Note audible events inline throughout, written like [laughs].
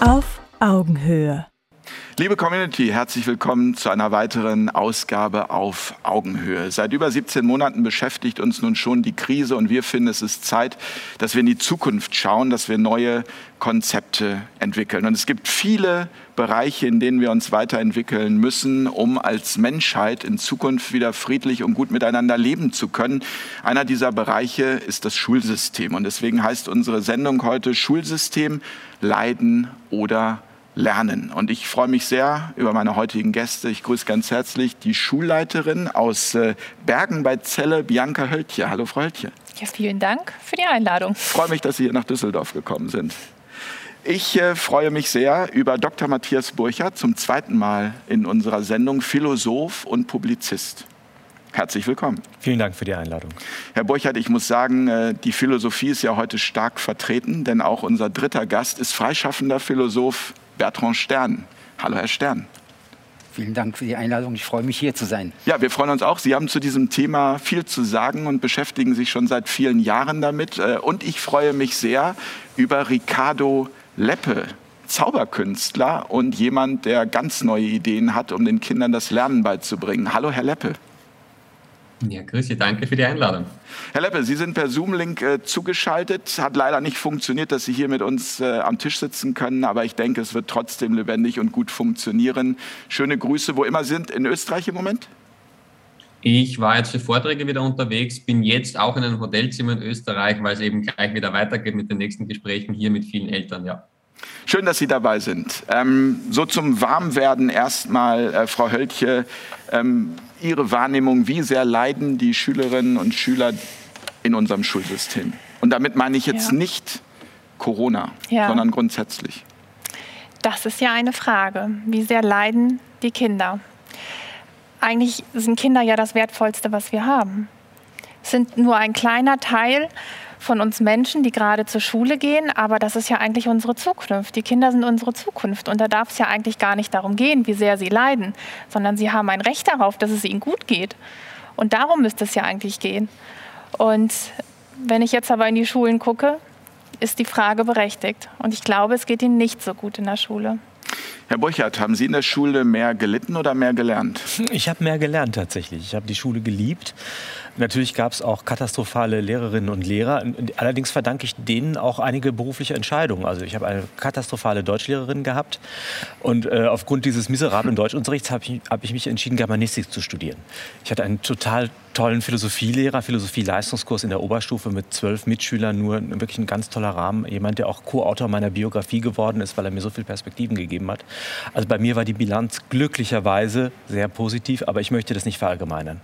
Auf Augenhöhe. Liebe Community, herzlich willkommen zu einer weiteren Ausgabe auf Augenhöhe. Seit über 17 Monaten beschäftigt uns nun schon die Krise und wir finden, es ist Zeit, dass wir in die Zukunft schauen, dass wir neue Konzepte entwickeln. Und es gibt viele Bereiche, in denen wir uns weiterentwickeln müssen, um als Menschheit in Zukunft wieder friedlich und gut miteinander leben zu können. Einer dieser Bereiche ist das Schulsystem. Und deswegen heißt unsere Sendung heute Schulsystem, Leiden oder lernen. Und ich freue mich sehr über meine heutigen Gäste. Ich grüße ganz herzlich die Schulleiterin aus äh, Bergen bei Celle, Bianca Höltje. Hallo, Frau Höltje. Ja, vielen Dank für die Einladung. Ich freue mich, dass Sie hier nach Düsseldorf gekommen sind. Ich äh, freue mich sehr über Dr. Matthias Burcher, zum zweiten Mal in unserer Sendung, Philosoph und Publizist. Herzlich willkommen. Vielen Dank für die Einladung. Herr Burchard, ich muss sagen, äh, die Philosophie ist ja heute stark vertreten, denn auch unser dritter Gast ist freischaffender Philosoph Bertrand Stern. Hallo, Herr Stern. Vielen Dank für die Einladung. Ich freue mich, hier zu sein. Ja, wir freuen uns auch. Sie haben zu diesem Thema viel zu sagen und beschäftigen sich schon seit vielen Jahren damit. Äh, und ich freue mich sehr über Ricardo Leppe, Zauberkünstler und jemand, der ganz neue Ideen hat, um den Kindern das Lernen beizubringen. Hallo, Herr Leppe. Ja, grüße, danke für die Einladung. Herr Leppe, Sie sind per Zoom-Link äh, zugeschaltet. Hat leider nicht funktioniert, dass Sie hier mit uns äh, am Tisch sitzen können, aber ich denke, es wird trotzdem lebendig und gut funktionieren. Schöne Grüße, wo immer sind. In Österreich im Moment? Ich war jetzt für Vorträge wieder unterwegs, bin jetzt auch in einem Hotelzimmer in Österreich, weil es eben gleich wieder weitergeht mit den nächsten Gesprächen hier mit vielen Eltern, ja. Schön, dass Sie dabei sind. Ähm, so zum Warmwerden erstmal, äh, Frau Höltje. Ähm, Ihre Wahrnehmung, wie sehr leiden die Schülerinnen und Schüler in unserem Schulsystem? Und damit meine ich jetzt ja. nicht Corona, ja. sondern grundsätzlich. Das ist ja eine Frage. Wie sehr leiden die Kinder? Eigentlich sind Kinder ja das Wertvollste, was wir haben. Es sind nur ein kleiner Teil von uns Menschen, die gerade zur Schule gehen, aber das ist ja eigentlich unsere Zukunft. Die Kinder sind unsere Zukunft und da darf es ja eigentlich gar nicht darum gehen, wie sehr sie leiden, sondern sie haben ein Recht darauf, dass es ihnen gut geht. Und darum müsste es ja eigentlich gehen. Und wenn ich jetzt aber in die Schulen gucke, ist die Frage berechtigt. Und ich glaube, es geht ihnen nicht so gut in der Schule. Herr Burchardt, haben Sie in der Schule mehr gelitten oder mehr gelernt? Ich habe mehr gelernt tatsächlich. Ich habe die Schule geliebt. Natürlich gab es auch katastrophale Lehrerinnen und Lehrer. Allerdings verdanke ich denen auch einige berufliche Entscheidungen. Also ich habe eine katastrophale Deutschlehrerin gehabt und äh, aufgrund dieses miserablen Deutschunterrichts habe ich, hab ich mich entschieden, Germanistik zu studieren. Ich hatte einen total tollen Philosophielehrer, Philosophie-Leistungskurs in der Oberstufe mit zwölf Mitschülern, nur wirklich ein ganz toller Rahmen. Jemand, der auch Co-Autor meiner Biografie geworden ist, weil er mir so viele Perspektiven gegeben hat. Also bei mir war die Bilanz glücklicherweise sehr positiv, aber ich möchte das nicht verallgemeinern.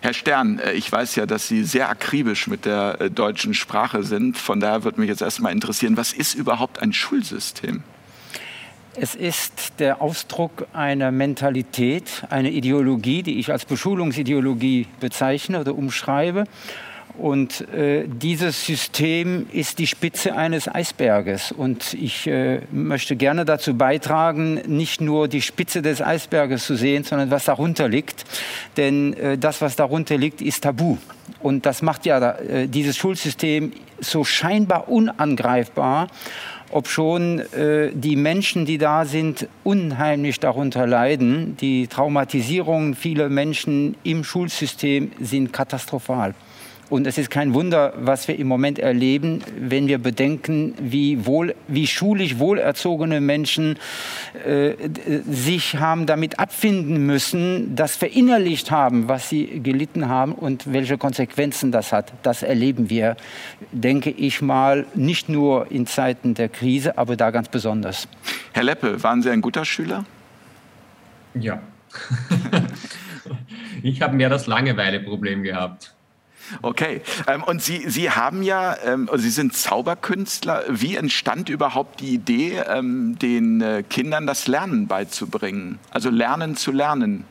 Herr Stern, äh, ich weiß ja, dass Sie sehr akribisch mit der äh, deutschen Sprache sind. Von daher würde mich jetzt erstmal interessieren, was ist überhaupt ein Schulsystem? Es ist der Ausdruck einer Mentalität, einer Ideologie, die ich als Beschulungsideologie bezeichne oder umschreibe. Und äh, dieses System ist die Spitze eines Eisberges. Und ich äh, möchte gerne dazu beitragen, nicht nur die Spitze des Eisberges zu sehen, sondern was darunter liegt. Denn äh, das, was darunter liegt, ist tabu. Und das macht ja äh, dieses Schulsystem so scheinbar unangreifbar obschon äh, die Menschen, die da sind, unheimlich darunter leiden. Die Traumatisierungen vieler Menschen im Schulsystem sind katastrophal. Und es ist kein Wunder, was wir im Moment erleben, wenn wir bedenken, wie, wohl, wie schulisch wohlerzogene Menschen äh, sich haben damit abfinden müssen, das verinnerlicht haben, was sie gelitten haben und welche Konsequenzen das hat. Das erleben wir, denke ich mal, nicht nur in Zeiten der Krise, aber da ganz besonders. Herr Leppe, waren Sie ein guter Schüler? Ja. [laughs] ich habe mehr das Langeweileproblem gehabt. Okay, ähm, und Sie, Sie haben ja, ähm, Sie sind Zauberkünstler. Wie entstand überhaupt die Idee, ähm, den äh, Kindern das Lernen beizubringen? Also Lernen zu lernen?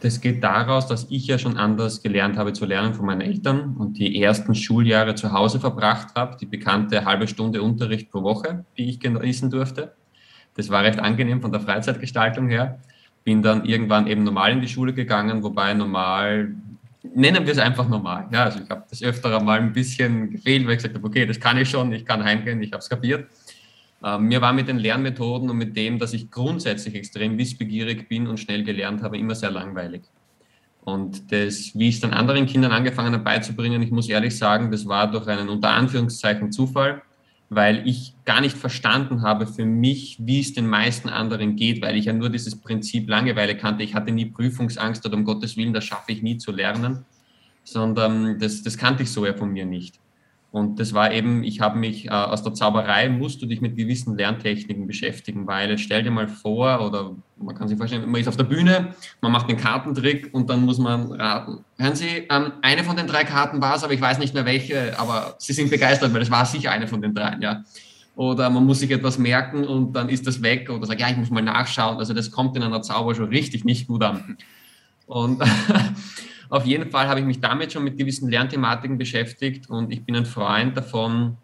Das geht daraus, dass ich ja schon anders gelernt habe zu lernen von meinen Eltern und die ersten Schuljahre zu Hause verbracht habe, die bekannte halbe Stunde Unterricht pro Woche, die ich genießen durfte. Das war recht angenehm von der Freizeitgestaltung her. Bin dann irgendwann eben normal in die Schule gegangen, wobei normal nennen wir es einfach normal. Ja, also ich habe das öfter mal ein bisschen gefehlt, weil ich gesagt habe, okay, das kann ich schon, ich kann heimgehen, ich habe es kapiert. Äh, mir war mit den Lernmethoden und mit dem, dass ich grundsätzlich extrem wissbegierig bin und schnell gelernt habe, immer sehr langweilig. Und das, wie ich es dann anderen Kindern angefangen habe beizubringen, ich muss ehrlich sagen, das war durch einen unter Anführungszeichen Zufall, weil ich gar nicht verstanden habe für mich, wie es den meisten anderen geht, weil ich ja nur dieses Prinzip Langeweile kannte. Ich hatte nie Prüfungsangst oder um Gottes Willen, das schaffe ich nie zu lernen, sondern das, das kannte ich so ja von mir nicht. Und das war eben, ich habe mich äh, aus der Zauberei, musst du dich mit gewissen Lerntechniken beschäftigen, weil stell dir mal vor, oder man kann sich vorstellen, man ist auf der Bühne, man macht einen Kartentrick und dann muss man raten. Hören Sie, ähm, eine von den drei Karten war es, aber ich weiß nicht mehr welche, aber Sie sind begeistert, weil es war sicher eine von den dreien, ja. Oder man muss sich etwas merken und dann ist das weg oder sagt, ja, ich muss mal nachschauen. Also das kommt in einer Zauber schon richtig nicht gut an. Und [laughs] Auf jeden Fall habe ich mich damit schon mit gewissen Lernthematiken beschäftigt und ich bin ein Freund davon,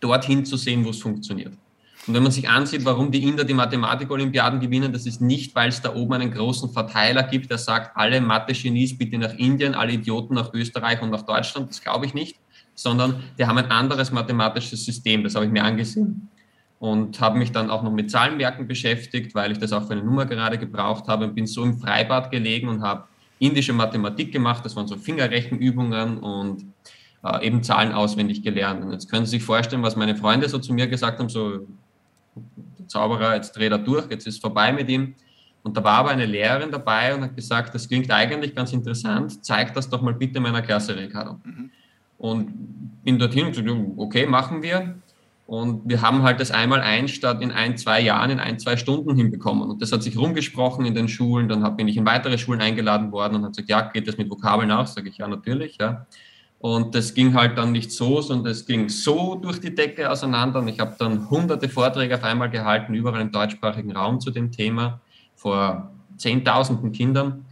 dorthin zu sehen, wo es funktioniert. Und wenn man sich ansieht, warum die Inder die Mathematik-Olympiaden gewinnen, das ist nicht, weil es da oben einen großen Verteiler gibt, der sagt, alle Mathe-Genies bitte nach Indien, alle Idioten nach Österreich und nach Deutschland. Das glaube ich nicht, sondern die haben ein anderes mathematisches System. Das habe ich mir angesehen und habe mich dann auch noch mit Zahlenwerken beschäftigt, weil ich das auch für eine Nummer gerade gebraucht habe und bin so im Freibad gelegen und habe indische Mathematik gemacht. Das waren so Fingerrechenübungen und äh, eben Zahlen auswendig gelernt. Und jetzt können Sie sich vorstellen, was meine Freunde so zu mir gesagt haben, so, der Zauberer, jetzt dreht er durch, jetzt ist vorbei mit ihm. Und da war aber eine Lehrerin dabei und hat gesagt, das klingt eigentlich ganz interessant, zeig das doch mal bitte meiner Klasse, Ricardo. Mhm. Und bin dorthin und gesagt, okay, machen wir. Und wir haben halt das einmal ein statt in ein, zwei Jahren, in ein, zwei Stunden hinbekommen. Und das hat sich rumgesprochen in den Schulen. Dann bin ich in weitere Schulen eingeladen worden und habe gesagt, ja, geht das mit Vokabeln auch? Sage ich, ja, natürlich, ja. Und das ging halt dann nicht so, sondern es ging so durch die Decke auseinander. Und ich habe dann hunderte Vorträge auf einmal gehalten, überall im deutschsprachigen Raum zu dem Thema, vor zehntausenden Kindern.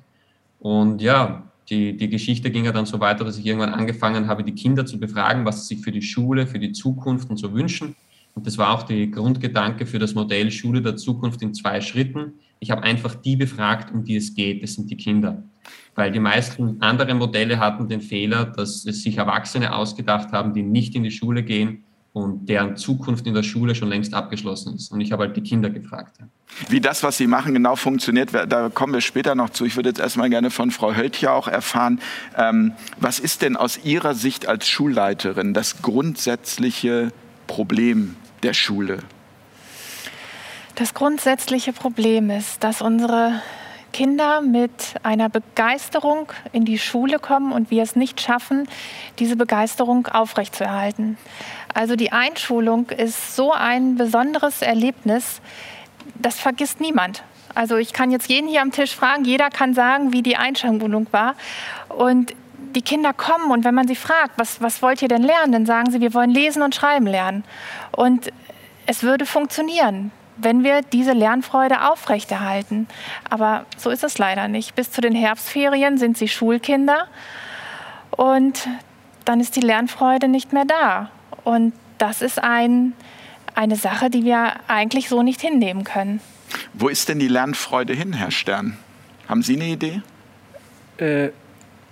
Und ja, die, die Geschichte ging ja dann so weiter, dass ich irgendwann angefangen habe, die Kinder zu befragen, was sie sich für die Schule, für die Zukunft und so wünschen. Und das war auch der Grundgedanke für das Modell Schule der Zukunft in zwei Schritten. Ich habe einfach die befragt, um die es geht. Das sind die Kinder. Weil die meisten anderen Modelle hatten den Fehler, dass es sich Erwachsene ausgedacht haben, die nicht in die Schule gehen und deren Zukunft in der Schule schon längst abgeschlossen ist. Und ich habe halt die Kinder gefragt. Wie das, was Sie machen, genau funktioniert, da kommen wir später noch zu. Ich würde jetzt erstmal gerne von Frau Höltje auch erfahren, ähm, was ist denn aus Ihrer Sicht als Schulleiterin das grundsätzliche Problem der Schule? Das grundsätzliche Problem ist, dass unsere Kinder mit einer Begeisterung in die Schule kommen und wir es nicht schaffen, diese Begeisterung aufrechtzuerhalten. Also die Einschulung ist so ein besonderes Erlebnis, das vergisst niemand. Also ich kann jetzt jeden hier am Tisch fragen, jeder kann sagen, wie die Einschulung war. Und die Kinder kommen und wenn man sie fragt, was, was wollt ihr denn lernen, dann sagen sie, wir wollen lesen und schreiben lernen. Und es würde funktionieren wenn wir diese Lernfreude aufrechterhalten. Aber so ist es leider nicht. Bis zu den Herbstferien sind sie Schulkinder und dann ist die Lernfreude nicht mehr da. Und das ist ein, eine Sache, die wir eigentlich so nicht hinnehmen können. Wo ist denn die Lernfreude hin, Herr Stern? Haben Sie eine Idee? Äh,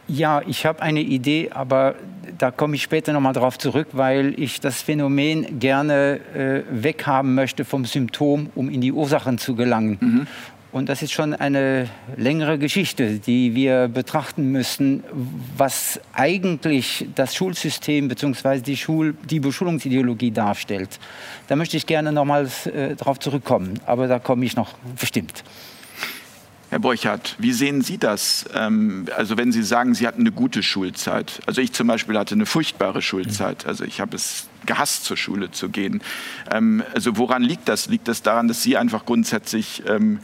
ja, ich habe eine Idee, aber da komme ich später nochmal drauf zurück, weil ich das Phänomen gerne äh, weghaben möchte vom Symptom, um in die Ursachen zu gelangen. Mhm. Und das ist schon eine längere Geschichte, die wir betrachten müssen, was eigentlich das Schulsystem bzw. Die, Schul die Beschulungsideologie darstellt. Da möchte ich gerne nochmals äh, darauf zurückkommen, aber da komme ich noch bestimmt. Herr Borchardt, wie sehen Sie das? Ähm, also wenn Sie sagen, Sie hatten eine gute Schulzeit. Also ich zum Beispiel hatte eine furchtbare Schulzeit. Also ich habe es gehasst, zur Schule zu gehen. Ähm, also woran liegt das? Liegt das daran, dass Sie einfach grundsätzlich ähm,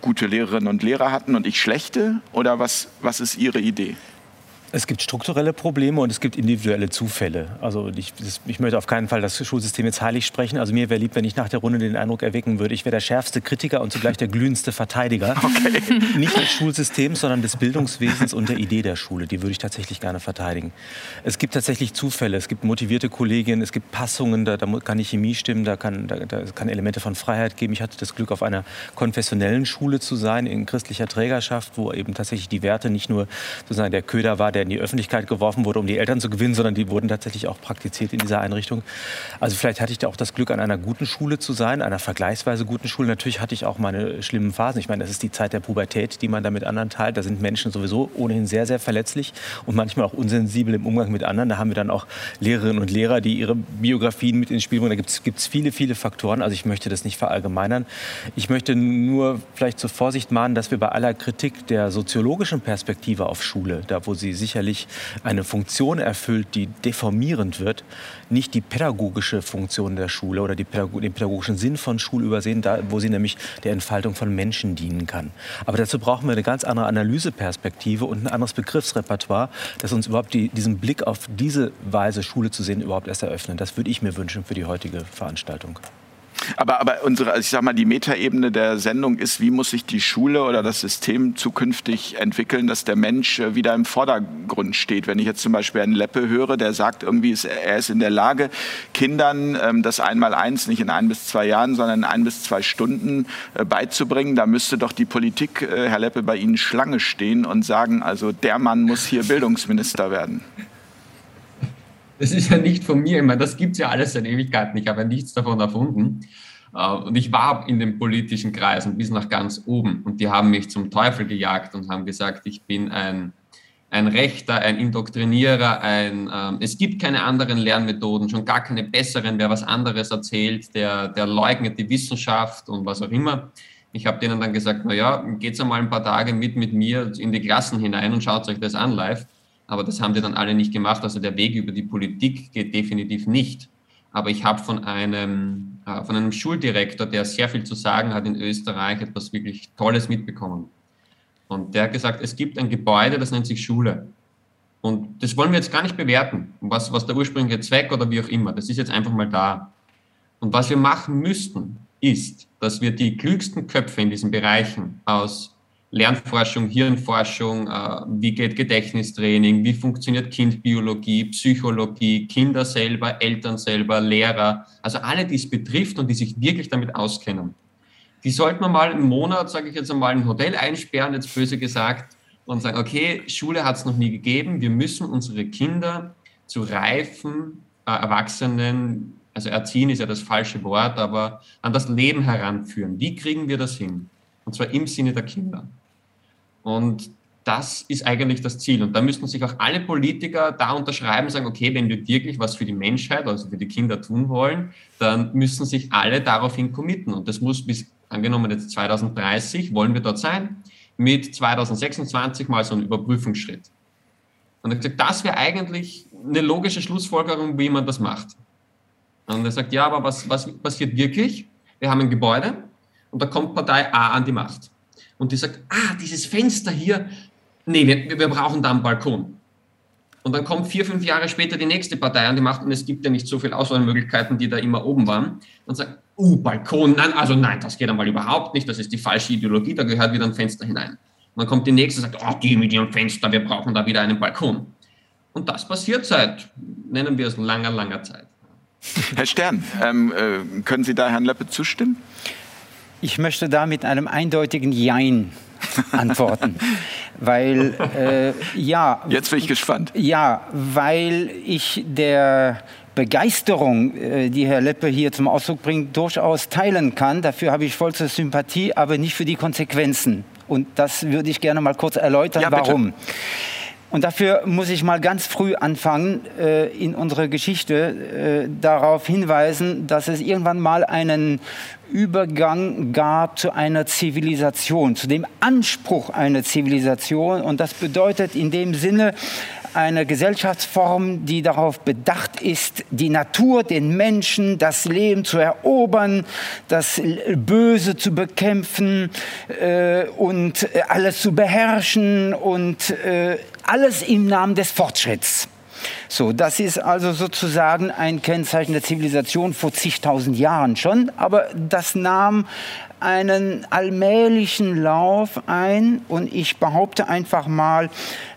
gute Lehrerinnen und Lehrer hatten und ich schlechte? Oder was, was ist Ihre Idee? Es gibt strukturelle Probleme und es gibt individuelle Zufälle. Also ich, das, ich, möchte auf keinen Fall das Schulsystem jetzt heilig sprechen. Also mir wäre lieb, wenn ich nach der Runde den Eindruck erwecken würde, ich wäre der schärfste Kritiker und zugleich der glühendste Verteidiger. [laughs] Okay. Nicht des Schulsystems, sondern des Bildungswesens und der Idee der Schule. Die würde ich tatsächlich gerne verteidigen. Es gibt tatsächlich Zufälle. Es gibt motivierte Kolleginnen, es gibt Passungen, da, da kann die Chemie stimmen, da kann, da, da kann Elemente von Freiheit geben. Ich hatte das Glück, auf einer konfessionellen Schule zu sein, in christlicher Trägerschaft, wo eben tatsächlich die Werte nicht nur sozusagen der Köder war, der in die Öffentlichkeit geworfen wurde, um die Eltern zu gewinnen, sondern die wurden tatsächlich auch praktiziert in dieser Einrichtung. Also vielleicht hatte ich da auch das Glück, an einer guten Schule zu sein, einer vergleichsweise guten Schule. Natürlich hatte ich auch meine schlimmen Phasen. Ich meine, das ist die Zeit der Pubertät, die man da mit anderen teilt. Da sind Menschen sowieso ohnehin sehr, sehr verletzlich und manchmal auch unsensibel im Umgang mit anderen. Da haben wir dann auch Lehrerinnen und Lehrer, die ihre Biografien mit ins Spiel bringen. Da gibt es viele, viele Faktoren. Also ich möchte das nicht verallgemeinern. Ich möchte nur vielleicht zur Vorsicht mahnen, dass wir bei aller Kritik der soziologischen Perspektive auf Schule, da wo sie sicherlich eine Funktion erfüllt, die deformierend wird, nicht die pädagogische Funktion der Schule oder Pädago den pädagogischen Sinn von Schule übersehen, da, wo sie nämlich der Entfaltung von Menschen dienen kann. Aber dazu brauchen wir eine ganz andere Analyseperspektive und ein anderes Begriffsrepertoire, das uns überhaupt die, diesen Blick auf diese Weise, Schule zu sehen, überhaupt erst eröffnen. Das würde ich mir wünschen für die heutige Veranstaltung. Aber, aber unsere, also ich sag mal, die Metaebene der Sendung ist, wie muss sich die Schule oder das System zukünftig entwickeln, dass der Mensch äh, wieder im Vordergrund steht. Wenn ich jetzt zum Beispiel einen Leppe höre, der sagt, irgendwie er ist in der Lage, Kindern ähm, das Einmaleins nicht in ein bis zwei Jahren, sondern in ein bis zwei Stunden äh, beizubringen, da müsste doch die Politik, äh, Herr Leppe, bei Ihnen Schlange stehen und sagen, also der Mann muss hier Bildungsminister werden. Das ist ja nicht von mir. Ich meine, das gibt es ja alles seit Ewigkeiten. Ich habe ja nichts davon erfunden. Äh, und ich war in den politischen Kreisen bis nach ganz oben. Und die haben mich zum Teufel gejagt und haben gesagt, ich bin ein, ein Rechter, ein Indoktrinierer, ein, ähm, es gibt keine anderen Lernmethoden, schon gar keine besseren. Wer was anderes erzählt, der, der leugnet die Wissenschaft und was auch immer. Ich habe denen dann gesagt, na ja, geht's einmal ein paar Tage mit mit mir in die Klassen hinein und schaut euch das an live. Aber das haben die dann alle nicht gemacht. Also der Weg über die Politik geht definitiv nicht. Aber ich habe von einem, äh, von einem Schuldirektor, der sehr viel zu sagen hat in Österreich, etwas wirklich Tolles mitbekommen. Und der hat gesagt, es gibt ein Gebäude, das nennt sich Schule. Und das wollen wir jetzt gar nicht bewerten, was, was der ursprüngliche Zweck oder wie auch immer. Das ist jetzt einfach mal da. Und was wir machen müssten, ist, dass wir die klügsten Köpfe in diesen Bereichen aus Lernforschung, Hirnforschung, äh, wie geht Gedächtnistraining, wie funktioniert Kindbiologie, Psychologie, Kinder selber, Eltern selber, Lehrer, also alle, die es betrifft und die sich wirklich damit auskennen. Die sollten wir mal im Monat, sage ich jetzt einmal, ein Hotel einsperren, jetzt böse gesagt, und sagen, okay, Schule hat es noch nie gegeben, wir müssen unsere Kinder zu reifen äh, Erwachsenen, also erziehen ist ja das falsche Wort, aber an das Leben heranführen. Wie kriegen wir das hin? Und zwar im Sinne der Kinder. Und das ist eigentlich das Ziel. Und da müssten sich auch alle Politiker da unterschreiben sagen, okay, wenn wir wirklich was für die Menschheit, also für die Kinder tun wollen, dann müssen sich alle daraufhin committen. Und das muss bis, angenommen jetzt 2030, wollen wir dort sein, mit 2026 mal so ein Überprüfungsschritt. Und er hat gesagt, das wäre eigentlich eine logische Schlussfolgerung, wie man das macht. Und er sagt, ja, aber was, was passiert wirklich? Wir haben ein Gebäude und da kommt Partei A an die Macht und die sagt, ah, dieses Fenster hier, nee, wir, wir brauchen da einen Balkon. Und dann kommt vier, fünf Jahre später die nächste Partei an die Macht und es gibt ja nicht so viele Auswahlmöglichkeiten, die da immer oben waren und sagt, uh, Balkon, nein, also nein, das geht einmal überhaupt nicht, das ist die falsche Ideologie, da gehört wieder ein Fenster hinein. Und dann kommt die nächste und sagt, oh, die mit ihrem Fenster, wir brauchen da wieder einen Balkon. Und das passiert seit, nennen wir es, langer, langer Zeit. Herr Stern, ähm, äh, können Sie da Herrn Leppe zustimmen? Ich möchte da mit einem eindeutigen Jein antworten. [laughs] weil, äh, ja. Jetzt bin ich gespannt. Ja, weil ich der Begeisterung, äh, die Herr Leppe hier zum Ausdruck bringt, durchaus teilen kann. Dafür habe ich vollste Sympathie, aber nicht für die Konsequenzen. Und das würde ich gerne mal kurz erläutern, ja, warum. Und dafür muss ich mal ganz früh anfangen, äh, in unserer Geschichte äh, darauf hinweisen, dass es irgendwann mal einen Übergang gab zu einer Zivilisation, zu dem Anspruch einer Zivilisation. Und das bedeutet in dem Sinne eine Gesellschaftsform, die darauf bedacht ist, die Natur, den Menschen, das Leben zu erobern, das Böse zu bekämpfen äh, und alles zu beherrschen und äh, alles im Namen des Fortschritts. So, das ist also sozusagen ein Kennzeichen der Zivilisation vor zigtausend Jahren schon, aber das nahm einen allmählichen Lauf ein und ich behaupte einfach mal,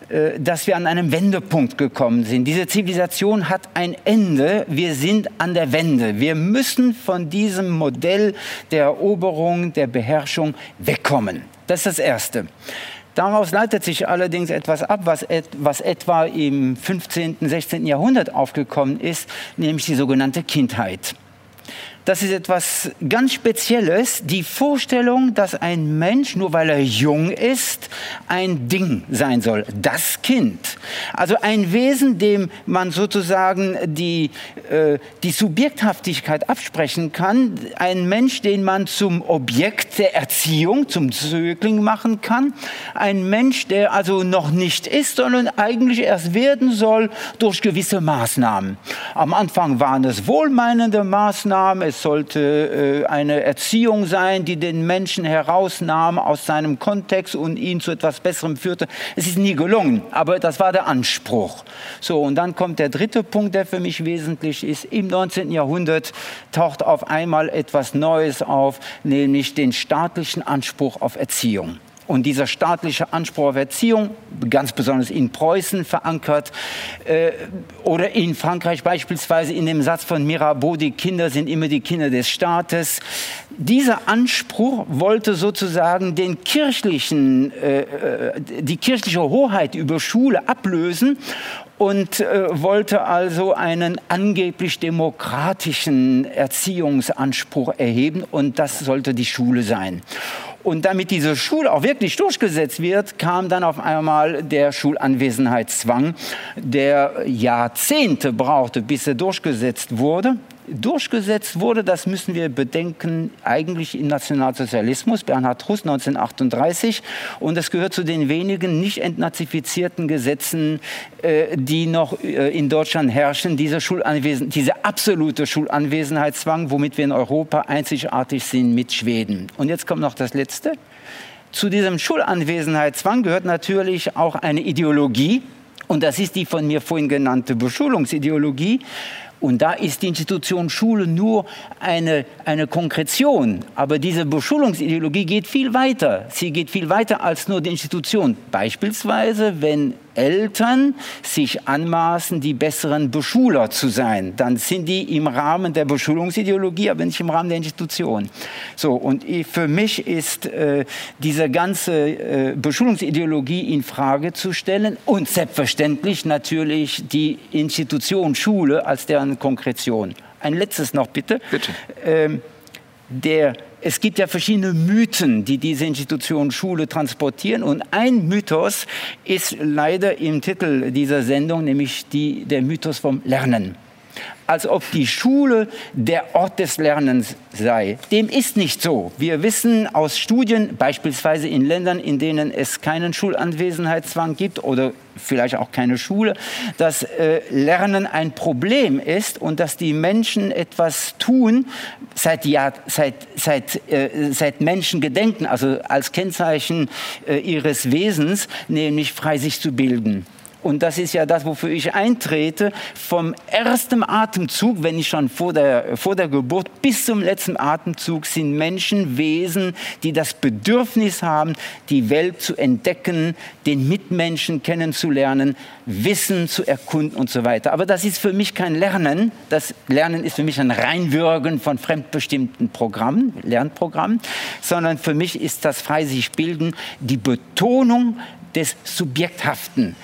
äh, dass wir an einem Wendepunkt gekommen sind. Diese Zivilisation hat ein Ende. Wir sind an der Wende. Wir müssen von diesem Modell der Eroberung, der Beherrschung wegkommen. Das ist das Erste. Daraus leitet sich allerdings etwas ab, was, et, was etwa im 15., 16. Jahrhundert aufgekommen ist, nämlich die sogenannte Kindheit das ist etwas ganz Spezielles, die Vorstellung, dass ein Mensch, nur weil er jung ist, ein Ding sein soll, das Kind. Also ein Wesen, dem man sozusagen die, äh, die Subjekthaftigkeit absprechen kann, ein Mensch, den man zum Objekt der Erziehung, zum Zögling machen kann, ein Mensch, der also noch nicht ist, sondern eigentlich erst werden soll durch gewisse Maßnahmen. Am Anfang waren es wohlmeinende Maßnahmen, es sollte äh, eine Erziehung sein, die den Menschen herausnahm aus seinem Kontext und ihn zu etwas Besserem führte. Es ist nie gelungen, aber das war der Anspruch. So, und dann kommt der dritte Punkt, der für mich wesentlich ist. Im 19. Jahrhundert taucht auf einmal etwas Neues auf, nämlich den staatlichen Anspruch auf Erziehung. Und dieser staatliche Anspruch auf Erziehung, ganz besonders in Preußen verankert äh, oder in Frankreich beispielsweise in dem Satz von Mirabeau, die Kinder sind immer die Kinder des Staates. Dieser Anspruch wollte sozusagen den kirchlichen, äh, äh die kirchliche Hoheit über Schule ablösen und äh, wollte also einen angeblich demokratischen Erziehungsanspruch erheben und das sollte die Schule sein. Und damit diese Schule auch wirklich durchgesetzt wird, kam dann auf einmal der Schulanwesenheitszwang, der Jahrzehnte brauchte, bis er durchgesetzt wurde durchgesetzt wurde, das müssen wir bedenken, eigentlich im Nationalsozialismus, Bernhard Russ 1938. Und es gehört zu den wenigen nicht entnazifizierten Gesetzen, äh, die noch äh, in Deutschland herrschen, diese, Schulanwesen diese absolute Schulanwesenheitszwang, womit wir in Europa einzigartig sind mit Schweden. Und jetzt kommt noch das Letzte. Zu diesem Schulanwesenheitszwang gehört natürlich auch eine Ideologie, und das ist die von mir vorhin genannte Beschulungsideologie. Und da ist die Institution Schule nur eine, eine Konkretion. Aber diese Beschulungsideologie geht viel weiter. Sie geht viel weiter als nur die Institution. Beispielsweise, wenn Eltern sich anmaßen, die besseren Beschuler zu sein, dann sind die im Rahmen der Beschulungsideologie, aber nicht im Rahmen der Institution. So, und für mich ist äh, diese ganze äh, Beschulungsideologie in Frage zu stellen und selbstverständlich natürlich die Institution Schule als deren Konkretion. Ein letztes noch bitte. Bitte. Ähm, der es gibt ja verschiedene Mythen, die diese Institution Schule transportieren. Und ein Mythos ist leider im Titel dieser Sendung, nämlich die, der Mythos vom Lernen als ob die Schule der Ort des Lernens sei. Dem ist nicht so. Wir wissen aus Studien, beispielsweise in Ländern, in denen es keinen Schulanwesenheitszwang gibt oder vielleicht auch keine Schule, dass äh, Lernen ein Problem ist und dass die Menschen etwas tun, seit, Jahr, seit, seit, äh, seit Menschen gedenken, also als Kennzeichen äh, ihres Wesens, nämlich frei sich zu bilden und das ist ja das, wofür ich eintrete, vom ersten Atemzug, wenn ich schon vor der, vor der Geburt bis zum letzten Atemzug sind Menschen Wesen, die das Bedürfnis haben, die Welt zu entdecken, den Mitmenschen kennenzulernen, Wissen zu erkunden und so weiter. Aber das ist für mich kein Lernen. Das Lernen ist für mich ein Reinwürgen von fremdbestimmten Programmen, Lernprogrammen, sondern für mich ist das frei sich bilden die Betonung des Subjekthaften,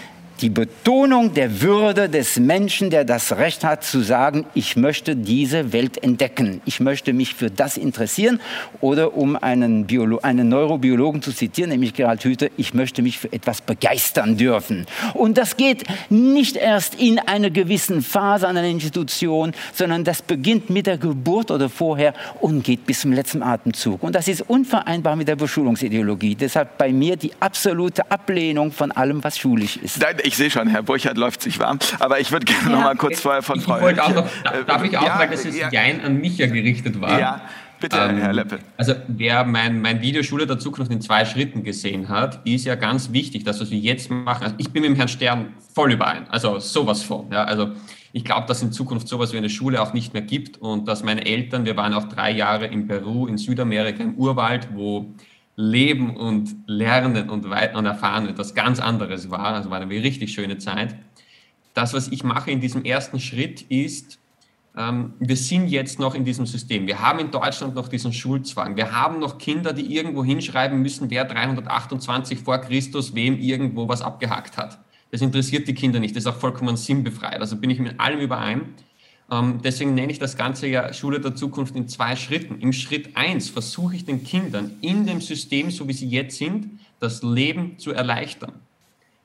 die Betonung der Würde des Menschen, der das Recht hat zu sagen, ich möchte diese Welt entdecken, ich möchte mich für das interessieren oder um einen, Biolo einen Neurobiologen zu zitieren, nämlich Gerald Hüther, ich möchte mich für etwas begeistern dürfen. Und das geht nicht erst in einer gewissen Phase an einer Institution, sondern das beginnt mit der Geburt oder vorher und geht bis zum letzten Atemzug. Und das ist unvereinbar mit der Beschulungsideologie. Deshalb bei mir die absolute Ablehnung von allem, was schulisch ist. Nein, ich sehe schon, Herr Burchardt läuft sich warm. Aber ich würde gerne ja. noch mal kurz vorher von Frau ich auch noch, Darf ich auch, ja, weil das ist ja. Jein an mich ja gerichtet war. Ja. Bitte, ähm, Herr Leppe. Also wer mein, mein Video Schule der Zukunft in zwei Schritten gesehen hat, ist ja ganz wichtig, dass was wir jetzt machen. Also ich bin mit dem Herrn Stern voll überein. Also sowas von. Ja, also ich glaube, dass in Zukunft sowas wie eine Schule auch nicht mehr gibt und dass meine Eltern, wir waren auch drei Jahre in Peru, in Südamerika, im Urwald, wo Leben und Lernen und, und Erfahren etwas ganz anderes war. Also war eine richtig schöne Zeit. Das, was ich mache in diesem ersten Schritt, ist, ähm, wir sind jetzt noch in diesem System. Wir haben in Deutschland noch diesen Schulzwang. Wir haben noch Kinder, die irgendwo hinschreiben müssen, wer 328 vor Christus wem irgendwo was abgehackt hat. Das interessiert die Kinder nicht. Das ist auch vollkommen sinnbefreit. Also bin ich mit allem überein. Ähm, deswegen nenne ich das Ganze ja Schule der Zukunft in zwei Schritten. Im Schritt eins versuche ich den Kindern in dem System, so wie sie jetzt sind, das Leben zu erleichtern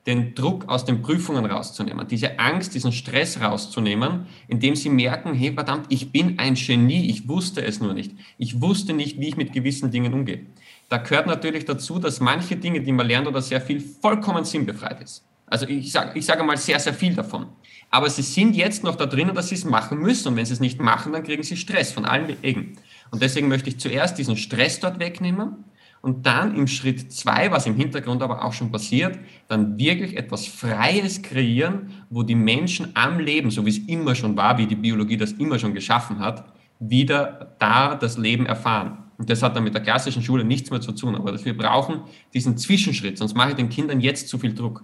den Druck aus den Prüfungen rauszunehmen, diese Angst, diesen Stress rauszunehmen, indem sie merken, hey verdammt, ich bin ein Genie, ich wusste es nur nicht. Ich wusste nicht, wie ich mit gewissen Dingen umgehe. Da gehört natürlich dazu, dass manche Dinge, die man lernt oder sehr viel, vollkommen sinnbefreit ist. Also ich sage ich sage mal sehr, sehr viel davon. Aber sie sind jetzt noch da drinnen, dass sie es machen müssen. Und wenn sie es nicht machen, dann kriegen sie Stress von allen Wegen. Und deswegen möchte ich zuerst diesen Stress dort wegnehmen und dann im Schritt zwei, was im Hintergrund aber auch schon passiert, dann wirklich etwas Freies kreieren, wo die Menschen am Leben, so wie es immer schon war, wie die Biologie das immer schon geschaffen hat, wieder da das Leben erfahren. Und das hat dann mit der klassischen Schule nichts mehr zu tun. Aber wir brauchen diesen Zwischenschritt, sonst mache ich den Kindern jetzt zu viel Druck.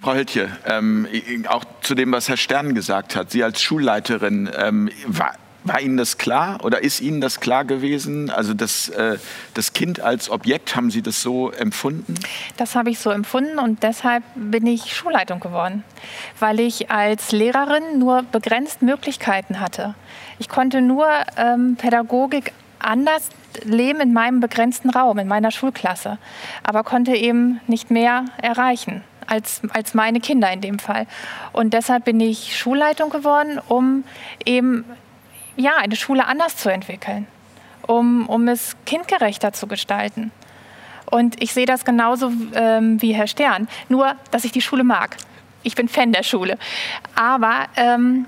Frau Höltje, ähm, auch zu dem, was Herr Stern gesagt hat, Sie als Schulleiterin, ähm, war, war Ihnen das klar oder ist Ihnen das klar gewesen? Also das, äh, das Kind als Objekt, haben Sie das so empfunden? Das habe ich so empfunden und deshalb bin ich Schulleitung geworden, weil ich als Lehrerin nur begrenzt Möglichkeiten hatte. Ich konnte nur ähm, Pädagogik anders leben in meinem begrenzten Raum, in meiner Schulklasse, aber konnte eben nicht mehr erreichen. Als, als meine Kinder in dem Fall. Und deshalb bin ich Schulleitung geworden, um eben ja, eine Schule anders zu entwickeln, um, um es kindgerechter zu gestalten. Und ich sehe das genauso ähm, wie Herr Stern, nur dass ich die Schule mag. Ich bin Fan der Schule. Aber ähm,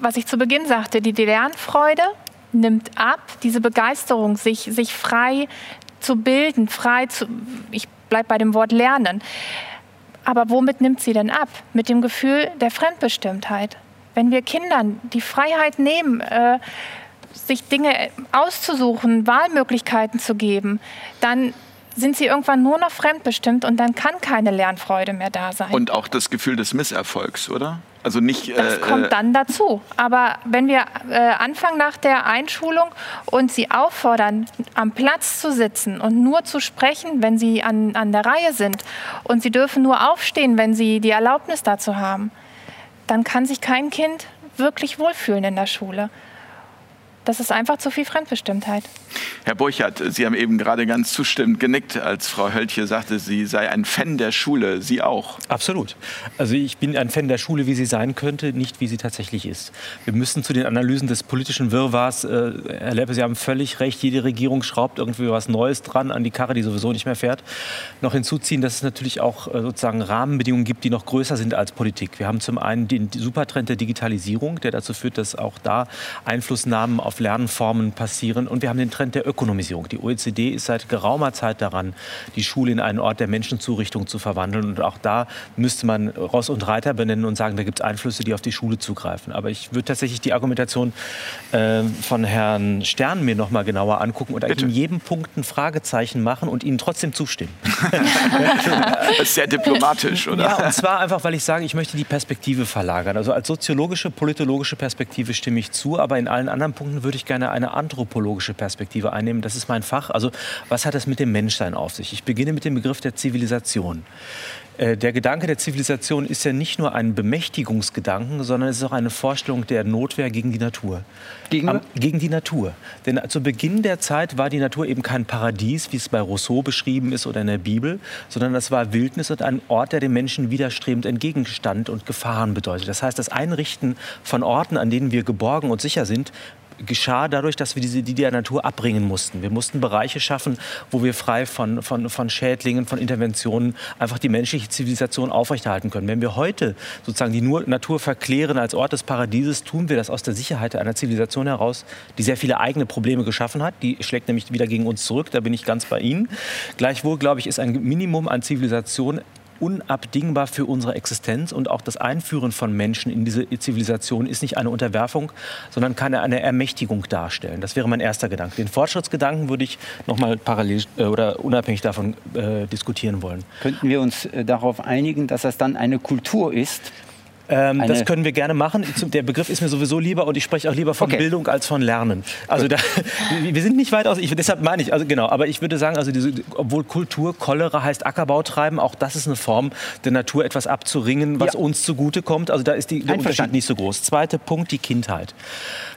was ich zu Beginn sagte, die Lernfreude nimmt ab, diese Begeisterung, sich, sich frei zu bilden, frei zu, ich bleibe bei dem Wort lernen. Aber womit nimmt sie denn ab? Mit dem Gefühl der Fremdbestimmtheit. Wenn wir Kindern die Freiheit nehmen, äh, sich Dinge auszusuchen, Wahlmöglichkeiten zu geben, dann sind sie irgendwann nur noch fremdbestimmt und dann kann keine Lernfreude mehr da sein. Und auch das Gefühl des Misserfolgs, oder? Also nicht. Das äh, kommt dann dazu. Aber wenn wir äh, anfangen nach der Einschulung und sie auffordern, am Platz zu sitzen und nur zu sprechen, wenn sie an, an der Reihe sind und sie dürfen nur aufstehen, wenn sie die Erlaubnis dazu haben, dann kann sich kein Kind wirklich wohlfühlen in der Schule. Das ist einfach zu viel Fremdbestimmtheit. Herr Burchardt, Sie haben eben gerade ganz zustimmend genickt, als Frau Höltje sagte, sie sei ein Fan der Schule. Sie auch? Absolut. Also ich bin ein Fan der Schule, wie sie sein könnte, nicht wie sie tatsächlich ist. Wir müssen zu den Analysen des politischen Wirrwarrs, äh, Herr Leppe, Sie haben völlig recht, jede Regierung schraubt irgendwie was Neues dran an die Karre, die sowieso nicht mehr fährt, noch hinzuziehen, dass es natürlich auch äh, sozusagen Rahmenbedingungen gibt, die noch größer sind als Politik. Wir haben zum einen den Supertrend der Digitalisierung, der dazu führt, dass auch da Einflussnahmen auf auf Lernformen passieren. Und wir haben den Trend der Ökonomisierung. Die OECD ist seit geraumer Zeit daran, die Schule in einen Ort der Menschenzurichtung zu verwandeln. Und auch da müsste man Ross und Reiter benennen und sagen, da gibt es Einflüsse, die auf die Schule zugreifen. Aber ich würde tatsächlich die Argumentation äh, von Herrn Stern mir noch mal genauer angucken und in jedem Punkt ein Fragezeichen machen und Ihnen trotzdem zustimmen. [laughs] [laughs] das ist sehr diplomatisch, oder? Ja, und zwar einfach, weil ich sage, ich möchte die Perspektive verlagern. Also als soziologische, politologische Perspektive stimme ich zu, aber in allen anderen Punkten würde ich gerne eine anthropologische Perspektive einnehmen. Das ist mein Fach. Also was hat das mit dem Menschsein auf sich? Ich beginne mit dem Begriff der Zivilisation. Äh, der Gedanke der Zivilisation ist ja nicht nur ein Bemächtigungsgedanken, sondern es ist auch eine Vorstellung der Notwehr gegen die Natur. Gegen, Am, gegen die Natur. Denn zu Beginn der Zeit war die Natur eben kein Paradies, wie es bei Rousseau beschrieben ist oder in der Bibel, sondern das war Wildnis und ein Ort, der dem Menschen widerstrebend entgegenstand und Gefahren bedeutet. Das heißt, das Einrichten von Orten, an denen wir geborgen und sicher sind, geschah dadurch, dass wir diese, die der Natur abbringen mussten. Wir mussten Bereiche schaffen, wo wir frei von, von, von Schädlingen, von Interventionen einfach die menschliche Zivilisation aufrechterhalten können. Wenn wir heute sozusagen die Natur verklären als Ort des Paradieses, tun wir das aus der Sicherheit einer Zivilisation heraus, die sehr viele eigene Probleme geschaffen hat. Die schlägt nämlich wieder gegen uns zurück, da bin ich ganz bei Ihnen. Gleichwohl, glaube ich, ist ein Minimum an Zivilisation unabdingbar für unsere Existenz und auch das Einführen von Menschen in diese Zivilisation ist nicht eine Unterwerfung, sondern kann eine Ermächtigung darstellen. Das wäre mein erster Gedanke. Den Fortschrittsgedanken würde ich noch mal parallel äh, oder unabhängig davon äh, diskutieren wollen. Könnten wir uns äh, darauf einigen, dass das dann eine Kultur ist, Ähm, das können wir gerne machen. Der Begriff ist mir sowieso lieber und ich spreche auch lieber von okay. Bildung als von Lernen. Also da, [laughs] wir sind nicht weit aus. Ich, deshalb meine ich, also genau. Aber ich würde sagen, also diese, obwohl Kultur Cholera heißt Ackerbau treiben, auch das ist eine Form der Natur, etwas abzuringen, was ja. uns zugute kommt. Also da ist die, der Unterschied nicht so groß. Zweiter Punkt, die Kindheit.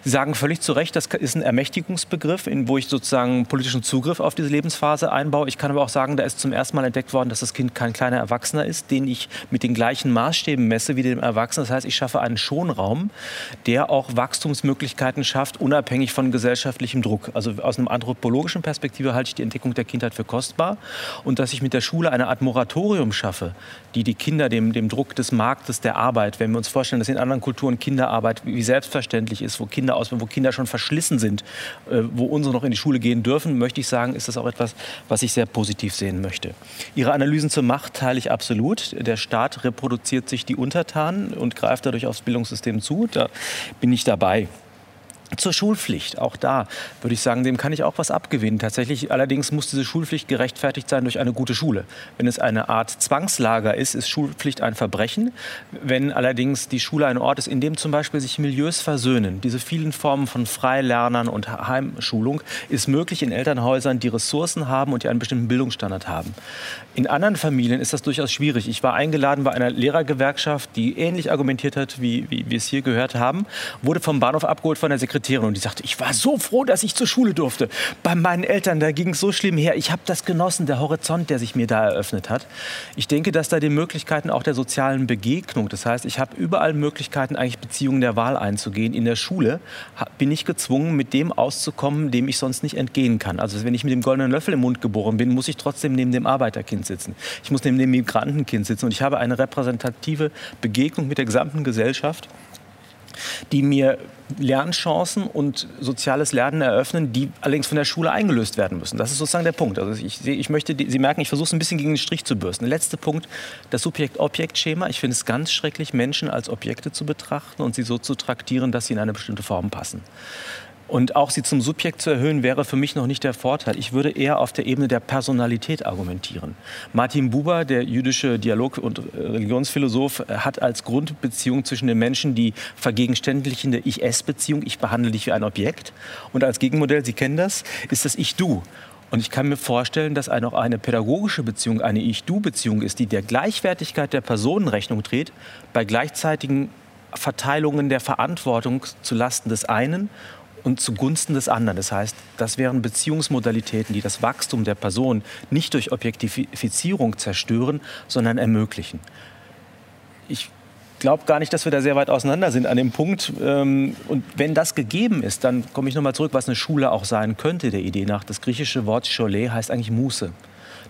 Sie sagen völlig zu Recht, das ist ein Ermächtigungsbegriff, in, wo ich sozusagen politischen Zugriff auf diese Lebensphase einbaue. Ich kann aber auch sagen, da ist zum ersten Mal entdeckt worden, dass das Kind kein kleiner Erwachsener ist, den ich mit den gleichen Maßstäben messe wie dem Erwachsenen. Das heißt, ich schaffe einen Schonraum, der auch Wachstumsmöglichkeiten schafft, unabhängig von gesellschaftlichem Druck. Also aus einer anthropologischen Perspektive halte ich die Entdeckung der Kindheit für kostbar und dass ich mit der Schule eine Art Moratorium schaffe, die die Kinder dem, dem Druck des Marktes, der Arbeit, wenn wir uns vorstellen, dass in anderen Kulturen Kinderarbeit wie selbstverständlich ist, wo Kinder Kinder aus, wo Kinder schon verschlissen sind, äh, wo unsere noch in die Schule gehen dürfen, möchte ich sagen, ist das auch etwas, was ich sehr positiv sehen möchte. Ihre Analysen zur Macht teile ich absolut. Der Staat reproduziert sich die Untertanen und greift dadurch aufs Bildungssystem zu. Da bin ich dabei. Zur Schulpflicht, auch da würde ich sagen, dem kann ich auch was abgewinnen. Tatsächlich allerdings muss diese Schulpflicht gerechtfertigt sein durch eine gute Schule. Wenn es eine Art Zwangslager ist, ist Schulpflicht ein Verbrechen. Wenn allerdings die Schule ein Ort ist, in dem zum Beispiel sich Milieus versöhnen, diese vielen Formen von Freilernern und Heimschulung, ist möglich in Elternhäusern, die Ressourcen haben und die einen bestimmten Bildungsstandard haben. In anderen Familien ist das durchaus schwierig. Ich war eingeladen bei einer Lehrergewerkschaft, die ähnlich argumentiert hat, wie, wie wir es hier gehört haben, wurde vom Bahnhof abgeholt von der Sekretärin und die sagte, ich war so froh, dass ich zur Schule durfte. Bei meinen Eltern, da ging es so schlimm her. Ich habe das genossen, der Horizont, der sich mir da eröffnet hat. Ich denke, dass da die Möglichkeiten auch der sozialen Begegnung, das heißt, ich habe überall Möglichkeiten, eigentlich Beziehungen der Wahl einzugehen. In der Schule bin ich gezwungen, mit dem auszukommen, dem ich sonst nicht entgehen kann. Also wenn ich mit dem goldenen Löffel im Mund geboren bin, muss ich trotzdem neben dem Arbeiterkind sitzen. Ich muss neben dem Migrantenkind sitzen und ich habe eine repräsentative Begegnung mit der gesamten Gesellschaft die mir Lernchancen und soziales Lernen eröffnen, die allerdings von der Schule eingelöst werden müssen. Das ist sozusagen der Punkt. Also ich, ich möchte, Sie merken, ich versuche es ein bisschen gegen den Strich zu bürsten. Der letzte Punkt, das Subjekt-Objekt-Schema. Ich finde es ganz schrecklich, Menschen als Objekte zu betrachten und sie so zu traktieren, dass sie in eine bestimmte Form passen. Und auch sie zum Subjekt zu erhöhen, wäre für mich noch nicht der Vorteil. Ich würde eher auf der Ebene der Personalität argumentieren. Martin Buber, der jüdische Dialog- und Religionsphilosoph, hat als Grundbeziehung zwischen den Menschen die vergegenständlichende Ich-Es-Beziehung. Ich behandle dich wie ein Objekt. Und als Gegenmodell, Sie kennen das, ist das Ich-Du. Und ich kann mir vorstellen, dass auch eine pädagogische Beziehung eine Ich-Du-Beziehung ist, die der Gleichwertigkeit der Personen Rechnung trägt, bei gleichzeitigen Verteilungen der Verantwortung zulasten des einen und zugunsten des anderen. Das heißt, das wären Beziehungsmodalitäten, die das Wachstum der Person nicht durch Objektifizierung zerstören, sondern ermöglichen. Ich glaube gar nicht, dass wir da sehr weit auseinander sind an dem Punkt. Ähm, und wenn das gegeben ist, dann komme ich nochmal zurück, was eine Schule auch sein könnte, der Idee nach. Das griechische Wort Cholet heißt eigentlich Muße.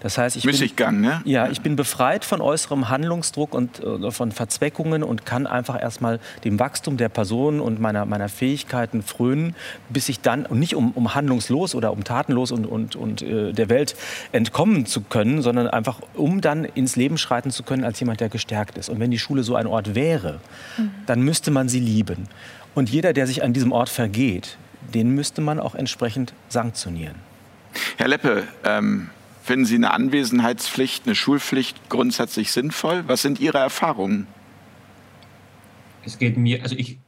Das heißt, ich Müßiggang, bin, ne? Ja, ich bin befreit von äußerem Handlungsdruck und äh, von Verzweckungen und kann einfach erstmal dem Wachstum der Person und meiner, meiner Fähigkeiten frönen, bis ich dann, und nicht um, um handlungslos oder um tatenlos und, und, und äh, der Welt entkommen zu können, sondern einfach, um dann ins Leben schreiten zu können als jemand, der gestärkt ist. Und wenn die Schule so ein Ort wäre, mhm. dann müsste man sie lieben. Und jeder, der sich an diesem Ort vergeht, den müsste man auch entsprechend sanktionieren. Herr Leppe, ähm, Finden Sie eine Anwesenheitspflicht, eine Schulpflicht grundsätzlich sinnvoll? Was sind Ihre Erfahrungen? Es geht mir, also ich,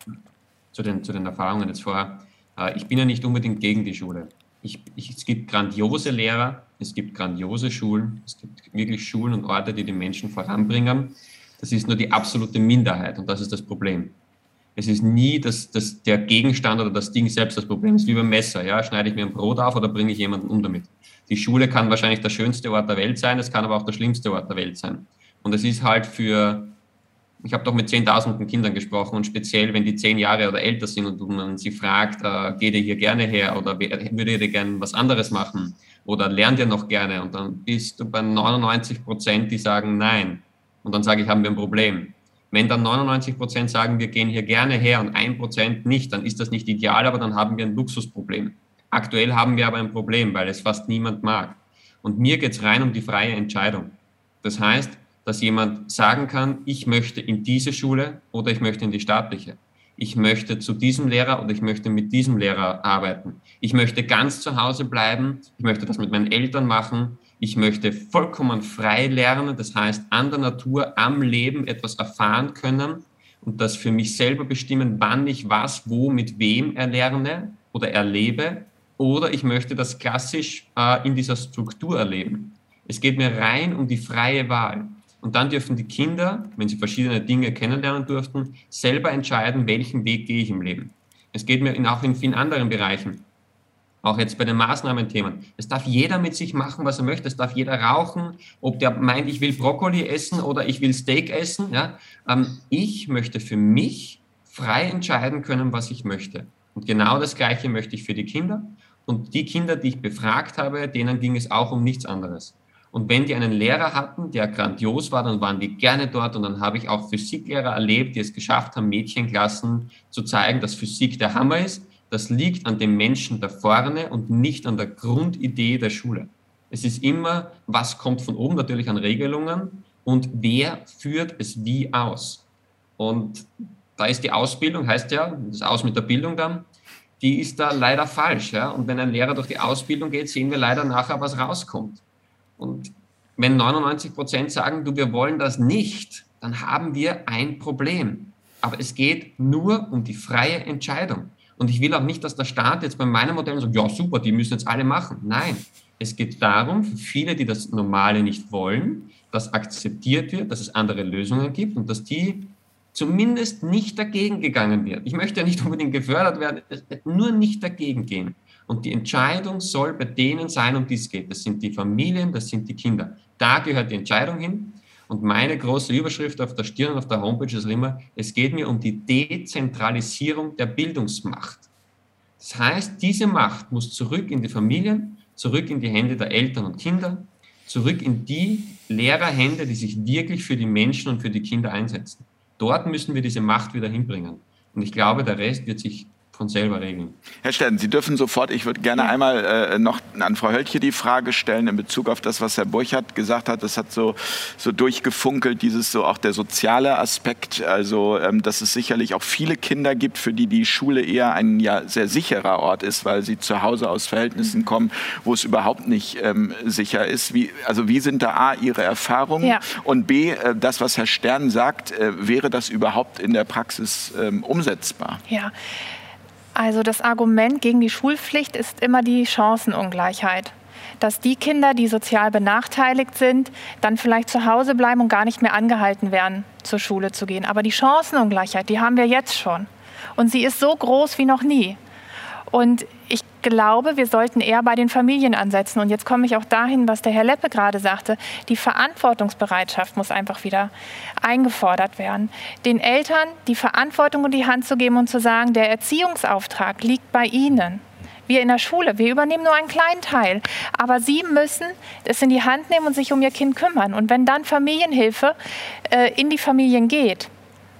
zu den, zu den Erfahrungen jetzt vorher, äh, ich bin ja nicht unbedingt gegen die Schule. Ich, ich, es gibt grandiose Lehrer, es gibt grandiose Schulen, es gibt wirklich Schulen und Orte, die die Menschen voranbringen. Das ist nur die absolute Minderheit und das ist das Problem. Es ist nie das, das, der Gegenstand oder das Ding selbst das Problem. Es ist wie beim Messer. Ja? Schneide ich mir ein Brot auf oder bringe ich jemanden um damit? Die Schule kann wahrscheinlich der schönste Ort der Welt sein, es kann aber auch der schlimmste Ort der Welt sein. Und es ist halt für, ich habe doch mit zehntausenden Kindern gesprochen und speziell, wenn die zehn Jahre oder älter sind und man sie fragt, äh, geht ihr hier gerne her oder würdet ihr gerne was anderes machen oder lernt ihr noch gerne? Und dann bist du bei 99 Prozent, die sagen nein. Und dann sage ich, haben wir ein Problem. Wenn dann 99 Prozent sagen, wir gehen hier gerne her und ein Prozent nicht, dann ist das nicht ideal, aber dann haben wir ein Luxusproblem. Aktuell haben wir aber ein Problem, weil es fast niemand mag. Und mir geht es rein um die freie Entscheidung. Das heißt, dass jemand sagen kann, ich möchte in diese Schule oder ich möchte in die staatliche. Ich möchte zu diesem Lehrer oder ich möchte mit diesem Lehrer arbeiten. Ich möchte ganz zu Hause bleiben. Ich möchte das mit meinen Eltern machen. Ich möchte vollkommen frei lernen. Das heißt, an der Natur, am Leben etwas erfahren können und das für mich selber bestimmen, wann ich was, wo, mit wem erlerne oder erlebe, oder ich möchte das klassisch äh, in dieser Struktur erleben. Es geht mir rein um die freie Wahl. Und dann dürfen die Kinder, wenn sie verschiedene Dinge kennenlernen durften, selber entscheiden, welchen Weg gehe ich im Leben. Es geht mir auch in vielen anderen Bereichen auch jetzt bei den Maßnahmenthemen. Es darf jeder mit sich machen, was er möchte. Es darf jeder rauchen, ob der meint, ich will Brokkoli essen oder ich will Steak essen. Ja? Ähm, ich möchte für mich frei entscheiden können, was ich möchte. Und genau das Gleiche möchte ich für die Kinder. Und die Kinder, die ich befragt habe, denen ging es auch um nichts anderes. Und wenn die einen Lehrer hatten, der grandios war, dann waren die gerne dort. Und dann habe ich auch Physiklehrer erlebt, die es geschafft haben, Mädchenklassen zu zeigen, dass Physik der Hammer ist das liegt an dem Menschen da vorne und nicht an der Grundidee der Schule. Es ist immer, was kommt von oben natürlich an Regelungen und wer führt es wie aus. Und da ist die Ausbildung, heißt ja, das Aus mit der Bildung dann, die ist da leider falsch. Ja? Und wenn ein Lehrer durch die Ausbildung geht, sehen wir leider nachher, was rauskommt. Und wenn 99 Prozent sagen, du, wir wollen das nicht, dann haben wir ein Problem. Aber es geht nur um die freie Entscheidung. Und ich will auch nicht, dass der Staat jetzt bei meinem Modell sagt, ja super, die müssen jetzt alle machen. Nein, es geht darum, für viele, die das Normale nicht wollen, dass akzeptiert wird, dass es andere Lösungen gibt und dass die zumindest nicht dagegen gegangen wird. Ich möchte ja nicht unbedingt gefördert werden, nur nicht dagegen gehen. Und die Entscheidung soll bei denen sein, um die es geht. Das sind die Familien, das sind die Kinder. Da gehört die Entscheidung hin. Und meine große Überschrift auf der Stirn und auf der Homepage ist immer, es geht mir um die Dezentralisierung der Bildungsmacht. Das heißt, diese Macht muss zurück in die Familien, zurück in die Hände der Eltern und Kinder, zurück in die Lehrerhände, die sich wirklich für die Menschen und für die Kinder einsetzen. Dort müssen wir diese Macht wieder hinbringen. Und ich glaube, der Rest wird sich von selber regeln. Herr Stern, Sie dürfen sofort, ich würde gerne ja. einmal äh, noch an Frau Höltje die Frage stellen in Bezug auf das, was Herr Burchardt gesagt hat. Das hat so, so durchgefunkelt, dieses so auch der soziale Aspekt. Also, ähm, dass es sicherlich auch viele Kinder gibt, für die die Schule eher ein ja sehr sicherer Ort ist, weil sie zu Hause aus Verhältnissen mhm. kommen, wo es überhaupt nicht ähm, sicher ist. Wie, also, wie sind da A, Ihre Erfahrungen? Ja. Und B, äh, das, was Herr Stern sagt, äh, wäre das überhaupt in der Praxis ähm, umsetzbar? Ja. Also das Argument gegen die Schulpflicht ist immer die Chancenungleichheit. Dass die Kinder, die sozial benachteiligt sind, dann vielleicht zu Hause bleiben und gar nicht mehr angehalten werden, zur Schule zu gehen. Aber die Chancenungleichheit, die haben wir jetzt schon. Und sie ist so groß wie noch nie. Und ich glaube, wir sollten eher bei den Familien ansetzen. Und jetzt komme ich auch dahin, was der Herr Leppe gerade sagte. Die Verantwortungsbereitschaft muss einfach wieder eingefordert werden. Den Eltern die Verantwortung in die Hand zu geben und zu sagen, der Erziehungsauftrag liegt bei ihnen. Wir in der Schule, wir übernehmen nur einen kleinen Teil. Aber sie müssen es in die Hand nehmen und sich um ihr Kind kümmern. Und wenn dann Familienhilfe äh, in die Familien geht,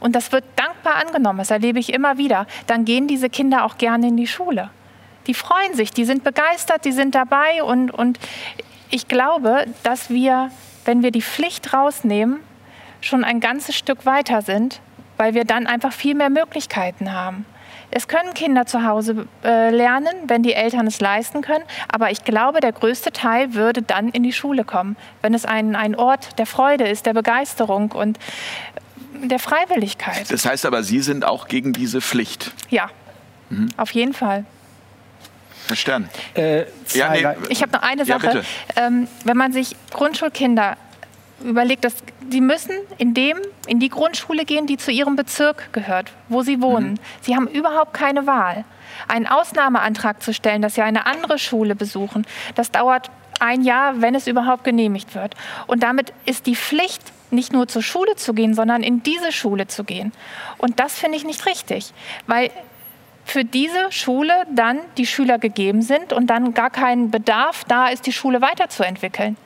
und das wird dankbar angenommen, das erlebe ich immer wieder, dann gehen diese Kinder auch gerne in die Schule. Die freuen sich, die sind begeistert, die sind dabei und, und ich glaube, dass wir, wenn wir die Pflicht rausnehmen, schon ein ganzes Stück weiter sind, weil wir dann einfach viel mehr Möglichkeiten haben. Es können Kinder zu Hause äh, lernen, wenn die Eltern es leisten können. Aber ich glaube, der größte Teil würde dann in die Schule kommen, wenn es ein, ein Ort der Freude ist, der Begeisterung. Und der Freiwilligkeit. Das heißt aber, Sie sind auch gegen diese Pflicht. Ja, mhm. auf jeden Fall. Herr Stern. Äh, ja, nee, ich habe noch eine Sache. Ja, ähm, wenn man sich Grundschulkinder überlegt, dass die müssen in, dem, in die Grundschule gehen, die zu ihrem Bezirk gehört, wo sie wohnen. Mhm. Sie haben überhaupt keine Wahl. Einen Ausnahmeantrag zu stellen, dass sie eine andere Schule besuchen, das dauert ein Jahr, wenn es überhaupt genehmigt wird. Und damit ist die Pflicht nicht nur zur Schule zu gehen, sondern in diese Schule zu gehen. Und das finde ich nicht richtig, weil für diese Schule dann die Schüler gegeben sind und dann gar kein Bedarf da ist, die Schule weiterzuentwickeln.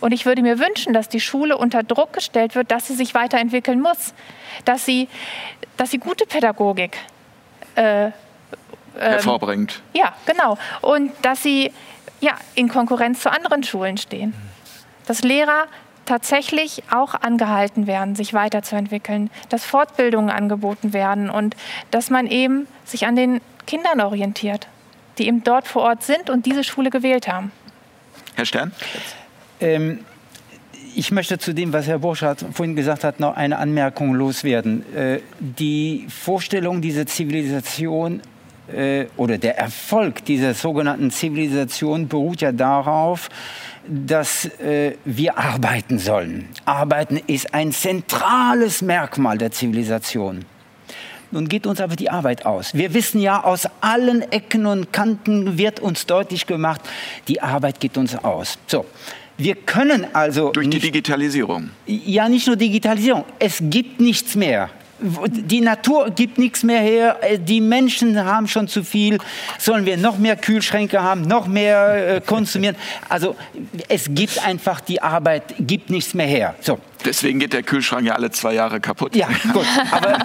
Und ich würde mir wünschen, dass die Schule unter Druck gestellt wird, dass sie sich weiterentwickeln muss, dass sie, dass sie gute Pädagogik äh, ähm, hervorbringt. Ja, genau. Und dass sie ja, in Konkurrenz zu anderen Schulen stehen. Dass Lehrer tatsächlich auch angehalten werden, sich weiterzuentwickeln, dass Fortbildungen angeboten werden und dass man eben sich an den Kindern orientiert, die eben dort vor Ort sind und diese Schule gewählt haben. Herr Stern? Ähm, ich möchte zu dem, was Herr Burschardt vorhin gesagt hat, noch eine Anmerkung loswerden. Äh, die Vorstellung, diese Zivilisation äh, oder der Erfolg dieser sogenannten Zivilisation beruht ja darauf, dass äh, wir arbeiten sollen. Arbeiten ist ein zentrales Merkmal der Zivilisation. Nun geht uns aber die Arbeit aus. Wir wissen ja, aus allen Ecken und Kanten wird uns deutlich gemacht, die Arbeit geht uns aus. So. Wir können also. Durch die Digitalisierung. Ja, nicht nur Digitalisierung. Es gibt nichts mehr die Natur gibt nichts mehr her, äh, die Menschen haben schon zu viel, sollen wir noch mehr Kühlschränke haben, noch mehr äh, konsumieren. Also es gibt einfach, die Arbeit gibt nichts mehr her. So. Deswegen geht der Kühlschrank ja alle zwei Jahre kaputt. Ja, [laughs] gut. Aber äh,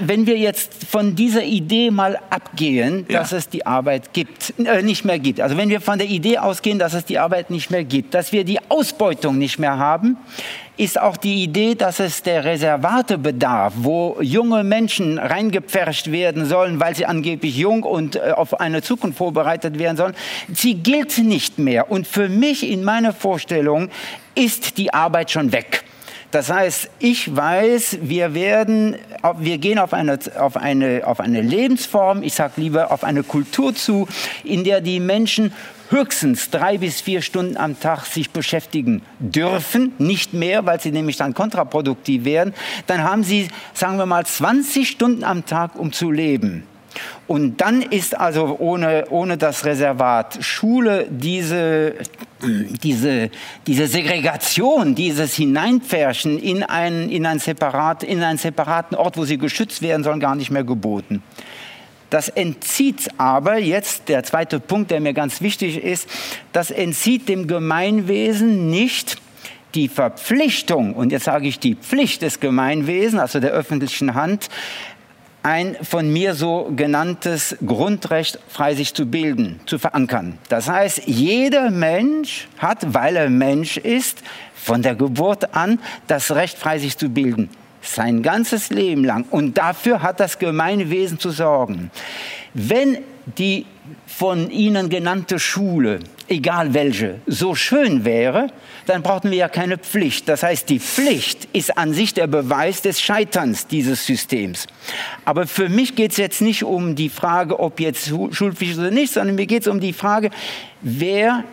wenn wir jetzt von dieser Idee mal abgehen, dass ja. es die Arbeit gibt, äh, nicht mehr gibt. Also wenn wir von der Idee ausgehen, dass es die Arbeit nicht mehr gibt, dass wir die Ausbeutung nicht mehr haben, ist auch die Idee, dass es der Reservate bedarf, wo junge Menschen reingepfercht werden sollen, weil sie angeblich jung und äh, auf eine Zukunft vorbereitet werden sollen. Sie gilt nicht mehr. Und für mich in meiner Vorstellung ist die Arbeit schon weg. Das heißt, ich weiß, wir werden, wir gehen auf eine, auf eine, auf eine Lebensform, ich sage lieber auf eine Kultur zu, in der die Menschen höchstens drei bis vier Stunden am Tag sich beschäftigen dürfen, nicht mehr, weil sie nämlich dann kontraproduktiv werden, dann haben sie, sagen wir mal, 20 Stunden am Tag, um zu leben. Und dann ist also ohne, ohne das Reservat Schule diese, diese, diese Segregation, dieses Hineinpferchen in einen, in, ein separat, in einen separaten Ort, wo sie geschützt werden sollen, gar nicht mehr geboten. Das entzieht aber, jetzt der zweite Punkt, der mir ganz wichtig ist, das entzieht dem Gemeinwesen nicht die Verpflichtung, und jetzt sage ich die Pflicht des Gemeinwesens, also der öffentlichen Hand, ein von mir so genanntes Grundrecht, frei sich zu bilden, zu verankern. Das heißt, jeder Mensch hat, weil er Mensch ist, von der Geburt an das Recht, frei sich zu bilden. Sein ganzes Leben lang. Und dafür hat das Gemeinwesen zu sorgen. Wenn die von Ihnen genannte Schule, egal welche, so schön wäre, dann brauchten wir ja keine Pflicht. Das heißt, die Pflicht ist an sich der Beweis des Scheiterns dieses Systems. Aber für mich geht es jetzt nicht um die Frage, ob jetzt Schulpflicht oder nicht, sondern mir geht es um die Frage, wer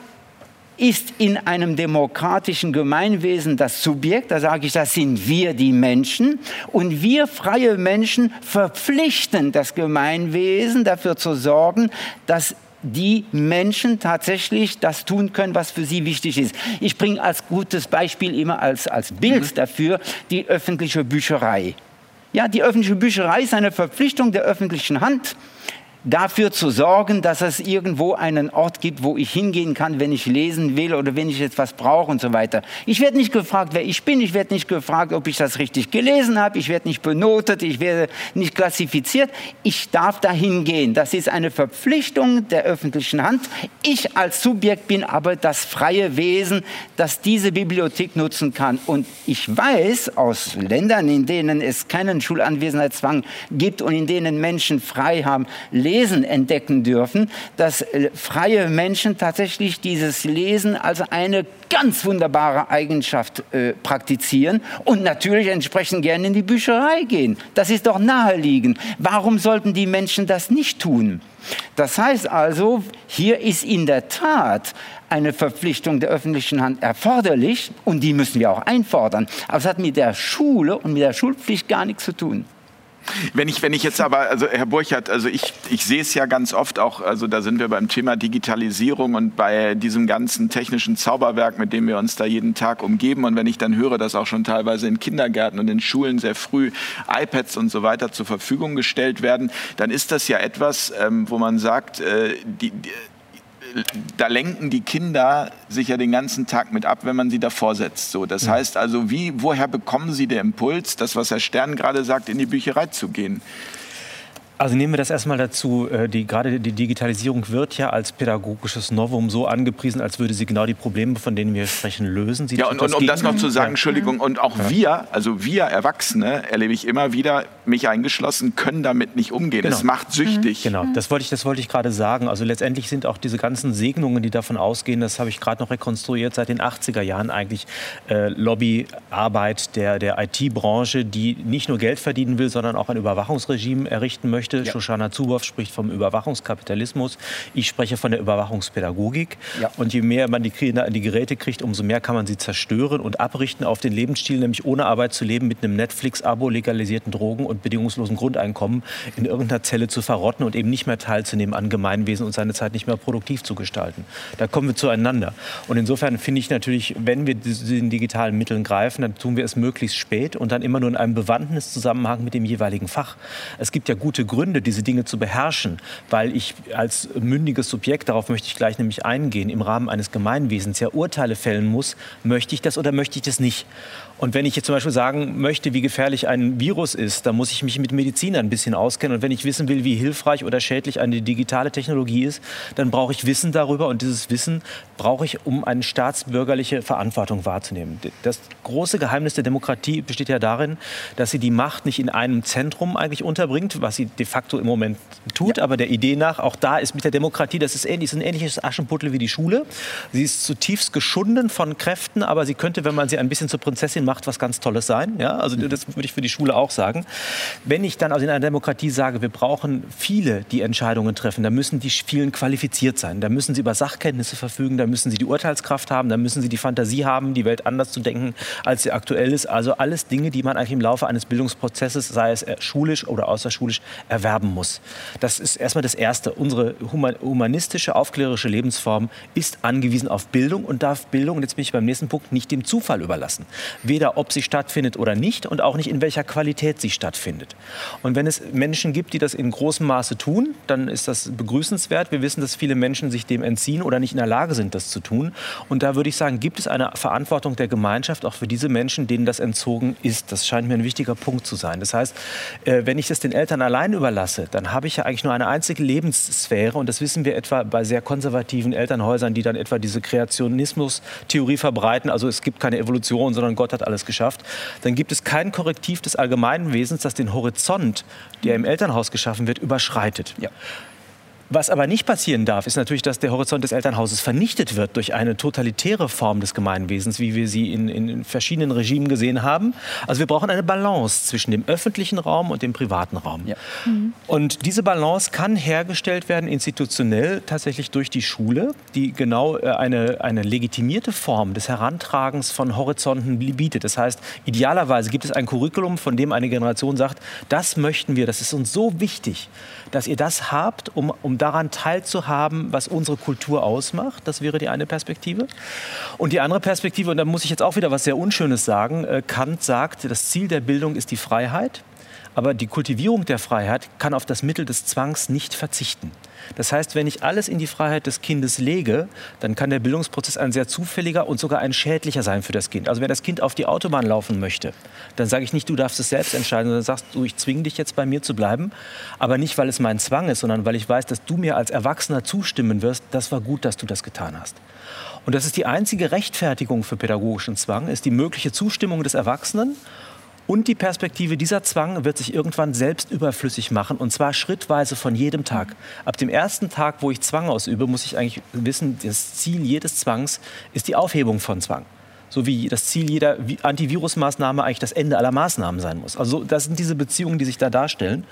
ist in einem demokratischen Gemeinwesen das Subjekt, da sage ich, das sind wir die Menschen und wir freie Menschen verpflichten das Gemeinwesen dafür zu sorgen, dass die Menschen tatsächlich das tun können, was für sie wichtig ist. Ich bringe als gutes Beispiel immer als, als Bild mhm. dafür die öffentliche Bücherei. Ja, die öffentliche Bücherei ist eine Verpflichtung der öffentlichen Hand dafür zu sorgen, dass es irgendwo einen Ort gibt, wo ich hingehen kann, wenn ich lesen will oder wenn ich etwas brauche und so weiter. Ich werde nicht gefragt, wer ich bin. Ich werde nicht gefragt, ob ich das richtig gelesen habe. Ich werde nicht benotet. Ich werde nicht klassifiziert. Ich darf da hingehen. Das ist eine Verpflichtung der öffentlichen Hand. Ich als Subjekt bin aber das freie Wesen, das diese Bibliothek nutzen kann. Und ich weiß aus Ländern, in denen es keinen Schulanwesenheitszwang gibt und in denen Menschen frei haben, entdecken dürfen, dass äh, freie Menschen tatsächlich dieses Lesen als eine ganz wunderbare Eigenschaft äh, praktizieren und natürlich entsprechend gerne in die Bücherei gehen. Das ist doch naheliegend. Warum sollten die Menschen das nicht tun? Das heißt also, hier ist in der Tat eine Verpflichtung der öffentlichen Hand erforderlich und die müssen wir auch einfordern. Aber es hat mit der Schule und mit der Schulpflicht gar nichts zu tun. Wenn ich, wenn ich jetzt aber, also Herr Burchardt, also ich, ich sehe es ja ganz oft auch, also da sind wir beim Thema Digitalisierung und bei diesem ganzen technischen Zauberwerk, mit dem wir uns da jeden Tag umgeben. Und wenn ich dann höre, dass auch schon teilweise in Kindergärten und in Schulen sehr früh iPads und so weiter zur Verfügung gestellt werden, dann ist das ja etwas, ähm, wo man sagt, äh, die, die da lenken die Kinder sich ja den ganzen Tag mit ab, wenn man sie davor setzt. So, das heißt also, wie, woher bekommen sie den Impuls, das, was Herr Stern gerade sagt, in die Bücherei zu gehen? Also nehmen wir das erstmal dazu. Äh, die, gerade die Digitalisierung wird ja als pädagogisches Novum so angepriesen, als würde sie genau die Probleme, von denen wir sprechen, lösen. Sie ja, und, und um das noch zu sagen, Entschuldigung, und auch ja. wir, also wir Erwachsene, erlebe ich immer wieder, mich eingeschlossen, können damit nicht umgehen. Genau. Es macht süchtig. Genau, das wollte ich, das wollte ich gerade sagen. Also letztendlich sind auch diese ganzen Segnungen, die davon ausgehen, das habe ich gerade noch rekonstruiert, seit den 80er Jahren eigentlich äh, Lobbyarbeit der, der IT-Branche, die nicht nur Geld verdienen will, sondern auch ein Überwachungsregime errichten möchte möchte. Ja. Shoshana Zuboff spricht vom Überwachungskapitalismus. Ich spreche von der Überwachungspädagogik. Ja. Und je mehr man die Kinder an die Geräte kriegt, umso mehr kann man sie zerstören und abrichten auf den Lebensstil, nämlich ohne Arbeit zu leben, mit einem Netflix-Abo, legalisierten Drogen und bedingungslosen Grundeinkommen in irgendeiner Zelle zu verrotten und eben nicht mehr teilzunehmen an Gemeinwesen und seine Zeit nicht mehr produktiv zu gestalten. Da kommen wir zueinander. Und insofern finde ich natürlich, wenn wir den digitalen Mitteln greifen, dann tun wir es möglichst spät und dann immer nur in einem Bewandtniszusammenhang mit dem jeweiligen Fach. Es gibt ja gute Gründe, diese Dinge zu beherrschen, weil ich als mündiges Subjekt, darauf möchte ich gleich nämlich eingehen, im Rahmen eines Gemeinwesens ja Urteile fällen muss, möchte ich das oder möchte ich das nicht. Und wenn ich jetzt zum Beispiel sagen möchte, wie gefährlich ein Virus ist, dann muss ich mich mit Medizin ein bisschen auskennen. Und wenn ich wissen will, wie hilfreich oder schädlich eine digitale Technologie ist, dann brauche ich Wissen darüber. Und dieses Wissen brauche ich, um eine staatsbürgerliche Verantwortung wahrzunehmen. Das große Geheimnis der Demokratie besteht ja darin, dass sie die Macht nicht in einem Zentrum eigentlich unterbringt, was sie de facto im Moment tut, ja. aber der Idee nach, auch da ist mit der Demokratie, das ist, ähnlich, ist ein ähnliches Aschenputtel wie die Schule. Sie ist zutiefst geschunden von Kräften, aber sie könnte, wenn man sie ein bisschen zur Prinzessin macht, was ganz Tolles sein. Ja? Also das würde ich für die Schule auch sagen. Wenn ich dann also in einer Demokratie sage, wir brauchen viele, die Entscheidungen treffen, dann müssen die vielen qualifiziert sein. Da müssen sie über Sachkenntnisse verfügen, da müssen sie die Urteilskraft haben, da müssen sie die Fantasie haben, die Welt anders zu denken, als sie aktuell ist. Also alles Dinge, die man eigentlich im Laufe eines Bildungsprozesses, sei es schulisch oder außerschulisch, erwerben muss. Das ist erstmal das Erste. Unsere humanistische, aufklärerische Lebensform ist angewiesen auf Bildung und darf Bildung, und jetzt bin ich beim nächsten Punkt, nicht dem Zufall überlassen. Weder ob sie stattfindet oder nicht und auch nicht in welcher Qualität sie stattfindet. Und wenn es Menschen gibt, die das in großem Maße tun, dann ist das begrüßenswert. Wir wissen, dass viele Menschen sich dem entziehen oder nicht in der Lage sind, das zu tun. Und da würde ich sagen, gibt es eine Verantwortung der Gemeinschaft auch für diese Menschen, denen das entzogen ist. Das scheint mir ein wichtiger Punkt zu sein. Das heißt, äh, wenn ich das den Eltern allein überlasse, dann habe ich ja eigentlich nur eine einzige Lebenssphäre. Und das wissen wir etwa bei sehr konservativen Elternhäusern, die dann etwa diese Kreationismus-Theorie verbreiten. Also es gibt keine Evolution, sondern Gott hat alles geschafft. Dann gibt es kein Korrektiv des Allgemeinwesens, das den Horizont, der im Elternhaus geschaffen wird, überschreitet. Ja. Was aber nicht passieren darf, ist natürlich, dass der Horizont des Elternhauses vernichtet wird durch eine totalitäre Form des Gemeinwesens, wie wir sie in, in, verschiedenen Regimen gesehen haben. Also wir brauchen eine Balance zwischen dem öffentlichen Raum und dem privaten Raum. Ja. Mhm. Und diese Balance kann hergestellt werden institutionell tatsächlich durch die Schule, die genau äh, eine, eine legitimierte Form des Herantragens von Horizonten bietet. Das heißt, idealerweise gibt es ein Curriculum, von dem eine Generation sagt, das möchten wir, das ist uns so wichtig, dass ihr das habt, um, um daran teilzuhaben, was unsere Kultur ausmacht. Das wäre die eine Perspektive. Und die andere Perspektive, und da muss ich jetzt auch wieder was sehr Unschönes sagen, äh, Kant sagt, das Ziel der Bildung ist die Freiheit. Aber die Kultivierung der Freiheit kann auf das Mittel des Zwangs nicht verzichten. Das heißt, wenn ich alles in die Freiheit des Kindes lege, dann kann der Bildungsprozess ein sehr zufälliger und sogar ein schädlicher sein für das Kind. Also wenn das Kind auf die Autobahn laufen möchte, dann sage ich nicht, du darfst es selbst entscheiden, sondern sagst du, ich zwinge dich jetzt bei mir zu bleiben, aber nicht, weil es mein Zwang ist, sondern weil ich weiß, dass du mir als Erwachsener zustimmen wirst, das war gut, dass du das getan hast. Und das ist die einzige Rechtfertigung für pädagogischen Zwang, ist die mögliche Zustimmung des Erwachsenen und die Perspektive, dieser Zwang wird sich irgendwann selbst überflüssig machen und zwar schrittweise von jedem Tag. Ab dem ersten Tag, wo ich Zwang ausübe, muss ich eigentlich wissen, das Ziel jedes Zwangs ist die Aufhebung von Zwang so wie das Ziel jeder Antivirusmaßnahme eigentlich das Ende aller Maßnahmen sein muss. Also das sind diese Beziehungen, die sich da darstellen.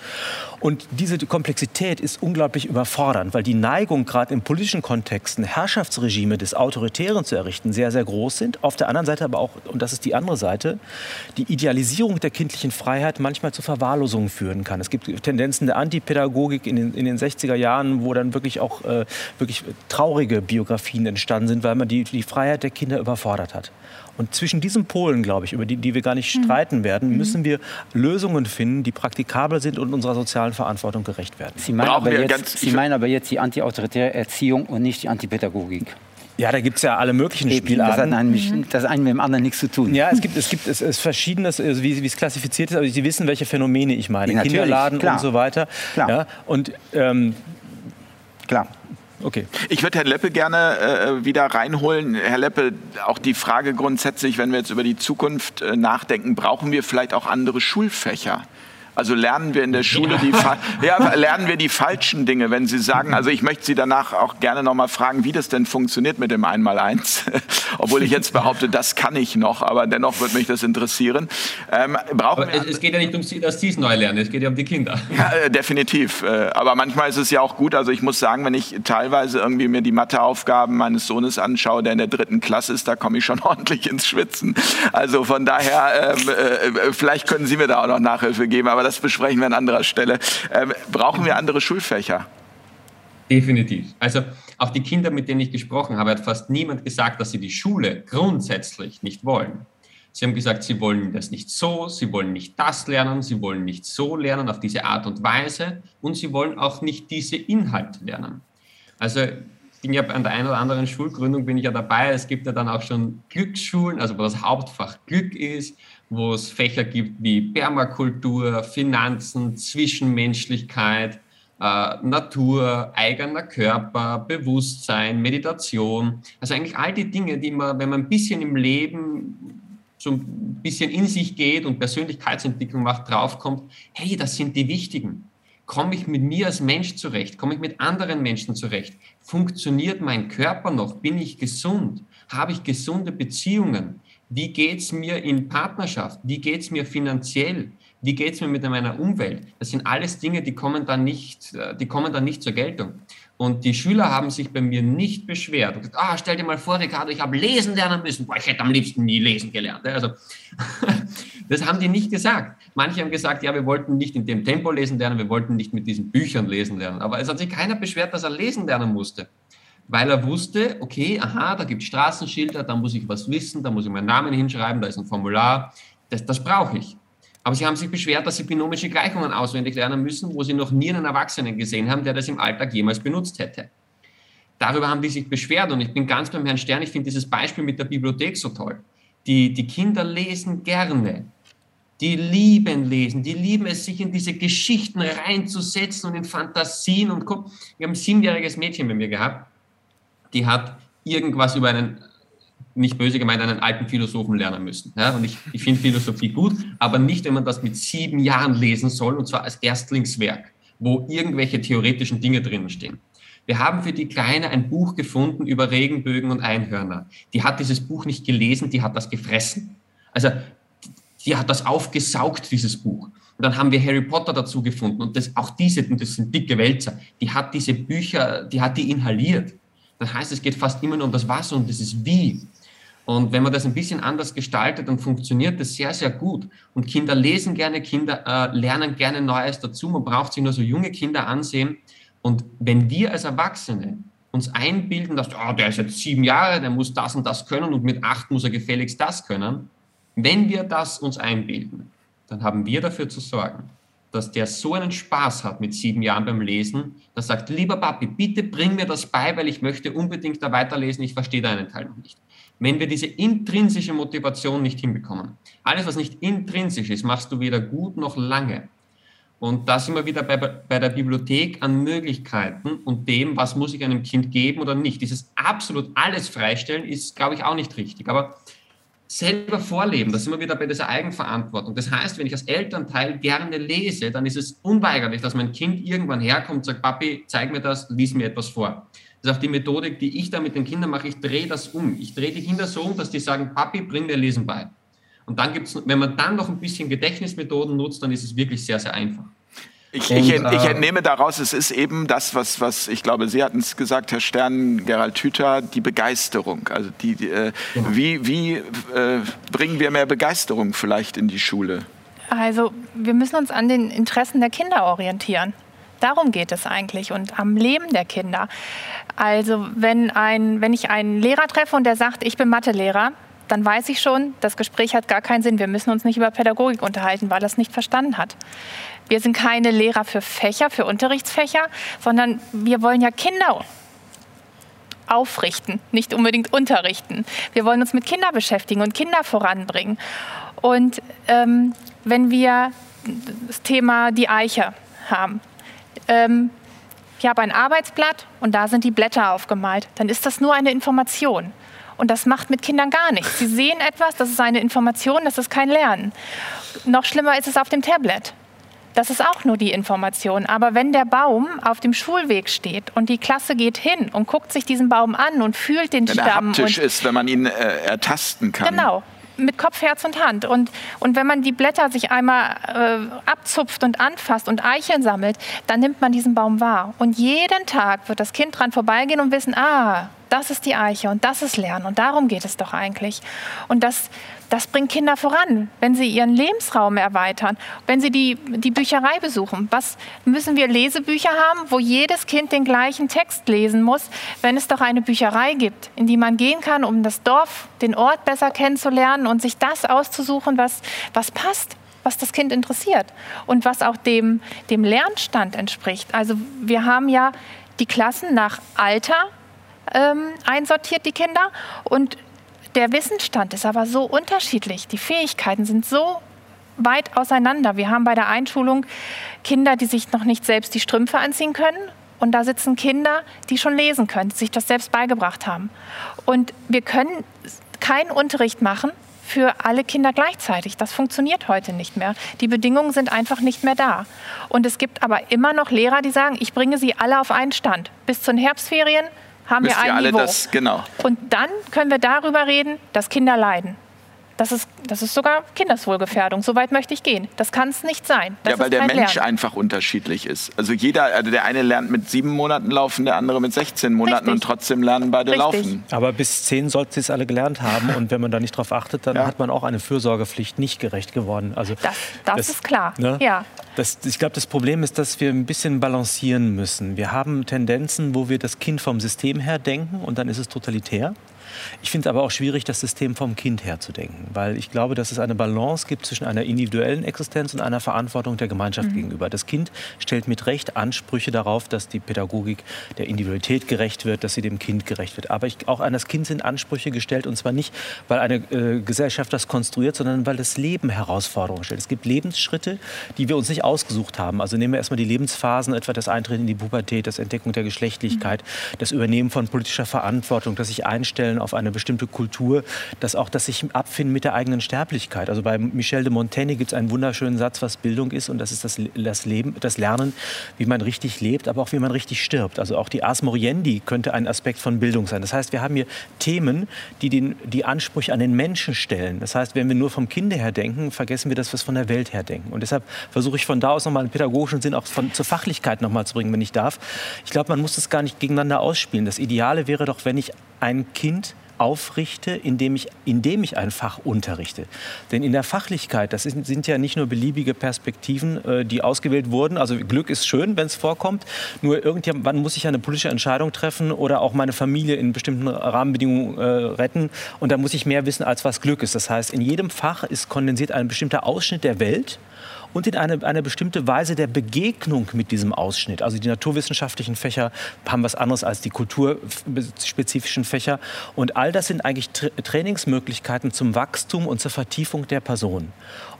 Und diese Komplexität ist unglaublich überfordernd, weil die Neigung, gerade in politischen Kontexten, Herrschaftsregime des Autoritären zu errichten, sehr, sehr groß sind. Auf der anderen Seite aber auch, und das ist die andere Seite, die Idealisierung der kindlichen Freiheit manchmal zu Verwahrlosungen führen kann. Es gibt Tendenzen der Antipädagogik in den, in den 60er Jahren, wo dann wirklich auch äh, wirklich traurige Biografien entstanden sind, weil man die, die Freiheit der Kinder überfordert hat. Und zwischen diesen Polen, glaube ich, über die, die wir gar nicht mhm. streiten werden, mhm. müssen wir Lösungen finden, die praktikabel sind und unserer sozialen Verantwortung gerecht werden. Sie meinen, aber jetzt, Sie meinen aber jetzt die antiautoritäre Erziehung und nicht die Antipädagogik. Ja, da gibt es ja alle möglichen Eben, Spielarten. Das hat, einen, das eine mit dem anderen nichts zu tun. Ja, es gibt, es gibt es, es verschiedenes, also wie, wie es klassifiziert ist, aber Sie wissen, welche Phänomene ich meine. Ja, Kinderladen klar. und so weiter. Klar. Ja, und ähm, klar. Okay. Ich würde Herrn Leppe gerne äh, wieder reinholen. Herr Leppe, auch die Frage grundsätzlich, wenn wir jetzt über die Zukunft äh, nachdenken, brauchen wir vielleicht auch andere Schulfächer? Also lernen wir in der Schule die, ja, lernen wir die falschen Dinge, wenn Sie sagen, also ich möchte Sie danach auch gerne noch mal fragen, wie das denn funktioniert mit dem Einmaleins, [laughs] obwohl ich jetzt behaupte, das kann ich noch, aber dennoch würde mich das interessieren. Ähm, brauchen es, es, geht ja nicht um Sie, dass Sie es neu lernen, es geht ja um die Kinder. [laughs] Ja, äh, definitiv. Äh, aber manchmal ist es ja auch gut. Also ich muss sagen, wenn ich teilweise irgendwie mir die Matheaufgaben meines Sohnes anschaue, der in der dritten Klasse ist, da komme ich schon [laughs] ordentlich ins Schwitzen. Also von daher, ähm, äh, vielleicht können Sie mir da auch noch Nachhilfe geben. Aber aber das besprechen wir an anderer Stelle. Ähm, brauchen wir andere Schulfächer? Definitiv. Also auch die Kinder, mit denen ich gesprochen habe, hat fast niemand gesagt, dass sie die Schule grundsätzlich nicht wollen. Sie haben gesagt, sie wollen das nicht so, sie wollen nicht das lernen, sie wollen nicht so lernen auf diese Art und Weise und sie wollen auch nicht diese Inhalte lernen. Also ich bin ja an der einen oder anderen Schulgründung bin ich ja dabei. Es gibt ja dann auch schon Glücksschulen, also wo das Hauptfach Glück ist, wo es Fächer gibt wie Permakultur, Finanzen, Zwischenmenschlichkeit, äh, Natur, eigener Körper, Bewusstsein, Meditation. Also eigentlich all die Dinge, die man, wenn man ein bisschen im Leben so ein bisschen in sich geht und Persönlichkeitsentwicklung macht, draufkommt, hey, das sind die wichtigen. Komme ich mit mir als Mensch zurecht? Komme ich mit anderen Menschen zurecht? Funktioniert mein Körper noch? Bin ich gesund? Habe ich gesunde Beziehungen? Wie geht es mir in Partnerschaft? Wie geht es mir finanziell? Wie geht es mir mit meiner Umwelt? Das sind alles Dinge, die kommen dann nicht, äh, die kommen dann nicht zur Geltung. Und die Schüler haben sich bei mir nicht beschwert. Und gesagt, ah, stell dir mal vor, Ricardo, ich habe lesen lernen müssen. Boah, ich hätte am liebsten nie lesen gelernt. Also, [laughs] das haben die nicht gesagt. Manche haben gesagt, ja, wir wollten nicht in dem Tempo lesen lernen, wir wollten nicht mit diesen Büchern lesen lernen. Aber es hat sich keiner beschwert, dass er lesen lernen musste. Weil er wusste, okay, aha, da gibt es Straßenschilder, da muss ich was wissen, da muss ich meinen Namen hinschreiben, da ist ein Formular. Das, das brauche ich. Aber sie haben sich beschwert, dass sie binomische Gleichungen auswendig lernen müssen, wo sie noch nie einen Erwachsenen gesehen haben, der das im Alltag jemals benutzt hätte. Darüber haben die sich beschwert und ich bin ganz beim Herrn Stern, ich finde dieses Beispiel mit der Bibliothek so toll. Die, die Kinder lesen gerne. Die lieben lesen, die lieben es, sich in diese Geschichten reinzusetzen und in Fantasien und wir haben ein siebenjähriges Mädchen bei mir gehabt, die hat irgendwas über einen nicht böse gemeint, einen alten Philosophen lernen müssen. Ja, und ich, ich finde Philosophie gut, aber nicht, wenn man das mit sieben Jahren lesen soll, und zwar als Erstlingswerk, wo irgendwelche theoretischen Dinge drinnen stehen. Wir haben für die Kleine ein Buch gefunden über Regenbögen und Einhörner. Die hat dieses Buch nicht gelesen, die hat das gefressen. Also die hat das aufgesaugt, dieses Buch. Und dann haben wir Harry Potter dazu gefunden. Und das, auch diese, und das sind dicke Wälzer, die hat diese Bücher, die hat die inhaliert. Das heißt, es geht fast immer nur um das Was und das ist Wie. Und wenn man das ein bisschen anders gestaltet, dann funktioniert das sehr, sehr gut. Und Kinder lesen gerne, Kinder äh, lernen gerne Neues dazu. Man braucht sich nur so junge Kinder ansehen. Und wenn wir als Erwachsene uns einbilden, dass oh, der ist jetzt sieben Jahre, der muss das und das können und mit acht muss er gefälligst das können, wenn wir das uns einbilden, dann haben wir dafür zu sorgen, dass der so einen Spaß hat mit sieben Jahren beim Lesen, dass sagt, lieber Papi, bitte bring mir das bei, weil ich möchte unbedingt da weiterlesen, ich verstehe deinen Teil noch nicht wenn wir diese intrinsische Motivation nicht hinbekommen. Alles, was nicht intrinsisch ist, machst du weder gut noch lange. Und da sind wir wieder bei, bei der Bibliothek an Möglichkeiten und dem, was muss ich einem Kind geben oder nicht. Dieses absolut alles freistellen ist, glaube ich, auch nicht richtig. Aber selber vorleben, da sind wir wieder bei dieser Eigenverantwortung. Das heißt, wenn ich als Elternteil gerne lese, dann ist es unweigerlich, dass mein Kind irgendwann herkommt und sagt, Papi, zeig mir das, lies mir etwas vor. Das ist auch die Methodik, die ich da mit den Kindern mache. Ich drehe das um. Ich drehe die Kinder so um, dass die sagen, Papi, bring mir Lesen bei. Und dann gibt es, wenn man dann noch ein bisschen Gedächtnismethoden nutzt, dann ist es wirklich sehr, sehr einfach. Ich, und, ich, ich, äh, entnehme daraus, es ist eben das, was, was ich glaube, Sie hatten es gesagt, Herr Stern, Gerald Hüther, die Begeisterung. Also die, die äh, genau. wie, wie äh, bringen wir mehr Begeisterung vielleicht in die Schule? Also wir müssen uns an den Interessen der Kinder orientieren. Darum geht es eigentlich und am Leben der Kinder. Also wenn, ein, wenn ich einen Lehrer treffe und der sagt, ich bin Mathelehrer, dann weiß ich schon, das Gespräch hat gar keinen Sinn. Wir müssen uns nicht über Pädagogik unterhalten, weil er es nicht verstanden hat. Wir sind keine Lehrer für Fächer, für Unterrichtsfächer, sondern wir wollen ja Kinder aufrichten, nicht unbedingt unterrichten. Wir wollen uns mit Kindern beschäftigen und Kinder voranbringen. Und ähm, wenn wir das Thema die Eiche haben, ähm, ich habe ein Arbeitsblatt und da sind die Blätter aufgemalt, dann ist das nur eine Information. Und das macht mit Kindern gar nichts. Sie sehen etwas, das ist eine Information, das ist kein Lernen. Noch schlimmer ist es auf dem Tablet. Das ist auch nur die Information. Aber wenn der Baum auf dem Schulweg steht und die Klasse geht hin und guckt sich diesen Baum an und fühlt den wenn Stamm. Wenn er haptisch ist, wenn man ihn äh, ertasten kann. Genau mit Kopf, Herz und Hand. Und, und wenn man die Blätter sich einmal äh, abzupft und anfasst und Eicheln sammelt, dann nimmt man diesen Baum wahr. Und jeden Tag wird das Kind dran vorbeigehen und wissen, ah, das ist die Eiche und das ist Lernen. Und darum geht es doch eigentlich. Und das, das bringt Kinder voran, wenn sie ihren Lebensraum erweitern, wenn sie die, die Bücherei besuchen. Was müssen wir Lesebücher haben, wo jedes Kind den gleichen Text lesen muss, wenn es doch eine Bücherei gibt, in die man gehen kann, um das Dorf, den Ort besser kennenzulernen und sich das auszusuchen, was, was passt was das Kind interessiert und was auch dem, dem Lernstand entspricht. Also wir haben ja die Klassen nach Alter ähm, einsortiert, die Kinder, und der Wissensstand ist aber so unterschiedlich. Die Fähigkeiten sind so weit auseinander. Wir haben bei der Einschulung Kinder, die sich noch nicht selbst die Strümpfe anziehen können. Und da sitzen Kinder, die schon lesen können, die sich das selbst beigebracht haben. Und wir können keinen Unterricht machen für alle Kinder gleichzeitig. Das funktioniert heute nicht mehr. Die Bedingungen sind einfach nicht mehr da. Und es gibt aber immer noch Lehrer, die sagen, ich bringe sie alle auf einen Stand. Bis zu den Herbstferien haben wir ein Niveau. Das, genau. Und dann können wir darüber reden, dass Kinder leiden. Das ist, das ist sogar Kindeswohlgefährdung. So weit möchte ich gehen. Das kann es nicht sein. Das ja, weil der Mensch Lernen. einfach unterschiedlich ist. Also jeder, also der eine lernt mit sieben Monaten laufen, der andere mit 16 Monaten Richtig. und trotzdem lernen beide Richtig. laufen. Aber bis zehn sollten sie es alle gelernt haben und wenn man da nicht drauf achtet, dann ja. hat man auch eine Fürsorgepflicht nicht gerecht geworden. Also das, das, das ist klar. Ne? Ja. Das, ich glaube, das Problem ist, dass wir ein bisschen balancieren müssen. Wir haben Tendenzen, wo wir das Kind vom System her denken und dann ist es totalitär. Ich finde es aber auch schwierig, das System vom Kind her zu denken, weil ich glaube, dass es eine Balance gibt zwischen einer individuellen Existenz und einer Verantwortung der Gemeinschaft mhm. gegenüber. Das Kind stellt mit Recht Ansprüche darauf, dass die Pädagogik der Individualität gerecht wird, dass sie dem Kind gerecht wird. Aber ich, auch an das Kind sind Ansprüche gestellt und zwar nicht, weil eine äh, Gesellschaft das konstruiert, sondern weil das Leben Herausforderungen stellt. Es gibt Lebensschritte, die wir uns nicht ausgesucht haben. Also nehmen wir erstmal die Lebensphasen, etwa das Eintreten in die Pubertät, das Entdeckung der Geschlechtlichkeit, mhm. das Übernehmen von politischer Verantwortung, das sich einstellen auf eine bestimmte Kultur, dass auch das sich abfinden mit der eigenen Sterblichkeit. Also bei Michel de Montaigne gibt es einen wunderschönen Satz, was Bildung ist und das ist das, das Leben, das Lernen, wie man richtig lebt, aber auch wie man richtig stirbt. Also auch die Ars Moriendi könnte ein Aspekt von Bildung sein. Das heißt, wir haben hier Themen, die den, die Ansprüche an den Menschen stellen. Das heißt, wenn wir nur vom Kinde her denken, vergessen wir das, was von der Welt her denken. Und deshalb versuche ich von da aus nochmal einen pädagogischen Sinn auch von, zur Fachlichkeit nochmal zu bringen, wenn ich darf. Ich glaube, man muss das gar nicht gegeneinander ausspielen. Das Ideale wäre doch, wenn ich ein Kind aufrichte, indem ich, indem ich ein Fach unterrichte. Denn in der Fachlichkeit, das sind, sind ja nicht nur beliebige Perspektiven, äh, die ausgewählt wurden. Also Glück ist schön, wenn es vorkommt. Nur irgendwann muss ich eine politische Entscheidung treffen oder auch meine Familie in bestimmten Rahmenbedingungen äh, retten. Und da muss ich mehr wissen, als was Glück ist. Das heißt, in jedem Fach ist kondensiert ein bestimmter Ausschnitt der Welt und in eine, eine bestimmte Weise der Begegnung mit diesem Ausschnitt. Also die naturwissenschaftlichen Fächer haben was anderes als die kulturspezifischen Fächer. Und all das sind eigentlich Tra Trainingsmöglichkeiten zum Wachstum und zur Vertiefung der Person.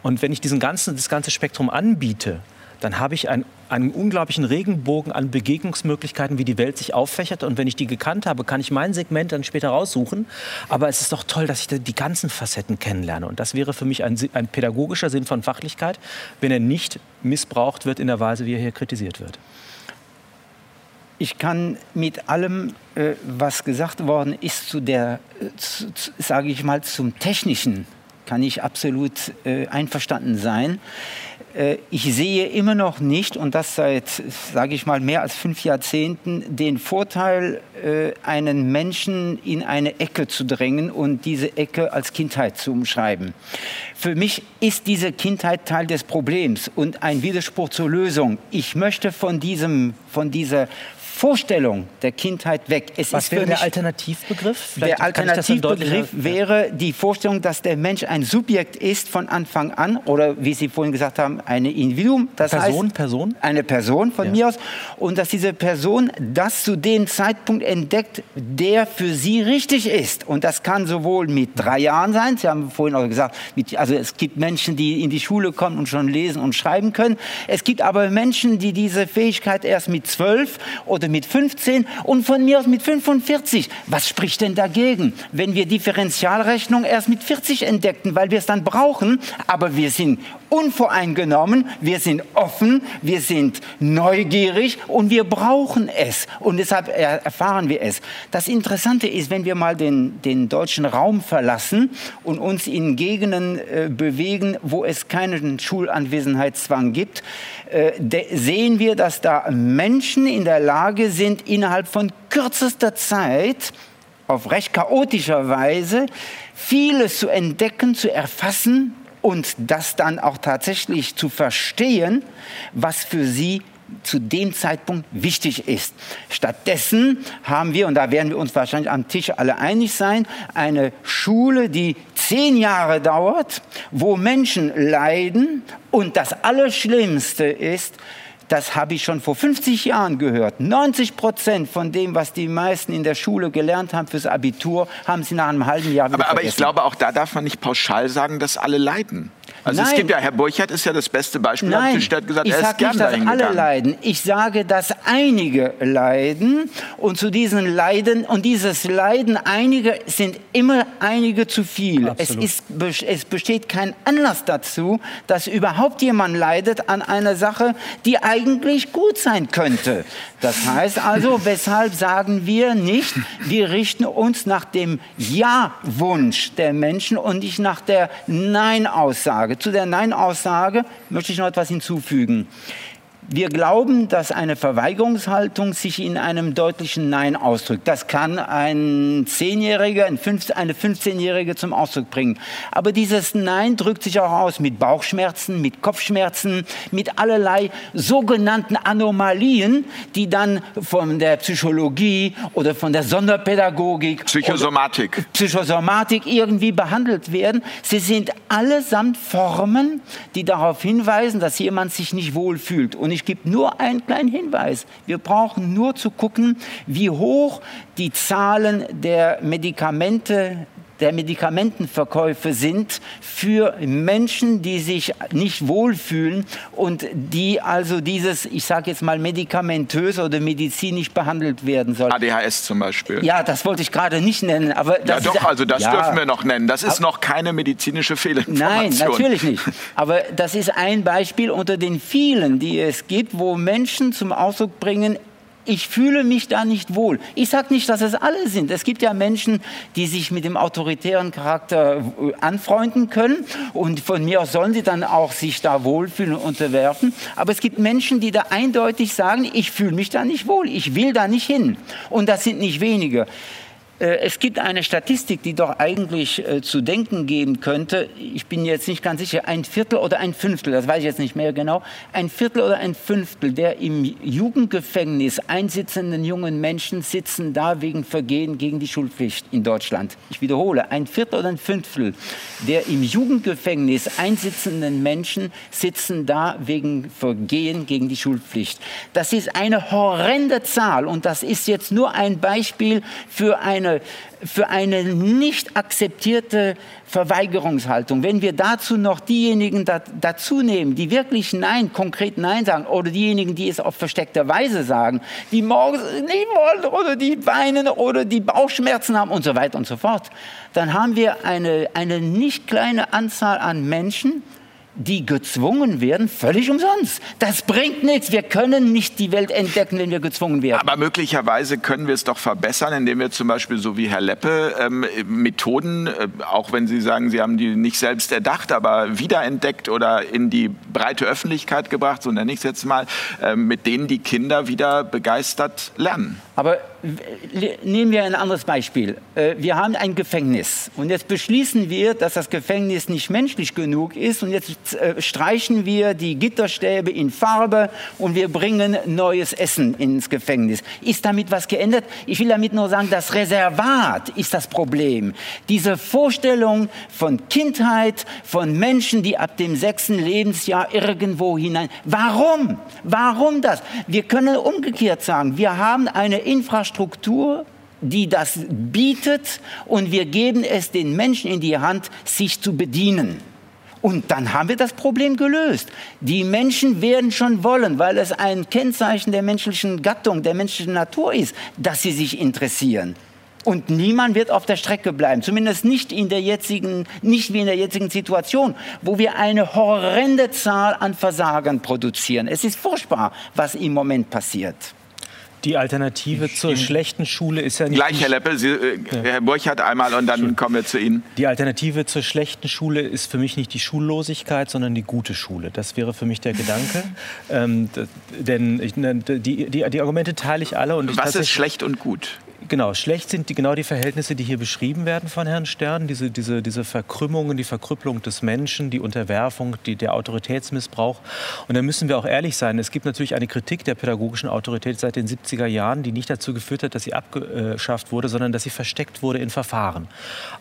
Und wenn ich diesen ganzen, das ganze Spektrum anbiete, dann habe ich ein, einen unglaublichen Regenbogen an Begegnungsmöglichkeiten, wie die Welt sich auffächert. Und wenn ich die gekannt habe, kann ich mein Segment dann später raussuchen. Aber es ist doch toll, dass ich die ganzen Facetten kennenlerne. Und das wäre für mich ein, ein pädagogischer Sinn von Fachlichkeit, wenn er nicht missbraucht wird in der Weise, wie er hier kritisiert wird. Ich kann mit allem, äh, was gesagt worden ist, zu der, sage ich mal, zum Technischen, kann ich absolut äh, einverstanden sein. Äh, ich sehe immer noch nicht, und das seit, sage ich mal, mehr als fünf Jahrzehnten, den Vorteil, äh, einen Menschen in eine Ecke zu drängen und diese Ecke als Kindheit zu umschreiben. Für mich ist diese Kindheit Teil des Problems und ein Widerspruch zur Lösung. Ich möchte von, diesem, von dieser Vorstellung der Kindheit weg. Es Was wäre der Alternativbegriff? Vielleicht der Alternativbegriff wäre die Vorstellung, dass der Mensch ein Subjekt ist von Anfang an oder wie Sie vorhin gesagt haben, ein Individuum. Das Person, heißt, Person? Eine Person von ja. mir aus. Und dass diese Person das zu dem Zeitpunkt entdeckt, der für sie richtig ist. Und das kann sowohl mit drei Jahren sein, Sie haben vorhin auch gesagt, mit, also es gibt Menschen, die in die Schule kommen und schon lesen und schreiben können. Es gibt aber Menschen, die diese Fähigkeit erst mit zwölf oder mit 15 und von mir aus mit 45. Was spricht denn dagegen, wenn wir Differentialrechnung erst mit 40 entdeckten, weil wir es dann brauchen, aber wir sind unvoreingenommen, wir sind offen, wir sind neugierig und wir brauchen es. Und deshalb erfahren wir es. Das Interessante ist, wenn wir mal den, den deutschen Raum verlassen und uns in Gegenden äh, bewegen, wo es keinen Schulanwesenheitszwang gibt, äh, sehen wir, dass da Menschen in der Lage sind, innerhalb von kürzester Zeit auf recht chaotischer Weise vieles zu entdecken, zu erfassen und das dann auch tatsächlich zu verstehen, was für sie zu dem Zeitpunkt wichtig ist. Stattdessen haben wir, und da werden wir uns wahrscheinlich am Tisch alle einig sein, eine Schule, die zehn Jahre dauert, wo Menschen leiden und das Allerschlimmste ist, das habe ich schon vor 50 Jahren gehört. 90 Prozent von dem, was die meisten in der Schule gelernt haben fürs Abitur, haben sie nach einem halben Jahr wieder aber, aber ich glaube, auch da darf man nicht pauschal sagen, dass alle leiden. Also Nein. es gibt ja, Herr Burchardt ist ja das beste Beispiel. Nein, hat gesagt, ich sage nicht, dass alle leiden. Ich sage, dass einige leiden und zu diesen Leiden und dieses Leiden einige sind immer einige zu viel. Es, ist, es besteht kein Anlass dazu, dass überhaupt jemand leidet an einer Sache, die eigentlich gut sein könnte. Das heißt also, weshalb sagen wir nicht, wir richten uns nach dem Ja-Wunsch der Menschen und nicht nach der Nein-Aussage. Zu der Nein-Aussage möchte ich noch etwas hinzufügen. Wir glauben, dass eine Verweigerungshaltung sich in einem deutlichen Nein ausdrückt. Das kann ein Zehnjähriger, eine 15-Jährige zum Ausdruck bringen. Aber dieses Nein drückt sich auch aus mit Bauchschmerzen, mit Kopfschmerzen, mit allerlei sogenannten Anomalien, die dann von der Psychologie oder von der Sonderpädagogik, Psychosomatik, Psychosomatik irgendwie behandelt werden. Sie sind allesamt Formen, die darauf hinweisen, dass jemand sich nicht wohlfühlt. Und ich ich gebe nur einen kleinen Hinweis. Wir brauchen nur zu gucken, wie hoch die Zahlen der Medikamente der Medikamentenverkäufe sind für Menschen, die sich nicht wohlfühlen und die also dieses, ich sage jetzt mal, medikamentös oder medizinisch behandelt werden sollen. ADHS zum Beispiel. Ja, das wollte ich gerade nicht nennen. Aber ja, doch, also das ja, dürfen wir noch nennen. Das ist noch keine medizinische Fehlinformation. Nein, natürlich nicht. Aber das ist ein Beispiel unter den vielen, die es gibt, wo Menschen zum Ausdruck bringen, ich fühle mich da nicht wohl. Ich sage nicht, dass es alle sind. Es gibt ja Menschen, die sich mit dem autoritären Charakter äh, anfreunden können und von mir aus sollen sie dann auch sich da wohlfühlen und unterwerfen. Aber es gibt Menschen, die da eindeutig sagen, ich fühle mich da nicht wohl, ich will da nicht hin. Und das sind nicht wenige. Äh, es gibt eine Statistik, die doch eigentlich äh, zu denken geben könnte. Ich bin jetzt nicht ganz sicher, ein Viertel oder ein Fünftel, das weiß ich jetzt nicht mehr genau, ein Viertel oder ein Fünftel der im Jugendgefängnis einsitzenden jungen Menschen sitzen da wegen Vergehen gegen die Schulpflicht in Deutschland. Ich wiederhole, ein Viertel oder ein Fünftel der im Jugendgefängnis einsitzenden Menschen sitzen da wegen Vergehen gegen die Schulpflicht. Das ist eine horrende Zahl und das ist jetzt nur ein Beispiel für eine eine, für eine nicht akzeptierte Verweigerungshaltung. Wenn wir dazu noch diejenigen da, dazu nehmen, die wirklich Nein, konkret Nein sagen, oder diejenigen, die es auf versteckte Weise sagen, die morgens nicht wollen oder die weinen oder die Bauchschmerzen haben und so weiter und so fort, dann haben wir eine, eine nicht kleine Anzahl an Menschen, die gezwungen werden, völlig umsonst. Das bringt nichts. Wir können nicht die Welt entdecken, wenn wir gezwungen werden. Aber möglicherweise können wir es doch verbessern, indem wir zum Beispiel, so wie Herr Leppe, ähm, Methoden, äh, auch wenn Sie sagen, Sie haben die nicht selbst erdacht, aber wiederentdeckt oder in die breite Öffentlichkeit gebracht, so nenne ich es jetzt mal, äh, mit denen die Kinder wieder begeistert lernen. Aber nehmen wir ein anderes Beispiel. Äh, wir haben ein Gefängnis und jetzt beschließen wir, dass das Gefängnis nicht menschlich genug ist und jetzt äh, streichen wir die Gitterstäbe in Farbe und wir bringen neues Essen ins Gefängnis. Ist damit was geändert? Ich will damit nur sagen, das Reservat ist das Problem. Diese Vorstellung von Kindheit, von Menschen, die ab dem sechsten Lebensjahr irgendwo hinein. Warum? Warum das? Wir können umgekehrt sagen, wir haben eine Infrastruktur, die das bietet und wir geben es den Menschen in die Hand, sich zu bedienen. Und dann haben wir das Problem gelöst. Die Menschen werden schon wollen, weil es ein Kennzeichen der menschlichen Gattung, der menschlichen Natur ist, dass sie sich interessieren. Und niemand wird auf der Strecke bleiben, zumindest nicht in der jetzigen, nicht wie in der jetzigen Situation, wo wir eine horrende Zahl an Versagen produzieren. Es ist furchtbar, was im Moment passiert. Die Alternative ich zur schlechten Schule ist ja nicht. Gleich, Herr Leppel, Sie, äh, ja. Herr Burchardt einmal und dann kommen wir zu Ihnen. Die Alternative zur schlechten Schule ist für mich nicht die Schullosigkeit, sondern die gute Schule. Das wäre für mich der Gedanke. [laughs] ähm, denn ich, ne, die, die, die, Argumente teile ich alle. Und Was ist schlecht und gut? Genau, schlecht sind die, genau die Verhältnisse, die hier beschrieben werden von Herrn Stern. Diese, diese, diese Verkrümmungen, die Verkrüppelung des Menschen, die Unterwerfung, die, der Autoritätsmissbrauch. Und da müssen wir auch ehrlich sein. Es gibt natürlich eine Kritik der pädagogischen Autorität seit den 70er Jahren, die nicht dazu geführt hat, dass sie abgeschafft wurde, sondern dass sie versteckt wurde in Verfahren.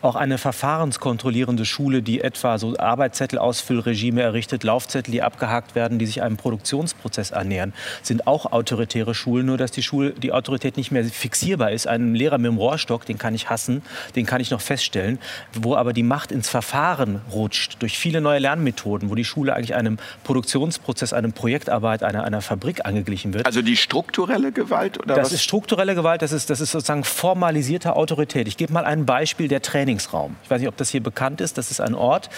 Auch eine verfahrenskontrollierende Schule, die etwa so Arbeitszettel-Ausfüllregime errichtet, Laufzettel, die abgehakt werden, die sich einem Produktionsprozess annähern, sind auch autoritäre Schulen, nur dass die, Schule, die Autorität nicht mehr fixierbar ist einen Lehrer mit dem Rohrstock, den kann ich hassen, den kann ich noch feststellen, wo aber die Macht ins Verfahren rutscht durch viele neue Lernmethoden, wo die Schule eigentlich einem Produktionsprozess, einem Projektarbeit, einer, einer Fabrik angeglichen wird. Also die strukturelle Gewalt oder Das was? ist strukturelle Gewalt, das ist, das ist sozusagen formalisierte Autorität. Ich gebe mal ein Beispiel, der Trainingsraum. Ich weiß nicht, ob das hier bekannt ist, das ist ein Ort,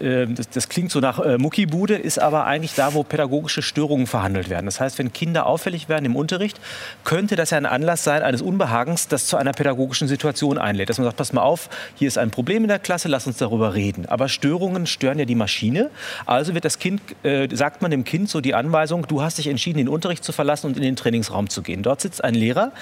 äh, das, das klingt so nach äh, Muckibude, ist aber eigentlich da, wo pädagogische Störungen verhandelt werden. Das heißt, wenn Kinder auffällig werden im Unterricht, könnte das ja ein Anlass sein eines Unbehagens, Angst, das zu einer pädagogischen Situation einlädt. Dass man sagt, pass mal auf, hier ist ein Problem in der Klasse, lass uns darüber reden. Aber Störungen stören ja die Maschine. Also wird das Kind, äh, sagt man dem Kind so die Anweisung, du hast dich entschieden, den Unterricht zu verlassen und in den Trainingsraum zu gehen. Dort sitzt ein Lehrer,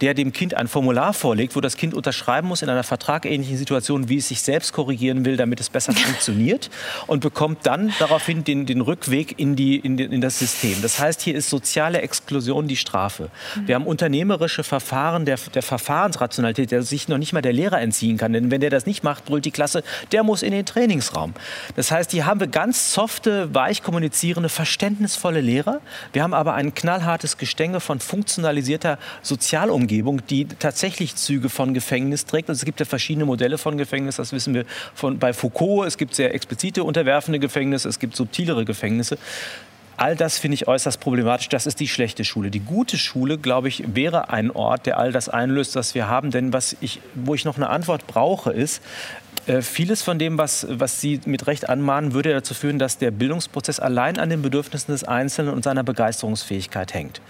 der dem Kind ein Formular vorlegt, wo das Kind unterschreiben muss in einer vertragähnlichen Situation, wie es sich selbst korrigieren will, damit es besser [laughs] funktioniert und bekommt dann daraufhin den, den Rückweg in, die, in, in das System. Das heißt, hier ist soziale Exklusion die Strafe. Wir haben unternehmerische Verfahren der, der Verfahrensrationalität, der sich noch nicht mal der Lehrer entziehen kann. Denn wenn der das nicht macht, brüllt die Klasse, der muss in den Trainingsraum. Das heißt, hier haben wir ganz softe, weich kommunizierende, verständnisvolle Lehrer. Wir haben aber ein knallhartes Gestänge von funktionalisierter Sozialumgebung, die tatsächlich Züge von Gefängnis trägt. Also es gibt ja verschiedene Modelle von Gefängnis, das wissen wir von, bei Foucault. Es gibt sehr explizite unterwerfende Gefängnisse, es gibt subtilere Gefängnisse. All das finde ich äußerst problematisch. Das ist die schlechte Schule. Die gute Schule, glaube ich, wäre ein Ort, der all das einlöst, was wir haben. Denn was ich, wo ich noch eine Antwort brauche, ist, äh, vieles von dem, was, was Sie mit Recht anmahnen, würde dazu führen, dass der Bildungsprozess allein an den Bedürfnissen des Einzelnen und seiner Begeisterungsfähigkeit hängt.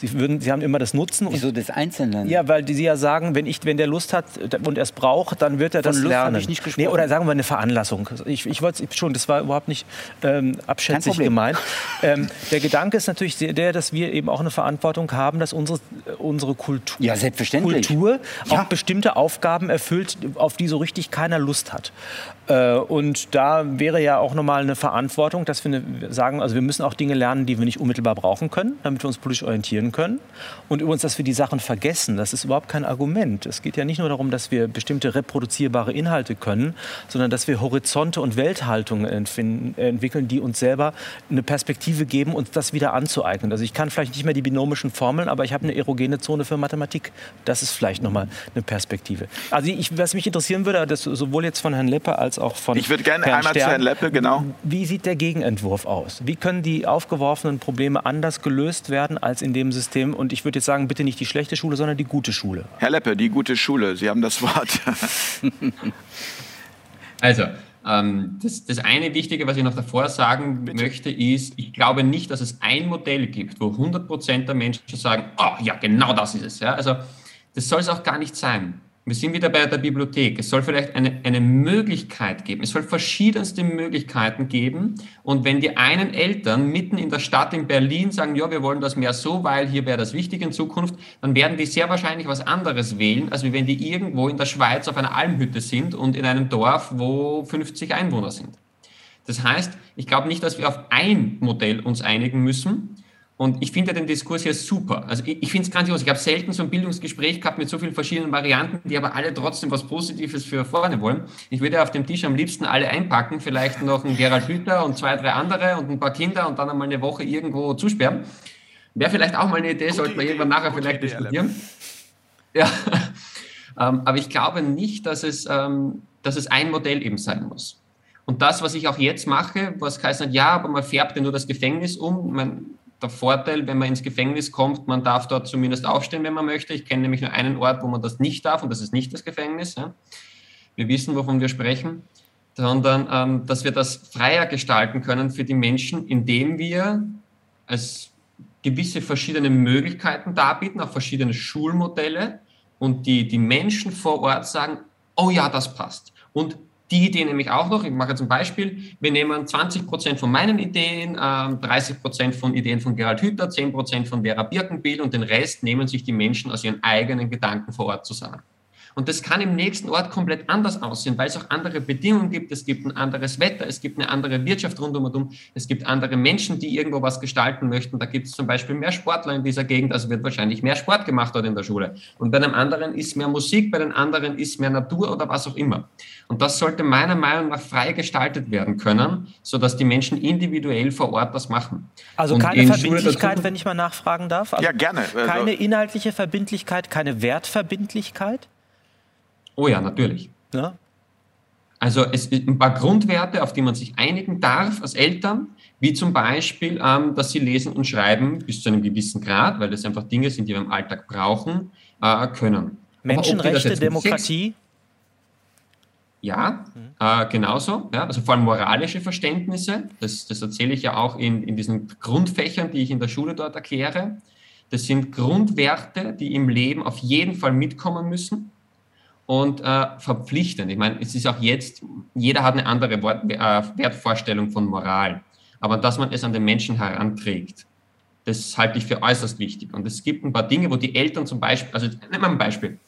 Sie, würden, Sie haben immer das Nutzen. Wieso des Einzelnen? Ja, weil Sie ja sagen, wenn, ich, wenn der Lust hat und er es braucht, dann wird er Von das Lust lernen. ich nicht gesprochen. nee, oder sagen wir eine Veranlassung. Ich, ich wollte schon, das war überhaupt nicht ähm, abschätzig gemeint. Ähm, der Gedanke ist natürlich der, dass wir eben auch eine Verantwortung haben, dass unsere, unsere Kultur, Ja. Kultur Ja. auch bestimmte Aufgaben erfüllt, auf die so richtig keiner Lust hat. Äh, Und da wäre ja auch nochmal eine Verantwortung, dass wir sagen, also wir müssen auch Dinge lernen, die wir nicht unmittelbar brauchen können, damit wir uns politisch orientieren können. Und übrigens, dass wir die Sachen vergessen, das ist überhaupt kein Argument. Es geht ja nicht nur darum, dass wir bestimmte reproduzierbare Inhalte können, sondern dass wir Horizonte und Welthaltungen entwickeln, die uns selber eine Perspektive geben, uns das wieder anzueignen. Also ich kann vielleicht nicht mehr die binomischen Formeln, aber ich habe eine erogene Zone für Mathematik. Das ist vielleicht nochmal eine Perspektive. Also ich, was mich interessieren würde, das sowohl jetzt von Herrn Leppe als auch von Ich würde gerne Herrn einmal zu Stern, Herrn Leppe, genau. Wie sieht der Gegenentwurf aus? Wie können die aufgeworfenen Probleme anders gelöst werden als in dem System? Und ich würde jetzt sagen, bitte nicht die schlechte Schule, sondern die gute Schule. Herr Leppe, die gute Schule, Sie haben das Wort. [laughs] Also, ähm, das, das eine Wichtige, was ich noch davor sagen möchte, ist, ich glaube nicht, dass es ein Modell gibt, wo 100 Prozent der Menschen sagen, oh ja, genau das ist es. Ja? Also, das soll es auch gar nicht sein. Wir sind wieder bei der Bibliothek. Es soll vielleicht eine, eine Möglichkeit geben. Es soll verschiedenste Möglichkeiten geben. Und wenn die einen Eltern mitten in der Stadt in Berlin sagen, ja, wir wollen das mehr so, weil hier wäre das wichtig in Zukunft, dann werden die sehr wahrscheinlich was anderes wählen, als wenn die irgendwo in der Schweiz auf einer Almhütte sind und in einem Dorf, wo 50 Einwohner sind. Das heißt, ich glaube nicht, dass wir auf ein Modell uns einigen müssen, und ich finde den Diskurs hier super. Also ich, ich finde es grandios. Ich habe selten so ein Bildungsgespräch gehabt mit so vielen verschiedenen Varianten, die aber alle trotzdem was Positives für vorne wollen. Ich würde auf dem Tisch am liebsten alle einpacken, vielleicht noch einen Gerald Hüther und zwei, drei andere und ein paar Kinder und dann einmal eine Woche irgendwo zusperren. Wäre vielleicht auch mal eine Idee, sollte man irgendwann nachher vielleicht Idee, diskutieren. [laughs] Ja, ähm, aber ich glaube nicht, dass es, ähm, dass es ein Modell eben sein muss. Und das, was ich auch jetzt mache, was heißt, ja, aber man färbt ja nur das Gefängnis um. Man, der Vorteil, wenn man ins Gefängnis kommt, man darf dort zumindest aufstehen, wenn man möchte. Ich kenne nämlich nur einen Ort, wo man das nicht darf und das ist nicht das Gefängnis. Ja. Wir wissen, wovon wir sprechen, sondern ähm, dass wir das freier gestalten können für die Menschen, indem wir als gewisse verschiedene Möglichkeiten darbieten, auch verschiedene Schulmodelle und die, die Menschen vor Ort sagen, oh ja, das passt. Und die Idee nämlich auch noch, ich mache ein Beispiel, wir nehmen 20 Prozent von meinen Ideen, 30 ähm, Prozent von Ideen von Gerald Hüther, 10 Prozent von Vera Birkenbiel und den Rest nehmen sich die Menschen aus ihren eigenen Gedanken vor Ort zusammen. Und das kann im nächsten Ort komplett anders aussehen, weil es auch andere Bedingungen gibt. Es gibt ein anderes Wetter, es gibt eine andere Wirtschaft rund um und um. Es gibt andere Menschen, die irgendwo was gestalten möchten. Da gibt es zum Beispiel mehr Sportler in dieser Gegend, also wird wahrscheinlich mehr Sport gemacht dort in der Schule. Und bei einem anderen ist mehr Musik, bei den anderen ist mehr Natur oder was auch immer. Und das sollte meiner Meinung nach frei gestaltet werden können, sodass die Menschen individuell vor Ort das machen. Also und keine Verbindlichkeit, wenn ich mal nachfragen darf? Also ja, gerne. Keine also inhaltliche Verbindlichkeit, keine Wertverbindlichkeit? Oh ja, natürlich. Ja. Also es sind ein paar Grundwerte, auf die man sich einigen darf als Eltern, wie zum Beispiel, ähm, dass sie lesen und schreiben bis zu einem gewissen Grad, weil das einfach Dinge sind, die wir im Alltag brauchen, äh, können. Menschenrechte, Demokratie? Ja, mhm. äh, genauso. Ja, also vor allem moralische Verständnisse. Das, das erzähle ich ja auch in, in diesen Grundfächern, die ich in der Schule dort erkläre. Das sind Grundwerte, die im Leben auf jeden Fall mitkommen müssen und äh, verpflichtend. Ich meine, es ist auch jetzt, jeder hat eine andere Wort, äh, Wertvorstellung von Moral, aber dass man es an den Menschen heranträgt, das halte ich für äußerst wichtig. Und es gibt ein paar Dinge, wo die Eltern zum Beispiel, also nehmen wir ein Beispiel,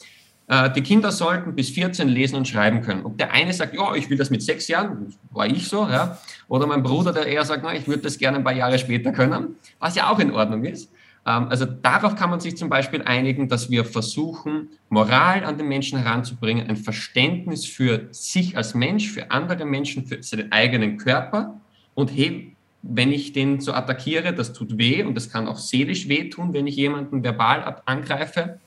äh, die Kinder sollten bis 14 lesen und schreiben können. Ob der eine sagt, ja, ich will das mit sechs Jahren, war ich so, ja, oder mein Bruder, der eher sagt, na, ich würde das gerne ein paar Jahre später können, was ja auch in Ordnung ist. Ähm, also darauf kann man sich zum Beispiel einigen, dass wir versuchen, Moral an den Menschen heranzubringen, ein Verständnis für sich als Mensch, für andere Menschen, für seinen eigenen Körper. Und hey, wenn ich den so attackiere, das tut weh und das kann auch seelisch wehtun, wenn ich jemanden verbal angreife.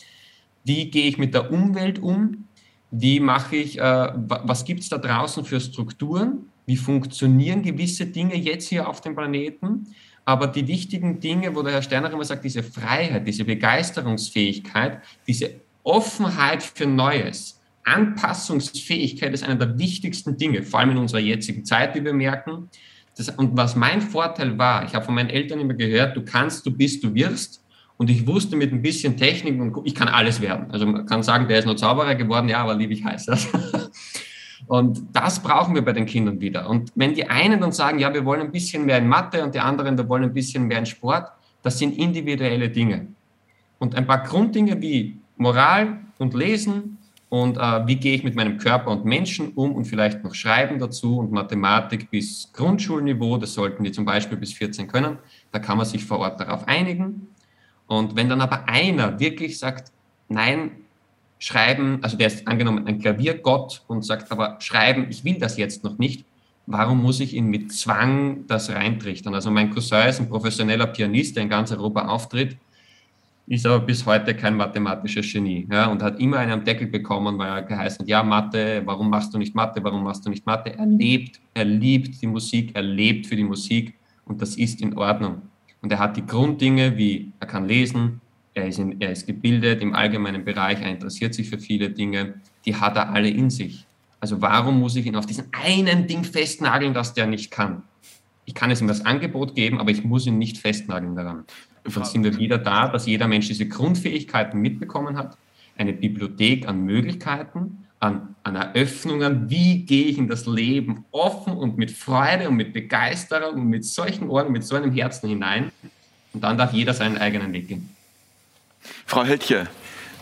Wie gehe ich mit der Umwelt um? Wie mache ich, äh, was gibt es da draußen für Strukturen? Wie funktionieren gewisse Dinge jetzt hier auf dem Planeten? Aber die wichtigen Dinge, wo der Herr Steiner immer sagt, diese Freiheit, diese Begeisterungsfähigkeit, diese Offenheit für Neues, Anpassungsfähigkeit ist einer der wichtigsten Dinge, vor allem in unserer jetzigen Zeit, wie wir merken. Das, und was mein Vorteil war, ich habe von meinen Eltern immer gehört, du kannst, du bist, du wirst. Und ich wusste mit ein bisschen Technik und ich kann alles werden. Also man kann sagen, der ist nur Zauberer geworden, ja, aber liebe ich heiß. [laughs] Und das brauchen wir bei den Kindern wieder. Und wenn die einen dann sagen, ja, wir wollen ein bisschen mehr in Mathe und die anderen, wir wollen ein bisschen mehr in Sport, das sind individuelle Dinge. Und ein paar Grunddinge wie Moral und Lesen und äh, wie gehe ich mit meinem Körper und Menschen um und vielleicht noch Schreiben dazu und Mathematik bis Grundschulniveau, das sollten die zum Beispiel bis 14 können, da kann man sich vor Ort darauf einigen. Und wenn dann aber einer wirklich sagt, nein, schreiben, also der ist angenommen ein Klaviergott und sagt aber, schreiben, ich will das jetzt noch nicht, warum muss ich ihn mit Zwang das reintrichtern? Also mein Cousin ist ein professioneller Pianist, der in ganz Europa auftritt, ist aber bis heute kein mathematisches Genie ja, und hat immer einen am Deckel bekommen, weil er geheißen hat, ja, Mathe, warum machst du nicht Mathe, warum machst du nicht Mathe? Er lebt, er liebt die Musik, er lebt für die Musik und das ist in Ordnung. Und er hat die Grunddinge wie, er kann lesen, er ist, in, er ist gebildet im allgemeinen Bereich, er interessiert sich für viele Dinge, die hat er alle in sich. Also warum muss ich ihn auf diesen einen Ding festnageln, das der nicht kann? Ich kann es ihm das Angebot geben, aber ich muss ihn nicht festnageln daran. Und dann sind wir wieder da, dass jeder Mensch diese Grundfähigkeiten mitbekommen hat, eine Bibliothek an Möglichkeiten, an, an Eröffnungen, wie gehe ich in das Leben offen und mit Freude und mit Begeisterung und mit solchen Ohren, mit so einem Herzen hinein. Und dann darf jeder seinen eigenen Weg gehen. Frau Heltje,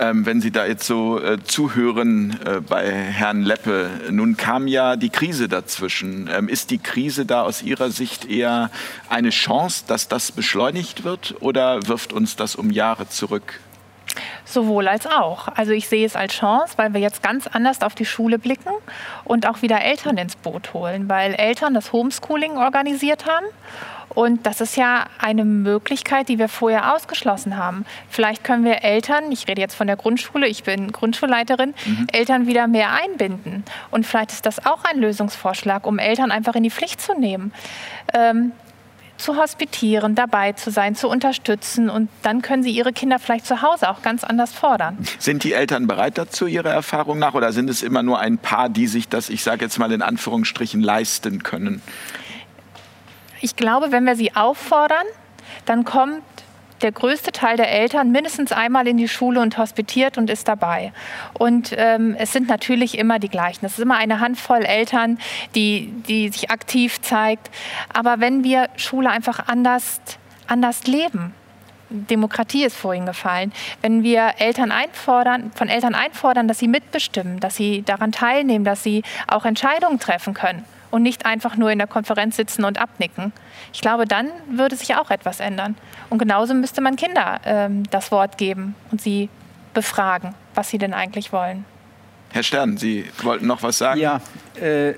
ähm, wenn Sie da jetzt so äh, zuhören äh, bei Herrn Leppe. Nun kam ja die Krise dazwischen. Ähm, ist die Krise da aus Ihrer Sicht eher eine Chance, dass das beschleunigt wird oder wirft uns das um Jahre zurück? Sowohl als auch. Also ich sehe es als Chance, weil wir jetzt ganz anders auf die Schule blicken und auch wieder Eltern ins Boot holen, weil Eltern das Homeschooling organisiert haben und das ist ja eine Möglichkeit, die wir vorher ausgeschlossen haben. Vielleicht können wir Eltern, ich rede jetzt von der Grundschule, ich bin Grundschulleiterin, mhm. Eltern wieder mehr einbinden. Und vielleicht ist das auch ein Lösungsvorschlag, um Eltern einfach in die Pflicht zu nehmen. Ähm, zu hospitieren, dabei zu sein, zu unterstützen und dann können sie ihre Kinder vielleicht zu Hause auch ganz anders fordern. Sind die Eltern bereit dazu, ihrer Erfahrung nach, oder sind es immer nur ein paar, die sich das, ich sage jetzt mal in Anführungsstrichen, leisten können? Ich glaube, wenn wir sie auffordern, dann kommt der größte Teil der Eltern mindestens einmal in die Schule und hospitiert und ist dabei. Und ähm, es sind natürlich immer die gleichen. Es ist immer eine Handvoll Eltern, die, die sich aktiv zeigt. Aber wenn wir Schule einfach anders, anders leben, Demokratie ist vorhin gefallen. Wenn wir Eltern einfordern, von Eltern einfordern, dass sie mitbestimmen, dass sie daran teilnehmen, dass sie auch Entscheidungen treffen können, und nicht einfach nur in der Konferenz sitzen und abnicken. Ich glaube, dann würde sich auch etwas ändern. Und genauso müsste man Kinder ähm, das Wort geben und sie befragen, was sie denn eigentlich wollen. Herr Stern, Sie wollten noch was sagen? Ja, äh,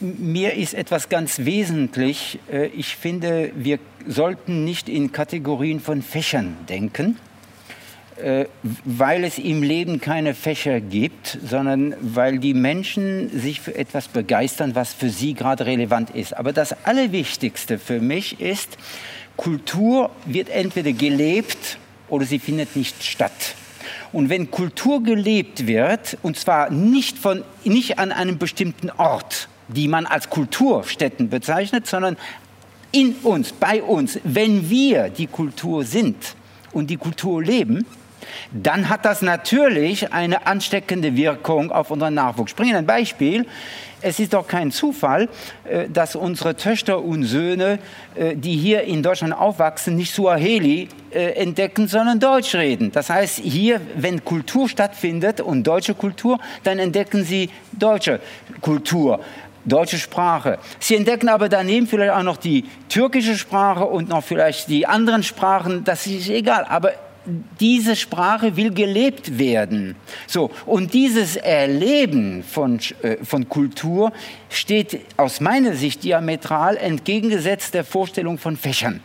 mir ist etwas ganz wesentlich. Äh, ich finde, wir sollten nicht in Kategorien von Fächern denken weil es im Leben keine Fächer gibt, sondern weil die Menschen sich für etwas begeistern, was für sie gerade relevant ist. Aber das Allerwichtigste für mich ist, Kultur wird entweder gelebt oder sie findet nicht statt. Und wenn Kultur gelebt wird, und zwar nicht, von, nicht an einem bestimmten Ort, die man als Kulturstätten bezeichnet, sondern in uns, bei uns, wenn wir die Kultur sind und die Kultur leben, dann hat das natürlich eine ansteckende Wirkung auf unseren Nachwuchs. Ich bringe ein Beispiel. Es ist doch kein Zufall, äh, dass unsere Töchter und Söhne, äh, die hier in Deutschland aufwachsen, nicht Suaheli äh, entdecken, sondern Deutsch reden. Das heißt, hier, wenn Kultur stattfindet und deutsche Kultur, dann entdecken sie deutsche Kultur deutsche Sprache. Sie entdecken aber daneben vielleicht auch noch die türkische Sprache und noch vielleicht die anderen Sprachen, das ist egal. Aber diese Sprache will gelebt werden. So, und dieses Erleben von, äh, von Kultur steht aus meiner Sicht diametral entgegengesetzt der Vorstellung von Fächern.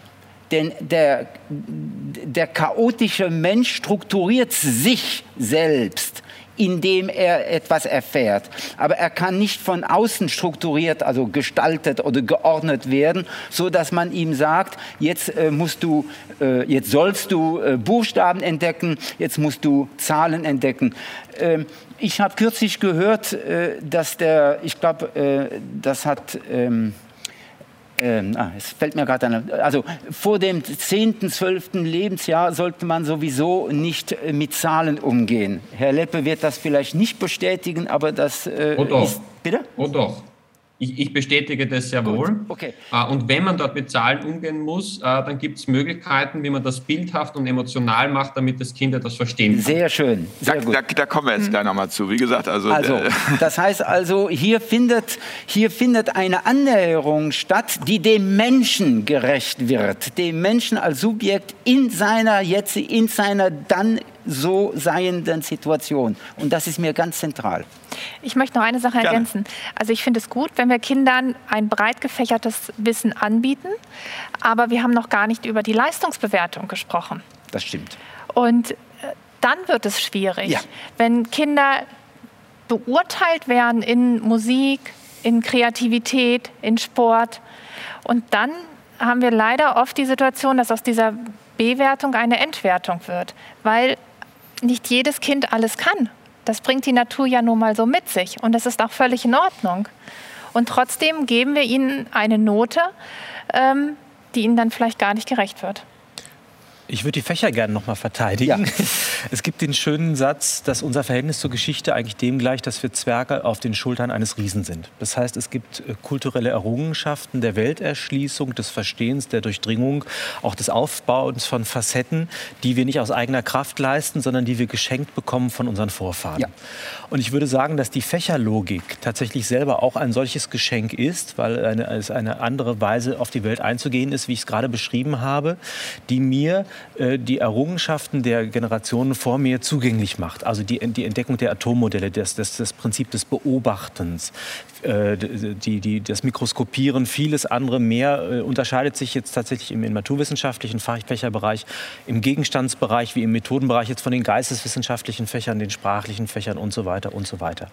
Denn der, der chaotische Mensch strukturiert sich selbst indem er etwas erfährt. Aber er kann nicht von außen strukturiert, also gestaltet oder geordnet werden, so dass man ihm sagt, jetzt äh, musst du, äh, jetzt sollst du äh, Buchstaben entdecken, jetzt musst du Zahlen entdecken. Ähm, ich habe kürzlich gehört, dass der, ich glaube, das hat ähm, ah, es fällt mir gerade an, also vor dem 10., 12. Lebensjahr sollte man sowieso nicht äh, mit Zahlen umgehen. Herr Leppe wird das vielleicht nicht bestätigen, aber das äh, oh doch. ist... Bitte? Oh doch. Ich, ich, bestätige das sehr wohl. Okay. Äh, und wenn man dort mit Zahlen umgehen muss, äh, dann gibt es Möglichkeiten, wie man das bildhaft und emotional macht, damit das Kind etwas verstehen kann. Sehr schön. Sehr da, da, da, kommen wir jetzt mhm. gleich nochmal zu. Wie gesagt, also. also das heißt also, hier findet, hier findet eine Annäherung statt, die dem Menschen gerecht wird. Dem Menschen als Subjekt in seiner jetzt, in seiner dann so seienden Situation. Und das ist mir ganz zentral. Ich möchte noch eine Sache Gerne. ergänzen. Also ich finde es gut, wenn wir Kindern ein breit gefächertes Wissen anbieten, aber wir haben noch gar nicht über die Leistungsbewertung gesprochen. Das stimmt. Und äh, dann wird es schwierig, ja. wenn Kinder beurteilt werden in Musik, in Kreativität, in Sport. Und dann haben wir leider oft die Situation, dass aus dieser Bewertung eine Entwertung wird, weil nicht jedes Kind alles kann. Das bringt die Natur ja nun mal so mit sich und das ist auch völlig in Ordnung. Und trotzdem geben wir ihnen eine Note, ähm, die ihnen dann vielleicht gar nicht gerecht wird. Ich würde die Fächer gerne noch mal verteidigen. Ja. [laughs] Es gibt den schönen Satz, dass unser Verhältnis zur Geschichte eigentlich dem gleicht, dass wir Zwerge auf den Schultern eines Riesen sind. Das heißt, es gibt äh, kulturelle Errungenschaften der Welterschließung, des Verstehens, der Durchdringung, auch des Aufbauens von Facetten, die wir nicht aus eigener Kraft leisten, sondern die wir geschenkt bekommen von unseren Vorfahren. Ja. Und ich würde sagen, dass die Fächerlogik tatsächlich selber auch ein solches Geschenk ist, weil eine, es eine andere Weise auf die Welt einzugehen ist, wie ich es gerade beschrieben habe, die mir die Errungenschaften der Generationen vor mir zugänglich macht. Also die, die Entdeckung der Atommodelle, das, das, das Prinzip des Beobachtens, äh, die, die, das Mikroskopieren, vieles andere mehr äh, unterscheidet sich jetzt tatsächlich im, im naturwissenschaftlichen Fächerbereich, im Gegenstandsbereich wie im Methodenbereich jetzt von den geisteswissenschaftlichen Fächern, den sprachlichen Fächern und so weiter und so weiter.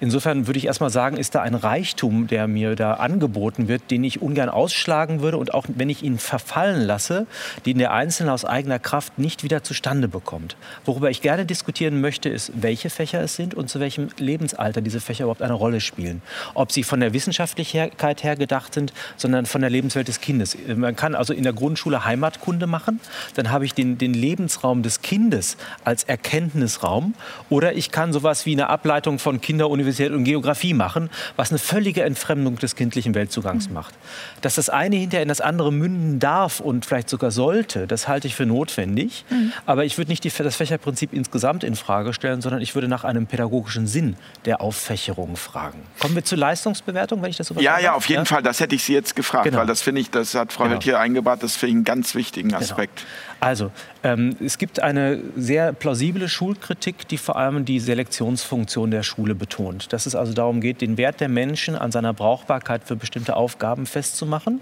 Insofern würde ich erst mal sagen, ist da ein Reichtum, der mir da angeboten wird, den ich ungern ausschlagen würde und auch wenn ich ihn verfallen lasse, den der Einzelne aus eigener Kraft nicht wieder zustande bekommt. Worüber ich gerne diskutieren möchte, ist, welche Fächer es sind und zu welchem Lebensalter diese Fächer überhaupt eine Rolle spielen ob sie von der Wissenschaftlichkeit her gedacht sind, sondern von der Lebenswelt des Kindes. Man kann also in der Grundschule Heimatkunde machen, dann habe ich den, den Lebensraum des Kindes als Erkenntnisraum oder ich kann sowas wie eine Ableitung von Kinderuniversität und Geografie machen, was eine völlige Entfremdung des kindlichen Weltzugangs mhm. macht. Dass das eine hinterher in das andere münden darf und vielleicht sogar sollte, das halte ich für notwendig. Mhm. Aber ich würde nicht die, das Fächerprinzip insgesamt in Frage stellen, sondern ich würde nach einem pädagogischen Sinn der Auffächerung fragen. Kommen wir zu Leistungsbewertung, wenn ich das so Ja, ja, auf jeden ja? Fall. Das hätte ich Sie jetzt gefragt, genau. weil das finde ich, das hat Frau genau. hier eingebracht, das finde ich einen ganz wichtigen genau. Aspekt. Genau. Also, ähm, es gibt eine sehr plausible Schulkritik, die vor allem die Selektionsfunktion der Schule betont. Dass es also darum geht, den Wert der Menschen an seiner Brauchbarkeit für bestimmte Aufgaben festzumachen.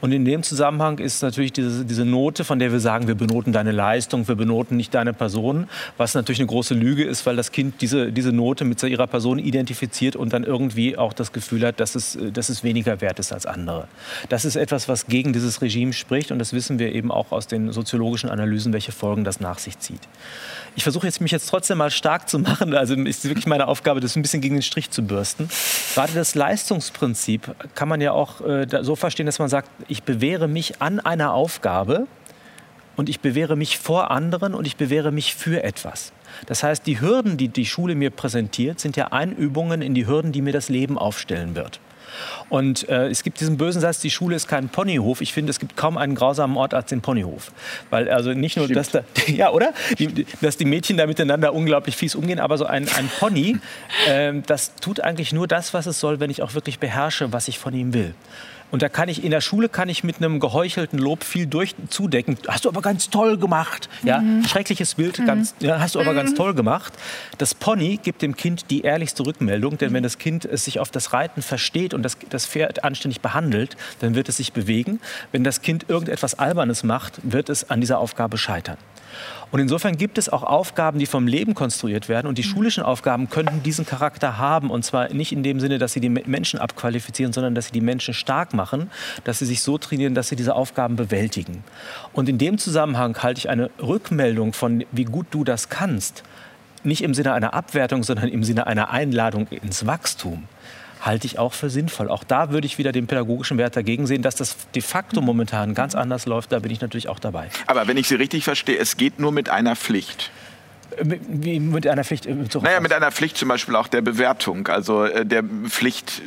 Und in dem Zusammenhang ist natürlich diese, diese Note, von der wir sagen, wir benoten deine Leistung, wir benoten nicht deine Person, was natürlich eine große Lüge ist, weil das Kind diese, diese Note mit ihrer Person identifiziert und dann irgendwie auch das Gefühl hat, dass es, dass es weniger wert ist als andere. Das ist etwas, was gegen dieses Regime spricht und das wissen wir eben auch aus den soziologischen Analysen, welche Folgen das nach sich zieht. Ich versuche jetzt, mich jetzt trotzdem mal stark zu machen. Also ist wirklich meine Aufgabe, das ein bisschen gegen den Strich zu bürsten. Gerade das Leistungsprinzip kann man ja auch äh, so verstehen, dass man sagt, ich bewähre mich an einer Aufgabe und ich bewähre mich vor anderen und ich bewähre mich für etwas. Das heißt, die Hürden, die die Schule mir präsentiert, sind ja Einübungen in die Hürden, die mir das Leben aufstellen wird. Und äh, es gibt diesen bösen Satz, die Schule ist kein Ponyhof. Ich finde, es gibt kaum einen grausamen Ort als den Ponyhof. Weil also nicht nur, dass da, [laughs] ja, oder? Die, dass die Mädchen da miteinander unglaublich fies umgehen, aber so ein, ein Pony, [laughs] äh, das tut eigentlich nur das, was es soll, wenn ich auch wirklich beherrsche, was ich von ihm will. Und da kann ich in der Schule kann ich mit einem geheuchelten Lob viel durch zudecken. Hast du aber ganz toll gemacht. Ja, mhm. schreckliches Bild, mhm. ganz, ja, hast du aber mhm. ganz toll gemacht. Das Pony gibt dem Kind die ehrlichste Rückmeldung, denn wenn das Kind es sich auf das Reiten versteht und das, das Pferd anständig behandelt, dann wird es sich bewegen. Wenn das Kind irgendetwas Albernes macht, wird es an dieser Aufgabe scheitern. Und insofern gibt es auch Aufgaben, die vom Leben konstruiert werden. Und die mhm. schulischen Aufgaben könnten diesen Charakter haben. Und zwar nicht in dem Sinne, dass sie die Menschen abqualifizieren, sondern dass sie die Menschen stark machen, dass sie sich so trainieren, dass sie diese Aufgaben bewältigen. Und in dem Zusammenhang halte ich eine Rückmeldung von, wie gut du das kannst, nicht im Sinne einer Abwertung, sondern im Sinne einer Einladung ins Wachstum halte ich auch für sinnvoll. Auch da würde ich wieder den pädagogischen Wert dagegen sehen, dass das de facto momentan ganz anders läuft. Da bin ich natürlich auch dabei. Aber wenn ich Sie richtig verstehe, es geht nur mit einer Pflicht. Wie mit einer Pflicht? Äh, naja, mit einer Pflicht zum Beispiel auch der Bewertung, also äh, der Pflicht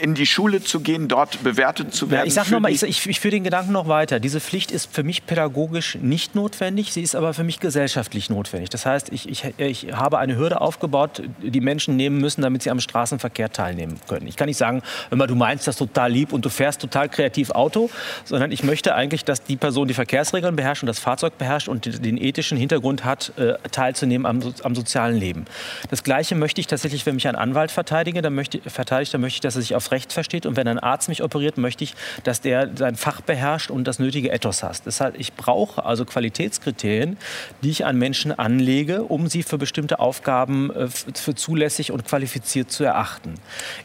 in die Schule zu gehen, dort bewertet zu werden. Ja, ich sage nochmal, ich, ich, ich führe den Gedanken noch weiter. Diese Pflicht ist für mich pädagogisch nicht notwendig, sie ist aber für mich gesellschaftlich notwendig. Das heißt, ich, ich, ich habe eine Hürde aufgebaut, die Menschen nehmen müssen, damit sie am Straßenverkehr teilnehmen können. Ich kann nicht sagen, immer du meinst das total lieb und du fährst total kreativ Auto, sondern ich möchte eigentlich, dass die Person die Verkehrsregeln beherrscht und das Fahrzeug beherrscht und den ethischen Hintergrund hat, äh, teilzunehmen am, am sozialen Leben. Das Gleiche möchte ich tatsächlich, wenn mich ein Anwalt verteidige, dann möchte, verteidigt, dann möchte ich, dass er sich Recht versteht. Und wenn ein Arzt mich operiert, möchte ich, dass der sein Fach beherrscht und das nötige Ethos hat. Deshalb, ich brauche also Qualitätskriterien, die ich an Menschen anlege, um sie für bestimmte Aufgaben äh, für zulässig und qualifiziert zu erachten.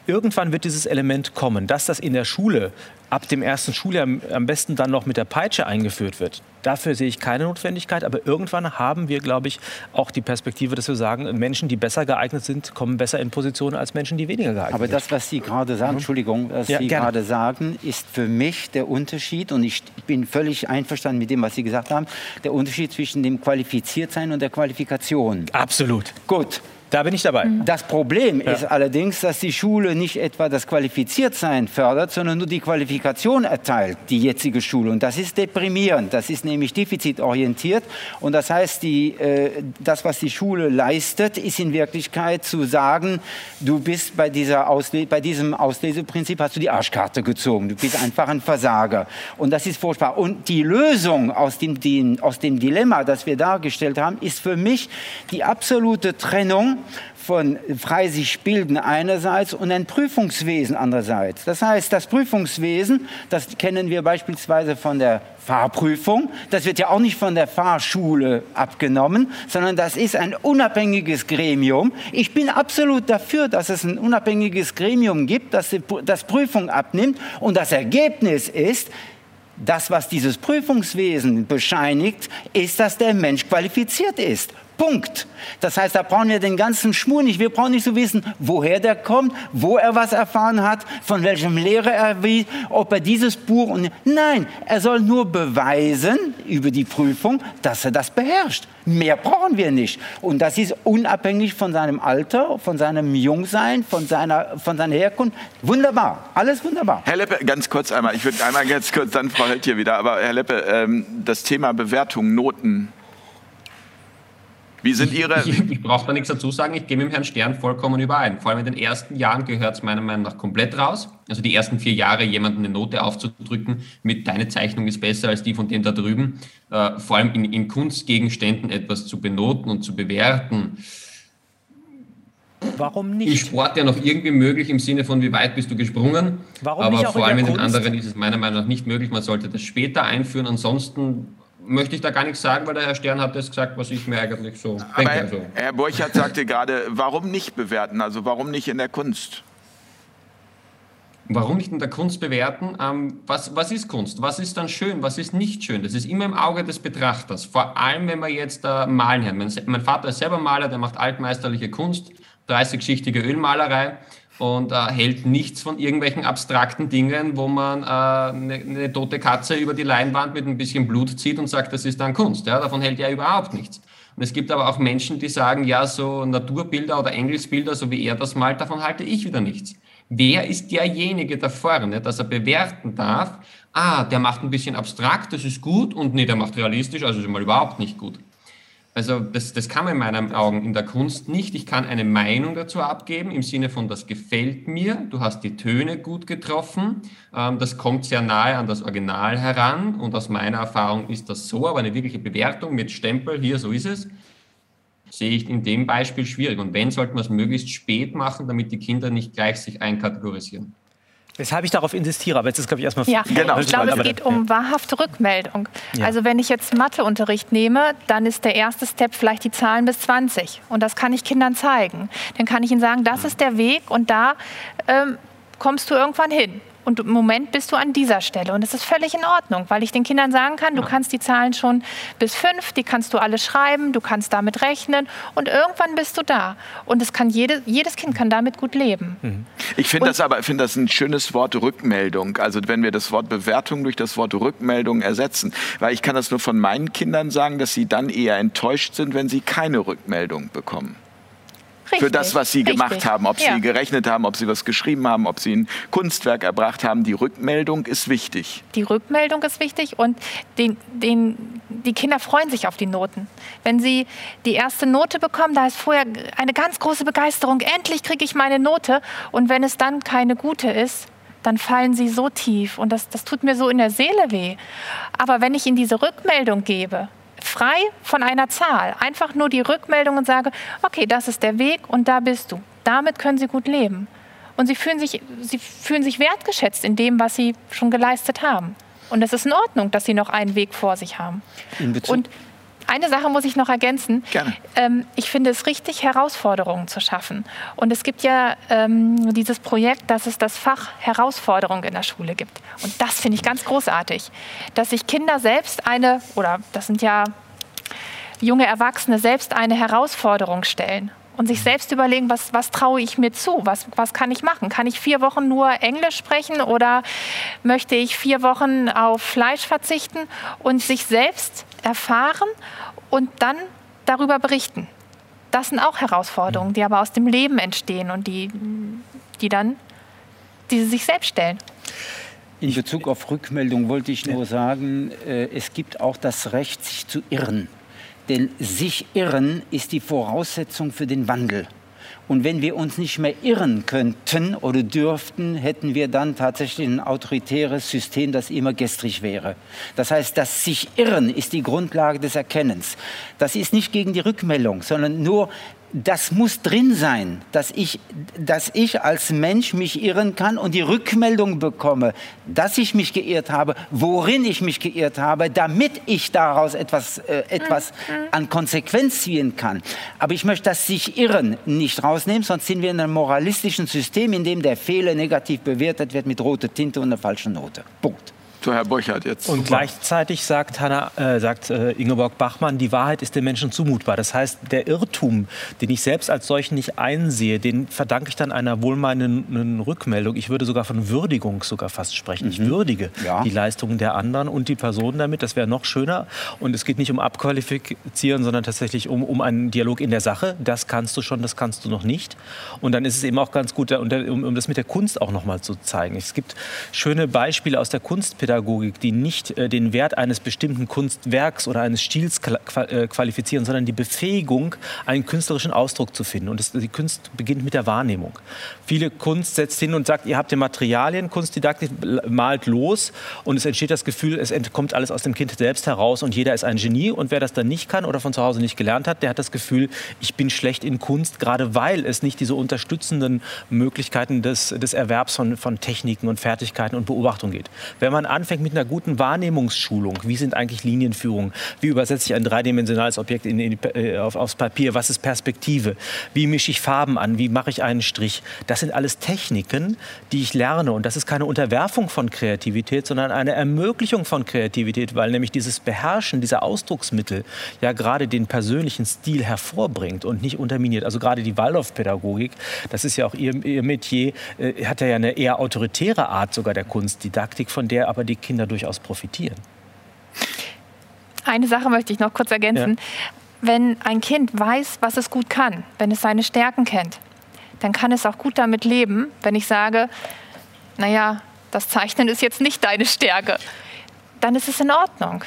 Irgendwann wird dieses Element kommen. Dass das in der Schule ab dem ersten Schuljahr am besten dann noch mit der Peitsche eingeführt wird. Dafür sehe ich keine Notwendigkeit, aber irgendwann haben wir, glaube ich, auch die Perspektive, dass wir sagen, Menschen, die besser geeignet sind, kommen besser in Positionen als Menschen, die weniger geeignet sind. Aber das, was Sie gerade sagen, Entschuldigung, was ja, Sie gerne. gerade sagen, ist für mich der Unterschied, und ich bin völlig einverstanden mit dem, was Sie gesagt haben, der Unterschied zwischen dem Qualifiziertsein und der Qualifikation. Absolut. Gut. Da bin ich dabei. Mhm. Das Problem ja. ist allerdings, dass die Schule nicht etwa das Qualifiziertsein fördert, sondern nur die Qualifikation erteilt, die jetzige Schule. Und das ist deprimierend. Das ist nämlich defizitorientiert. Und das heißt, die, äh, das, was die Schule leistet, ist in Wirklichkeit zu sagen, du bist bei, dieser Ausle bei diesem Ausleseprinzip, hast du die Arschkarte gezogen. Du bist einfach ein Versager. Und das ist furchtbar. Und die Lösung aus dem, die, aus dem Dilemma, das wir dargestellt haben, ist für mich die absolute Trennung von frei sich bilden einerseits und ein Prüfungswesen andererseits. Das heißt, das Prüfungswesen, das kennen wir beispielsweise von der Fahrprüfung, das wird ja auch nicht von der Fahrschule abgenommen, sondern das ist ein unabhängiges Gremium. Ich bin absolut dafür, dass es ein unabhängiges Gremium gibt, das das Prüfung abnimmt und das Ergebnis ist, das, was dieses Prüfungswesen bescheinigt, ist, dass der Mensch qualifiziert ist. Punkt. Das heißt, da brauchen wir den ganzen Schmur nicht. Wir brauchen nicht so wissen, woher der kommt, wo er was erfahren hat, von welchem Lehrer er will, ob er dieses Buch und nein, er soll nur beweisen über die Prüfung, dass er das beherrscht. Mehr brauchen wir nicht. Und das ist unabhängig von seinem Alter, von seinem Jungsein, von seiner, von seiner Herkunft. Wunderbar, alles wunderbar. Herr Leppe, ganz kurz einmal, ich würde einmal ganz kurz, dann Frau Held hier wieder, aber Herr Leppe, ähm, das Thema Bewertung, Noten, wie sind Ihre. [laughs] Ich, ich, ich brauche da nichts dazu sagen, ich gehe mit dem Herrn Stern vollkommen überein. Vor allem in den ersten Jahren gehört es meiner Meinung nach komplett raus. Also die ersten vier Jahre jemandem eine Note aufzudrücken mit deine Zeichnung ist besser als die von dem da drüben. Äh, vor allem in, in Kunstgegenständen etwas zu benoten und zu bewerten. Warum nicht? Im Sport ja noch irgendwie möglich im Sinne von, wie weit bist du gesprungen. Warum Aber nicht vor allem in, in den anderen ist es meiner Meinung nach nicht möglich. Man sollte das später einführen. Ansonsten möchte ich da gar nichts sagen, weil der Herr Stern hat das gesagt, was ich mir eigentlich so Aber denke. Also. Herr Burchardt sagte gerade, warum nicht bewerten? Also warum nicht in der Kunst? Warum nicht in der Kunst bewerten? Ähm, was, was ist Kunst? Was ist dann schön? Was ist nicht schön? Das ist immer im Auge des Betrachters. Vor allem, wenn wir jetzt äh, malen hören. Mein, mein Vater ist selber Maler, der macht altmeisterliche Kunst, 30-schichtige Ölmalerei und äh, hält nichts von irgendwelchen abstrakten Dingen, wo man eine äh, ne tote Katze über die Leinwand mit ein bisschen Blut zieht und sagt, das ist dann Kunst. Ja? Davon hält er überhaupt nichts. Und es gibt aber auch Menschen, die sagen, ja, so Naturbilder oder Engelsbilder, so wie er das malt, davon halte ich wieder nichts. Wer ist derjenige da vorne, dass er bewerten darf, ah, der macht ein bisschen abstrakt, das ist gut, und nee, der macht realistisch, also ist mal überhaupt nicht gut. Also das, das kann man in meinen Augen in der Kunst nicht. Ich kann eine Meinung dazu abgeben im Sinne von, das gefällt mir, du hast die Töne gut getroffen, ähm, das kommt sehr nahe an das Original heran und aus meiner Erfahrung ist das so, aber eine wirkliche Bewertung mit Stempel, hier, so ist es, sehe ich in dem Beispiel schwierig. Und wenn, sollten wir es möglichst spät machen, damit die Kinder nicht gleich sich einkategorisieren. Weshalb ich darauf insistiere, aber jetzt ist, glaube ich, erstmal... Ja, genau. ich glaube, es geht um wahrhafte Rückmeldung. Ja. Also wenn ich jetzt Matheunterricht nehme, dann ist der erste Step vielleicht die Zahlen bis 20. Und das kann ich Kindern zeigen. Dann kann ich ihnen sagen, das ist der Weg und da ähm, kommst du irgendwann hin. Und im Moment bist du an dieser Stelle. Und das ist völlig in Ordnung, weil ich den Kindern sagen kann, du kannst die Zahlen schon bis fünf, die kannst du alle schreiben, du kannst damit rechnen und irgendwann bist du da. Und es kann jede, jedes Kind kann damit gut leben. Mhm. Ich finde das aber finde das ein schönes Wort Rückmeldung. Also wenn wir das Wort Bewertung durch das Wort Rückmeldung ersetzen. Weil ich kann das nur von meinen Kindern sagen, dass sie dann eher enttäuscht sind, wenn sie keine Rückmeldung bekommen. Richtig, für das, was sie richtig. gemacht haben. Ob ja. sie gerechnet haben, ob sie was geschrieben haben, ob sie ein Kunstwerk erbracht haben. Die Rückmeldung ist wichtig. Die Rückmeldung ist wichtig und den, den, die Kinder freuen sich auf die Noten. Wenn sie die erste Note bekommen, da ist vorher eine ganz große Begeisterung. Endlich kriege ich meine Note. Und wenn es dann keine gute ist, dann fallen sie so tief und das, das tut mir so in der Seele weh. Aber wenn ich ihnen diese Rückmeldung gebe, frei von einer Zahl. Einfach nur die Rückmeldung und sage, okay, das ist der Weg und da bist du. Damit können sie gut leben. Und sie fühlen sich, sie fühlen sich wertgeschätzt in dem, was sie schon geleistet haben. Und es ist in Ordnung, dass sie noch einen Weg vor sich haben. In Bezug, und Eine Sache muss ich noch ergänzen. Gerne. Ähm, ich finde es richtig, Herausforderungen zu schaffen. Und es gibt ja ähm, dieses Projekt, dass es das Fach Herausforderung in der Schule gibt. Und das finde ich ganz großartig, dass sich Kinder selbst eine, oder das sind ja junge Erwachsene, selbst eine Herausforderung stellen und sich selbst überlegen, was, was traue ich mir zu, was, was kann ich machen. Kann ich vier Wochen nur Englisch sprechen oder möchte ich vier Wochen auf Fleisch verzichten und sich selbst erfahren und dann darüber berichten. Das sind auch Herausforderungen, die aber aus dem Leben entstehen und die, die dann die sie sich selbst stellen. In Bezug auf Rückmeldung wollte ich nur sagen, äh, es gibt auch das Recht, sich zu irren. Denn sich irren ist die Voraussetzung für den Wandel. Und wenn wir uns nicht mehr irren könnten oder dürften, hätten wir dann tatsächlich ein autoritäres System, das immer gestrig wäre. Das heißt, das sich irren ist die Grundlage des Erkennens. Das ist nicht gegen die Rückmeldung, sondern nur das muss drin sein, dass ich, dass ich als Mensch mich irren kann und die Rückmeldung bekomme, dass ich mich geirrt habe, worin ich mich geirrt habe, damit ich daraus etwas, äh, etwas an Konsequenz ziehen kann. Aber ich möchte das sich irren nicht rausnehmen, sonst sind wir in einem moralistischen System, in dem der Fehler negativ bewertet wird mit roter Tinte und einer falschen Note. Punkt. So, Herr Burchardt jetzt. Und gleichzeitig sagt, Hanna, äh, sagt äh, Ingeborg Bachmann, die Wahrheit ist den Menschen zumutbar. Das heißt, der Irrtum, den ich selbst als solchen nicht einsehe, den verdanke ich dann einer wohlmeinenden Rückmeldung. Ich würde sogar von Würdigung sogar fast sprechen. Ich würdige Ja. die Leistungen der anderen und die Personen damit. Das wäre noch schöner. Und es geht nicht um Abqualifizieren, sondern tatsächlich um, um einen Dialog in der Sache. Das kannst du schon, das kannst du noch nicht. Und dann ist es eben auch ganz gut, um, um das mit der Kunst auch noch mal zu zeigen. Es gibt schöne Beispiele aus der Kunstpädagogik, die nicht äh, den Wert eines bestimmten Kunstwerks oder eines Stils äh, qualifizieren, sondern die Befähigung, einen künstlerischen Ausdruck zu finden. Und es, die Kunst beginnt mit der Wahrnehmung. Viele Kunst setzt hin und sagt, ihr habt die Materialien, Kunstdidaktik malt los und es entsteht das Gefühl, es kommt alles aus dem Kind selbst heraus und jeder ist ein Genie. Und wer das dann nicht kann oder von zu Hause nicht gelernt hat, der hat das Gefühl, ich bin schlecht in Kunst, gerade weil es nicht diese unterstützenden Möglichkeiten des, des Erwerbs von, von Techniken und Fertigkeiten und Beobachtung geht. Wenn man anfängt mit einer guten Wahrnehmungsschulung, wie sind eigentlich Linienführungen, wie übersetze ich ein dreidimensionales Objekt in, in, äh, auf, aufs Papier, was ist Perspektive, wie mische ich Farben an, wie mache ich einen Strich, das sind alles Techniken, die ich lerne. Und das ist keine Unterwerfung von Kreativität, sondern eine Ermöglichung von Kreativität, weil nämlich dieses Beherrschen dieser Ausdrucksmittel ja gerade den persönlichen Stil hervorbringt und nicht unterminiert. Also gerade die Waldorf-Pädagogik, das ist ja auch ihr, ihr Metier, äh, hat ja eine eher autoritäre Art sogar der Kunstdidaktik, von der aber die Kinder durchaus profitieren. Eine Sache möchte ich noch kurz ergänzen. Wenn ein Kind weiß, was es gut kann, wenn es seine Stärken kennt, dann kann es auch gut damit leben, wenn ich sage, naja, das Zeichnen ist jetzt nicht deine Stärke. Dann ist es in Ordnung.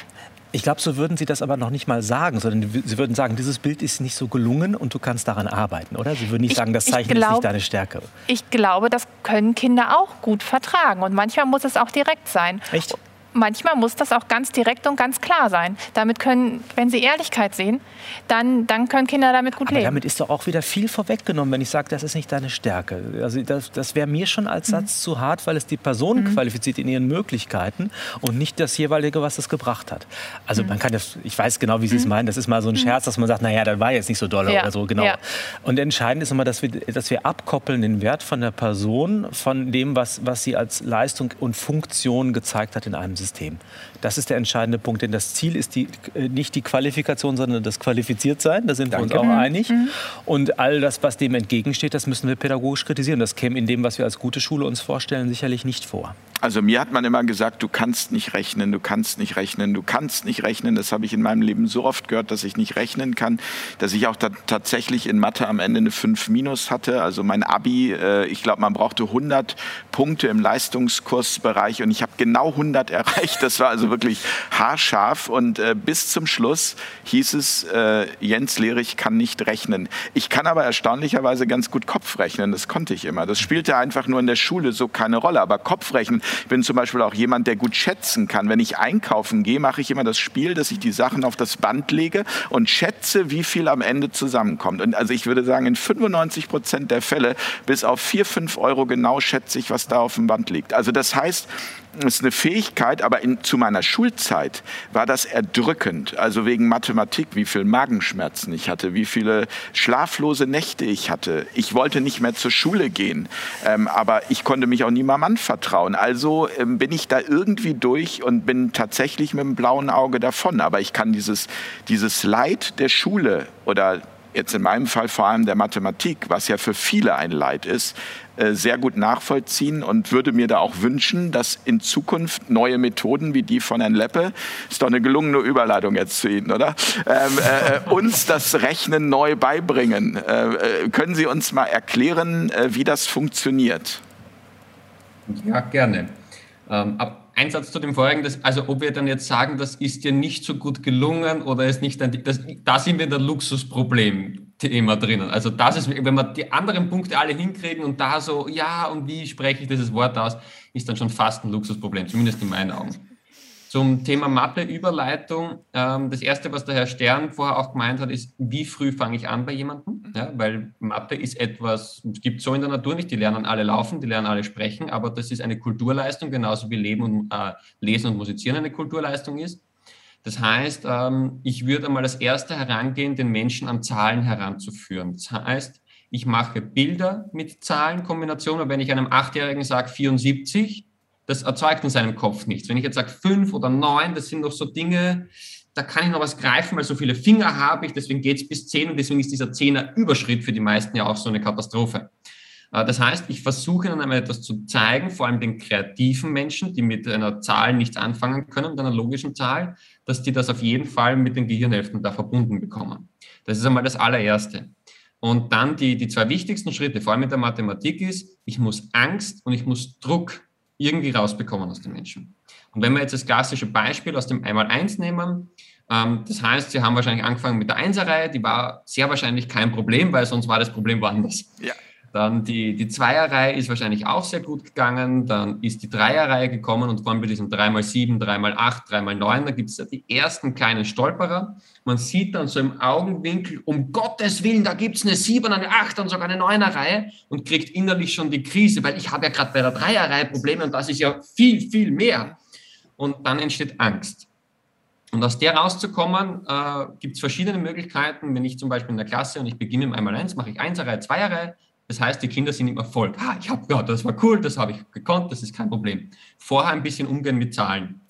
Ich glaube, so würden Sie das aber noch nicht mal sagen, sondern Sie würden sagen, dieses Bild ist nicht so gelungen und du kannst daran arbeiten, oder? Sie würden nicht Ich- sagen, das ich Zeichnen ist glaub- nicht deine Stärke. Ich glaube, das können Kinder auch gut vertragen. Und manchmal muss es auch direkt sein. Echt? Manchmal muss das auch ganz direkt und ganz klar sein. Damit können, wenn sie Ehrlichkeit sehen, dann, dann können Kinder damit gut Aber leben. damit ist doch auch wieder viel vorweggenommen, wenn ich sage, das ist nicht deine Stärke. Also das, das wäre mir schon als Satz zu hart, weil es die Person qualifiziert in ihren Möglichkeiten und nicht das jeweilige, was es gebracht hat. Also man kann das, ich weiß genau, wie Sie es meinen, das ist mal so ein Scherz, dass man sagt, naja, das war jetzt nicht so dolle Ja, oder so, genau. ja. Und entscheidend ist immer, dass wir, dass wir abkoppeln den Wert von der Person von dem, was, was sie als Leistung und Funktion gezeigt hat in einem System. System. Das ist der entscheidende Punkt, denn das Ziel ist die, äh, nicht die Qualifikation, sondern das Qualifiziertsein. Da sind wir uns auch einig. Und all das, was dem entgegensteht, das müssen wir pädagogisch kritisieren. Das käme in dem, was wir als gute Schule uns vorstellen, sicherlich nicht vor. Also mir hat man immer gesagt, du kannst nicht rechnen, du kannst nicht rechnen, du kannst nicht rechnen. Das habe ich in meinem Leben so oft gehört, dass ich nicht rechnen kann, dass ich auch ta tatsächlich in Mathe am Ende eine 5 minus hatte. Also mein Abi, äh, ich glaube, man brauchte 100 Punkte im Leistungskursbereich und ich habe genau 100 [laughs] erreicht. Das war also wirklich haarscharf und äh, bis zum Schluss hieß es, äh, Jens Lehrich kann nicht rechnen. Ich kann aber erstaunlicherweise ganz gut Kopf rechnen, das konnte ich immer. Das spielte einfach nur in der Schule so keine Rolle, aber Kopfrechnen, Ich bin zum Beispiel auch jemand, der gut schätzen kann. Wenn ich einkaufen gehe, mache ich immer das Spiel, dass ich die Sachen auf das Band lege und schätze, wie viel am Ende zusammenkommt. Und also ich würde sagen, in 95 Prozent der Fälle, bis auf 4, 5 Euro genau schätze ich, was da auf dem Band liegt. Also das heißt, ist eine Fähigkeit, aber in, zu meiner Schulzeit war das erdrückend. Also wegen Mathematik, wie viel Magenschmerzen ich hatte, wie viele schlaflose Nächte ich hatte. Ich wollte nicht mehr zur Schule gehen, ähm, aber ich konnte mich auch nie meinem Mann vertrauen. Also ähm, bin ich da irgendwie durch und bin tatsächlich mit dem blauen Auge davon. Aber ich kann dieses, dieses Leid der Schule oder jetzt in meinem Fall vor allem der Mathematik, was ja für viele ein Leid ist, äh, sehr gut nachvollziehen und würde mir da auch wünschen, dass in Zukunft neue Methoden wie die von Herrn Leppe, ist doch eine gelungene Überleitung jetzt zu Ihnen, oder? Ähm, äh, uns das Rechnen neu beibringen. Äh, äh können Sie uns mal erklären, äh, wie das funktioniert? Ja, gerne. Ähm, ab ein Satz zu dem vorigen, das, also ob wir dann jetzt sagen, das ist dir nicht so gut gelungen oder ist nicht ein, das, da sind wir in der Luxusproblem-Thema drinnen. Also das ist, wenn wir die anderen Punkte alle hinkriegen und da so, ja, und wie spreche ich dieses Wort aus, ist dann schon fast ein Luxusproblem, zumindest in meinen Augen. Zum Thema Mathe-Überleitung. Ähm, das Erste, was der Herr Stern vorher auch gemeint hat, ist, wie früh fange ich an bei jemandem? Ja, weil Mathe ist etwas, es gibt so in der Natur nicht, die lernen alle laufen, die lernen alle sprechen, aber das ist eine Kulturleistung, genauso wie Leben und äh, Lesen und Musizieren eine Kulturleistung ist. Das heißt, ähm, ich würde einmal als Erster herangehen, den Menschen an Zahlen heranzuführen. Das heißt, ich mache Bilder mit Zahlenkombinationen. Wenn ich einem Achtjährigen sage 74, das erzeugt in seinem Kopf nichts. Wenn ich jetzt sage fünf oder neun, das sind noch so Dinge, da kann ich noch was greifen, weil so viele Finger habe ich, deswegen geht es bis zehn und deswegen ist dieser zehner Überschritt für die meisten ja auch so eine Katastrophe. Äh, das heißt, ich versuche dann einmal etwas zu zeigen, vor allem den kreativen Menschen, die mit einer Zahl nichts anfangen können, mit einer logischen Zahl, dass die das auf jeden Fall mit den Gehirnhälften da verbunden bekommen. Das ist einmal das allererste. Und dann die, die zwei wichtigsten Schritte, vor allem mit der Mathematik, ist, ich muss Angst und ich muss Druck irgendwie rausbekommen aus den Menschen. Und wenn wir jetzt das klassische Beispiel aus dem Einmal-Eins nehmen, ähm, das heißt, Sie haben wahrscheinlich angefangen mit der Einserreihe, die war sehr wahrscheinlich kein Problem, weil sonst war das Problem woanders. Ja. Dann die, die Zweierreihe ist wahrscheinlich auch sehr gut gegangen. Dann ist die Dreierreihe gekommen und vor allem bei diesem 3x7, 3x8, 3x9, da gibt es ja die ersten kleinen Stolperer. Man sieht dann so im Augenwinkel, um Gottes Willen, da gibt es eine 7, eine 8 und sogar eine 9er-Reihe und kriegt innerlich schon die Krise, weil ich habe ja gerade bei der Dreierreihe Probleme und das ist ja viel, viel mehr. Und dann entsteht Angst. Und aus der rauszukommen, äh, gibt es verschiedene Möglichkeiten. Wenn ich zum Beispiel in der Klasse und ich beginne im einmal eins, mache ich Einserreihe, Zweierreihe, das heißt, die Kinder sind im Erfolg. Ah, ich habe ja, das war cool, das habe ich gekonnt, das ist kein Problem. Vorher ein bisschen umgehen mit Zahlen.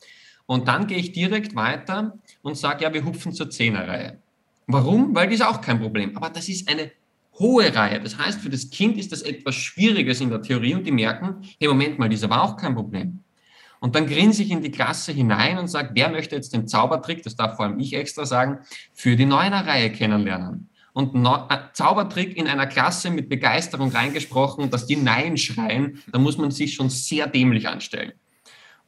Und dann gehe ich direkt weiter und sage, ja, wir hupfen zur Zehnerreihe. Warum? Weil die ist auch kein Problem. Aber das ist eine hohe Reihe. Das heißt, für das Kind ist das etwas Schwieriges in der Theorie und die merken, hey, Moment mal, dieser war auch kein Problem. Und dann grinse ich in die Klasse hinein und sage, wer möchte jetzt den Zaubertrick, das darf vor allem ich extra sagen, für die Neuner-Reihe kennenlernen und no äh, Zaubertrick in einer Klasse mit Begeisterung reingesprochen, dass die Nein schreien, da muss man sich schon sehr dämlich anstellen.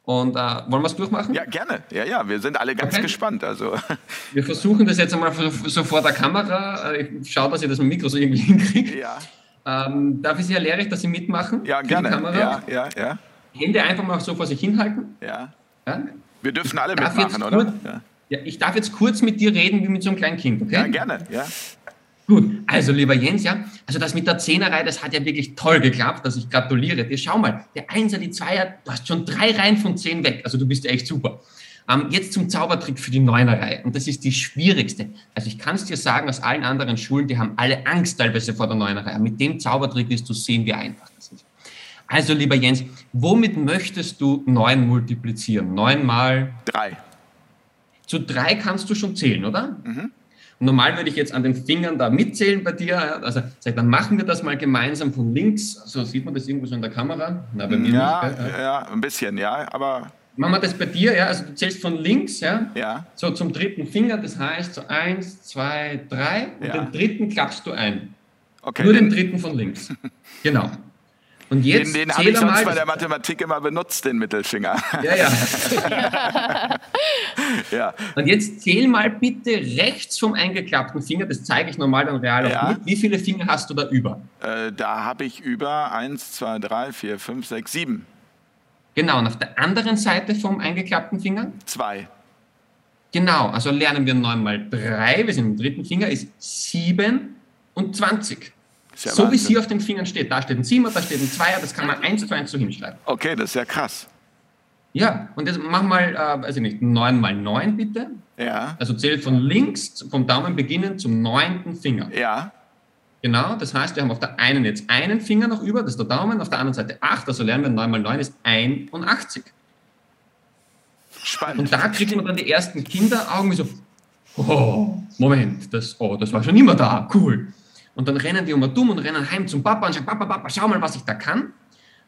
Und äh, wollen wir es durchmachen? Ja, gerne. Ja, ja, wir sind alle ganz okay. gespannt. Also. [laughs] Wir versuchen das jetzt einmal so vor der Kamera. Äh, ich schaue, dass ich das mit dem Mikro so irgendwie [laughs] hinkriege. Ja. Ähm, darf ich Sie, Herr Lehrich, dass Sie mitmachen? Ja, gerne. Ja, ja, ja. Hände einfach mal so vor sich hinhalten. Ja. ja? Wir dürfen alle mitmachen, oder? Kurz, ja. ja. ich darf jetzt kurz mit dir reden wie mit so einem kleinen Kind, okay? Ja, gerne. Ja. Gut, also lieber Jens, ja, also das mit der Zehnerreihe, das hat ja wirklich toll geklappt, dass ich gratuliere dir. Schau mal, der Einser, die Zweier, du hast schon drei Reihen von zehn weg, also du bist ja echt super. Ähm, jetzt zum Zaubertrick für die Neunerreihe und das ist die schwierigste. Also ich kann es dir sagen, aus allen anderen Schulen, die haben alle Angst teilweise vor der Neunerreihe. Mit dem Zaubertrick wirst du sehen, wie einfach das ist. Also lieber Jens, womit möchtest du neun multiplizieren? Neun mal? Drei. Zu drei kannst du schon zählen, oder? Mhm. Normal würde ich jetzt an den Fingern da mitzählen bei dir. Also dann machen wir das mal gemeinsam von links. So sieht man das irgendwo so in der Kamera. Na, bei mir ja, nicht, ja, ein bisschen, ja, aber. Machen wir das bei dir, ja? Also du zählst von links, ja? Ja. So zum dritten Finger, das heißt so eins, zwei, drei und ja. den dritten klappst du ein. Okay. Nur den dritten von links. [laughs] genau. Und jetzt den den habe ich sonst bei der Mathematik immer benutzt, den Mittelfinger. Ja, ja. [laughs] ja. Und jetzt zähl mal bitte rechts vom eingeklappten Finger, das zeige ich normal dann real ja. mit. Wie viele Finger hast du da über? Äh, da habe ich über 1, 2, 3, 4, 5, 6, 7. Genau, und auf der anderen Seite vom eingeklappten Finger? Zwei. Genau, also lernen wir 9 mal 3, wir sind im dritten Finger, ist 7 und 20. Ja so wie es hier auf den Fingern steht. Da steht ein 7 da steht ein 2 das kann man eins zu eins so hinschreiben. Okay, das ist ja krass. Ja, und jetzt mach mal, äh, also nicht, 9 mal 9 bitte. Ja. Also zählt von links, vom Daumen beginnen zum neunten Finger. Ja. Genau, das heißt, wir haben auf der einen jetzt einen Finger noch über, das ist der Daumen, auf der anderen Seite 8, also lernen wir 9 mal 9 ist 81. Spannend. Und da kriegt man dann die ersten Kinderaugen wie so, oh, Moment, das, oh, das war schon immer da, cool. Und dann rennen die um dumm und rennen heim zum Papa und sagen, Papa, Papa, schau mal, was ich da kann.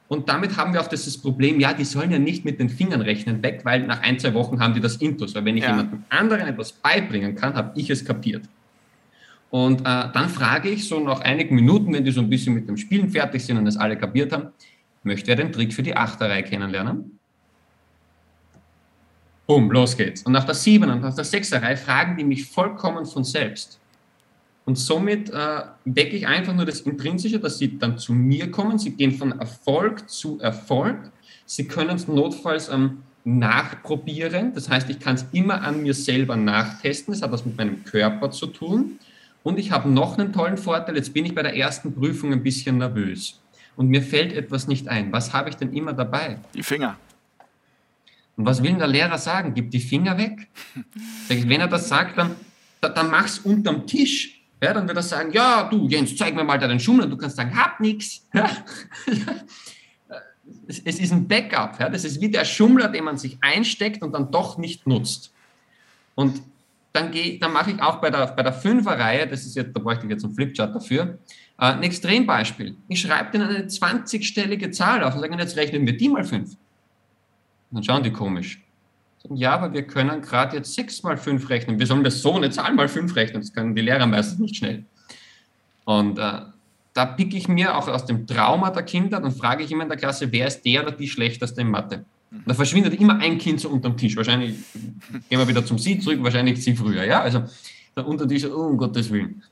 Und damit haben wir auch das, Problem, ja, die sollen ja nicht mit den Fingern rechnen weg, weil nach ein, zwei Wochen haben die das Intus. Weil wenn ich ja. jemandem anderen etwas beibringen kann, habe ich es kapiert. Und äh, dann frage ich so nach einigen Minuten, wenn die so ein bisschen mit dem Spielen fertig sind und es alle kapiert haben, möchte er den Trick für die Achterei kennenlernen? Boom, los geht's. Und nach der Sieben und nach der Sechserei fragen die mich vollkommen von selbst. Und somit äh, wecke ich einfach nur das Intrinsische, dass sie dann zu mir kommen. Sie gehen von Erfolg zu Erfolg. Sie können es notfalls ähm, nachprobieren. Das heißt, ich kann es immer an mir selber nachtesten. Das hat was mit meinem Körper zu tun. Und ich habe noch einen tollen Vorteil. Jetzt bin ich bei der ersten Prüfung ein bisschen nervös. Und mir fällt etwas nicht ein. Was habe ich denn immer dabei? Die Finger. Und was will denn der Lehrer sagen? Gib die Finger weg. [laughs] Wenn er das sagt, dann, dann mach's unterm Tisch. Ja, dann wird er sagen, ja, du Jens, zeig mir mal deinen Schummel. Und du kannst sagen, hab nix. [laughs] Ja. Es, es, ist ein Backup. Ja. Das ist wie der Schummler, den man sich einsteckt und dann doch nicht nutzt. Und dann, dann mache ich auch bei der, bei der Fünferreihe, das ist jetzt, da bräuchte ich jetzt einen Flipchart dafür, äh, ein Extrembeispiel. Ich schreibe denen eine 20-stellige Zahl auf und sage, jetzt rechnen wir die mal fünf. Dann schauen die komisch. Ja, aber wir können gerade jetzt 6 mal 5 rechnen. Wir sollen das so eine Zahl mal 5 rechnen. Das können die Lehrer meistens nicht schnell. Und äh, da picke ich mir auch aus dem Trauma der Kinder, dann frage ich immer in der Klasse, wer ist der oder die schlechteste in Mathe? Da verschwindet immer ein Kind so unterm Tisch. Wahrscheinlich gehen wir wieder zum Sie zurück, wahrscheinlich Sie früher. Ja? Also der Untertisch, oh, um Gottes Willen.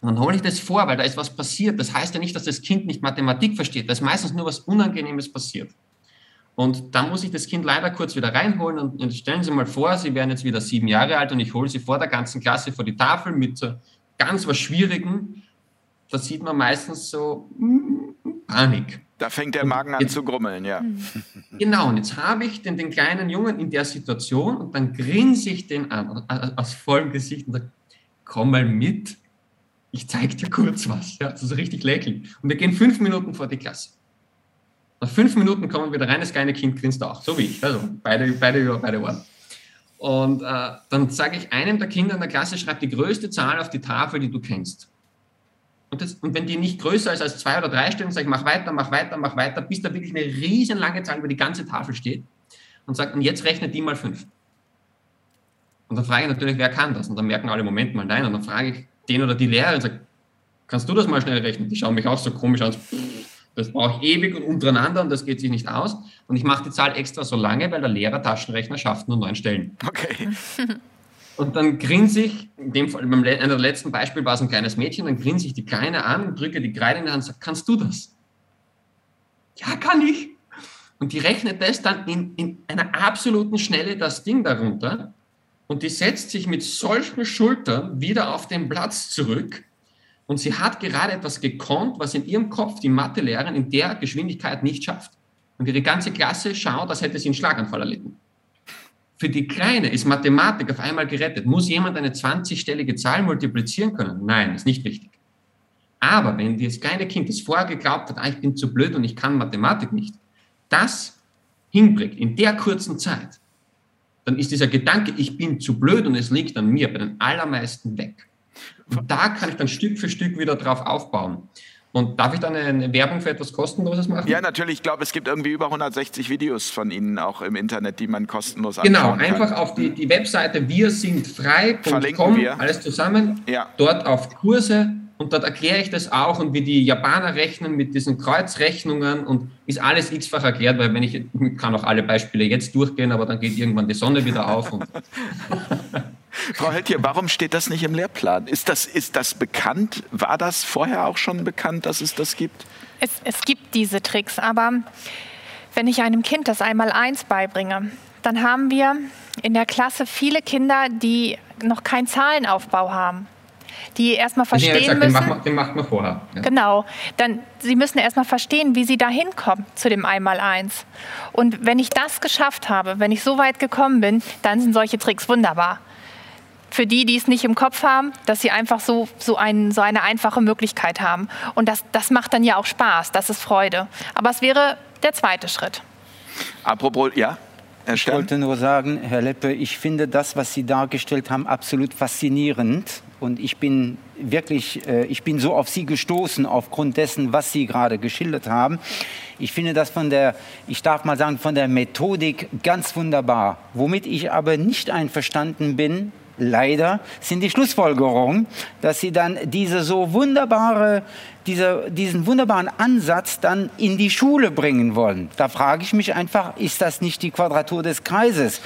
Und dann hole ich das vor, weil da ist was passiert. Das heißt ja nicht, dass das Kind nicht Mathematik versteht. Da ist meistens nur was Unangenehmes passiert. Und dann muss ich das Kind leider kurz wieder reinholen und stellen Sie mal vor, Sie wären jetzt wieder sieben Jahre alt und ich hole Sie vor der ganzen Klasse vor die Tafel mit so ganz was Schwierigem. Da sieht man meistens so hm, Panik. Da fängt der Magen an zu grummeln, ja. Genau, und jetzt habe ich den, den kleinen Jungen in der Situation und dann grinse ich den an, aus vollem Gesicht und sage, komm mal mit, ich zeige dir kurz was. Ja, das ist richtig lächeln. Und wir gehen fünf Minuten vor die Klasse. Nach fünf Minuten kommen wieder rein, das kleine Kind grinst auch, so wie ich. Also beide, beide, beide Ohren. Und äh, dann sage ich einem der Kinder in der Klasse, schreib die größte Zahl auf die Tafel, die du kennst. Und, das, und wenn die nicht größer ist als zwei oder drei stehen, sage ich, mach weiter, mach weiter, mach weiter, bis da wirklich eine riesen lange Zahl über die ganze Tafel steht und sagt, und jetzt rechne die mal fünf. Und dann frage ich natürlich, wer kann das? Und dann merken alle, Moment mal, nein. Und dann frage ich den oder die Lehrerin und sage, kannst du das mal schnell rechnen? Die schauen mich auch so komisch an. Das brauche ich ewig und untereinander und das geht sich nicht aus. Und ich mache die Zahl extra so lange, weil der Lehrer Taschenrechner schafft nur neun Stellen. Okay. [laughs] Und dann grinse ich, in dem Fall, beim einer der letzten Beispiel war es ein kleines Mädchen, dann grinse ich die Kleine an, drücke die Kreide in die Hand und sage, kannst du das? Ja, kann ich. Und die rechnet das dann in, in einer absoluten Schnelle das Ding darunter und die setzt sich mit solchen Schultern wieder auf den Platz zurück und sie hat gerade etwas gekonnt, was in ihrem Kopf die Mathelehrerin in der Geschwindigkeit nicht schafft. Und ihre ganze Klasse schaut, als hätte sie einen Schlaganfall erlitten. Für die Kleine ist Mathematik auf einmal gerettet. Muss jemand eine 20-stellige Zahl multiplizieren können? Nein, ist nicht wichtig. Aber wenn das kleine Kind, das vorher geglaubt hat, ah, ich bin zu blöd und ich kann Mathematik nicht, das hinbringt in der kurzen Zeit, dann ist dieser Gedanke, ich bin zu blöd und es liegt an mir, bei den allermeisten weg. Und da kann ich dann Stück für Stück wieder drauf aufbauen. Und darf ich dann eine Werbung für etwas Kostenloses machen? Ja, natürlich. Ich glaube, es gibt irgendwie über 160 Videos von Ihnen auch im Internet, die man kostenlos anschauen kann. Genau, einfach auf die, die Webseite wir sind frei.com, alles zusammen. Ja. Dort auf Kurse und dort erkläre ich das auch und wie die Japaner rechnen mit diesen Kreuzrechnungen und ist alles x-fach erklärt, weil wenn ich, ich kann auch alle Beispiele jetzt durchgehen, aber dann geht irgendwann die Sonne wieder auf. [laughs] [laughs] Frau Heltier, warum steht das nicht im Lehrplan? Ist das, ist das bekannt? War das vorher auch schon bekannt, dass es das gibt? Es, es gibt diese Tricks, aber Wenn ich einem Kind das einmal eins beibringe, dann haben wir in der Klasse viele Kinder, die noch keinen Zahlenaufbau haben die erstmal verstehen ja, gesagt, müssen. Den macht, man, den macht man vorher. Ja. Genau. Dann, sie müssen erstmal verstehen, wie sie da hinkommen zu dem Einmaleins. Und wenn ich das geschafft habe, wenn ich so weit gekommen bin, dann sind solche Tricks wunderbar. Für die, die es nicht im Kopf haben, dass sie einfach so, so, ein, so eine einfache Möglichkeit haben. Und das, das macht dann ja auch Spaß, das ist Freude. Aber es wäre der zweite Schritt. Apropos, ja? Herr ich wollte nur sagen, Herr Leppe, ich finde das, was Sie dargestellt haben, absolut faszinierend. Und ich bin wirklich, äh, ich bin so auf Sie gestoßen aufgrund dessen, was Sie gerade geschildert haben. Ich finde das von der, ich darf mal sagen, von der Methodik ganz wunderbar. Womit ich aber nicht einverstanden bin, leider, sind die Schlussfolgerungen, dass Sie dann diese so wunderbare diese, diesen wunderbaren Ansatz dann in die Schule bringen wollen. Da frage ich mich einfach, ist das nicht die Quadratur des Kreises?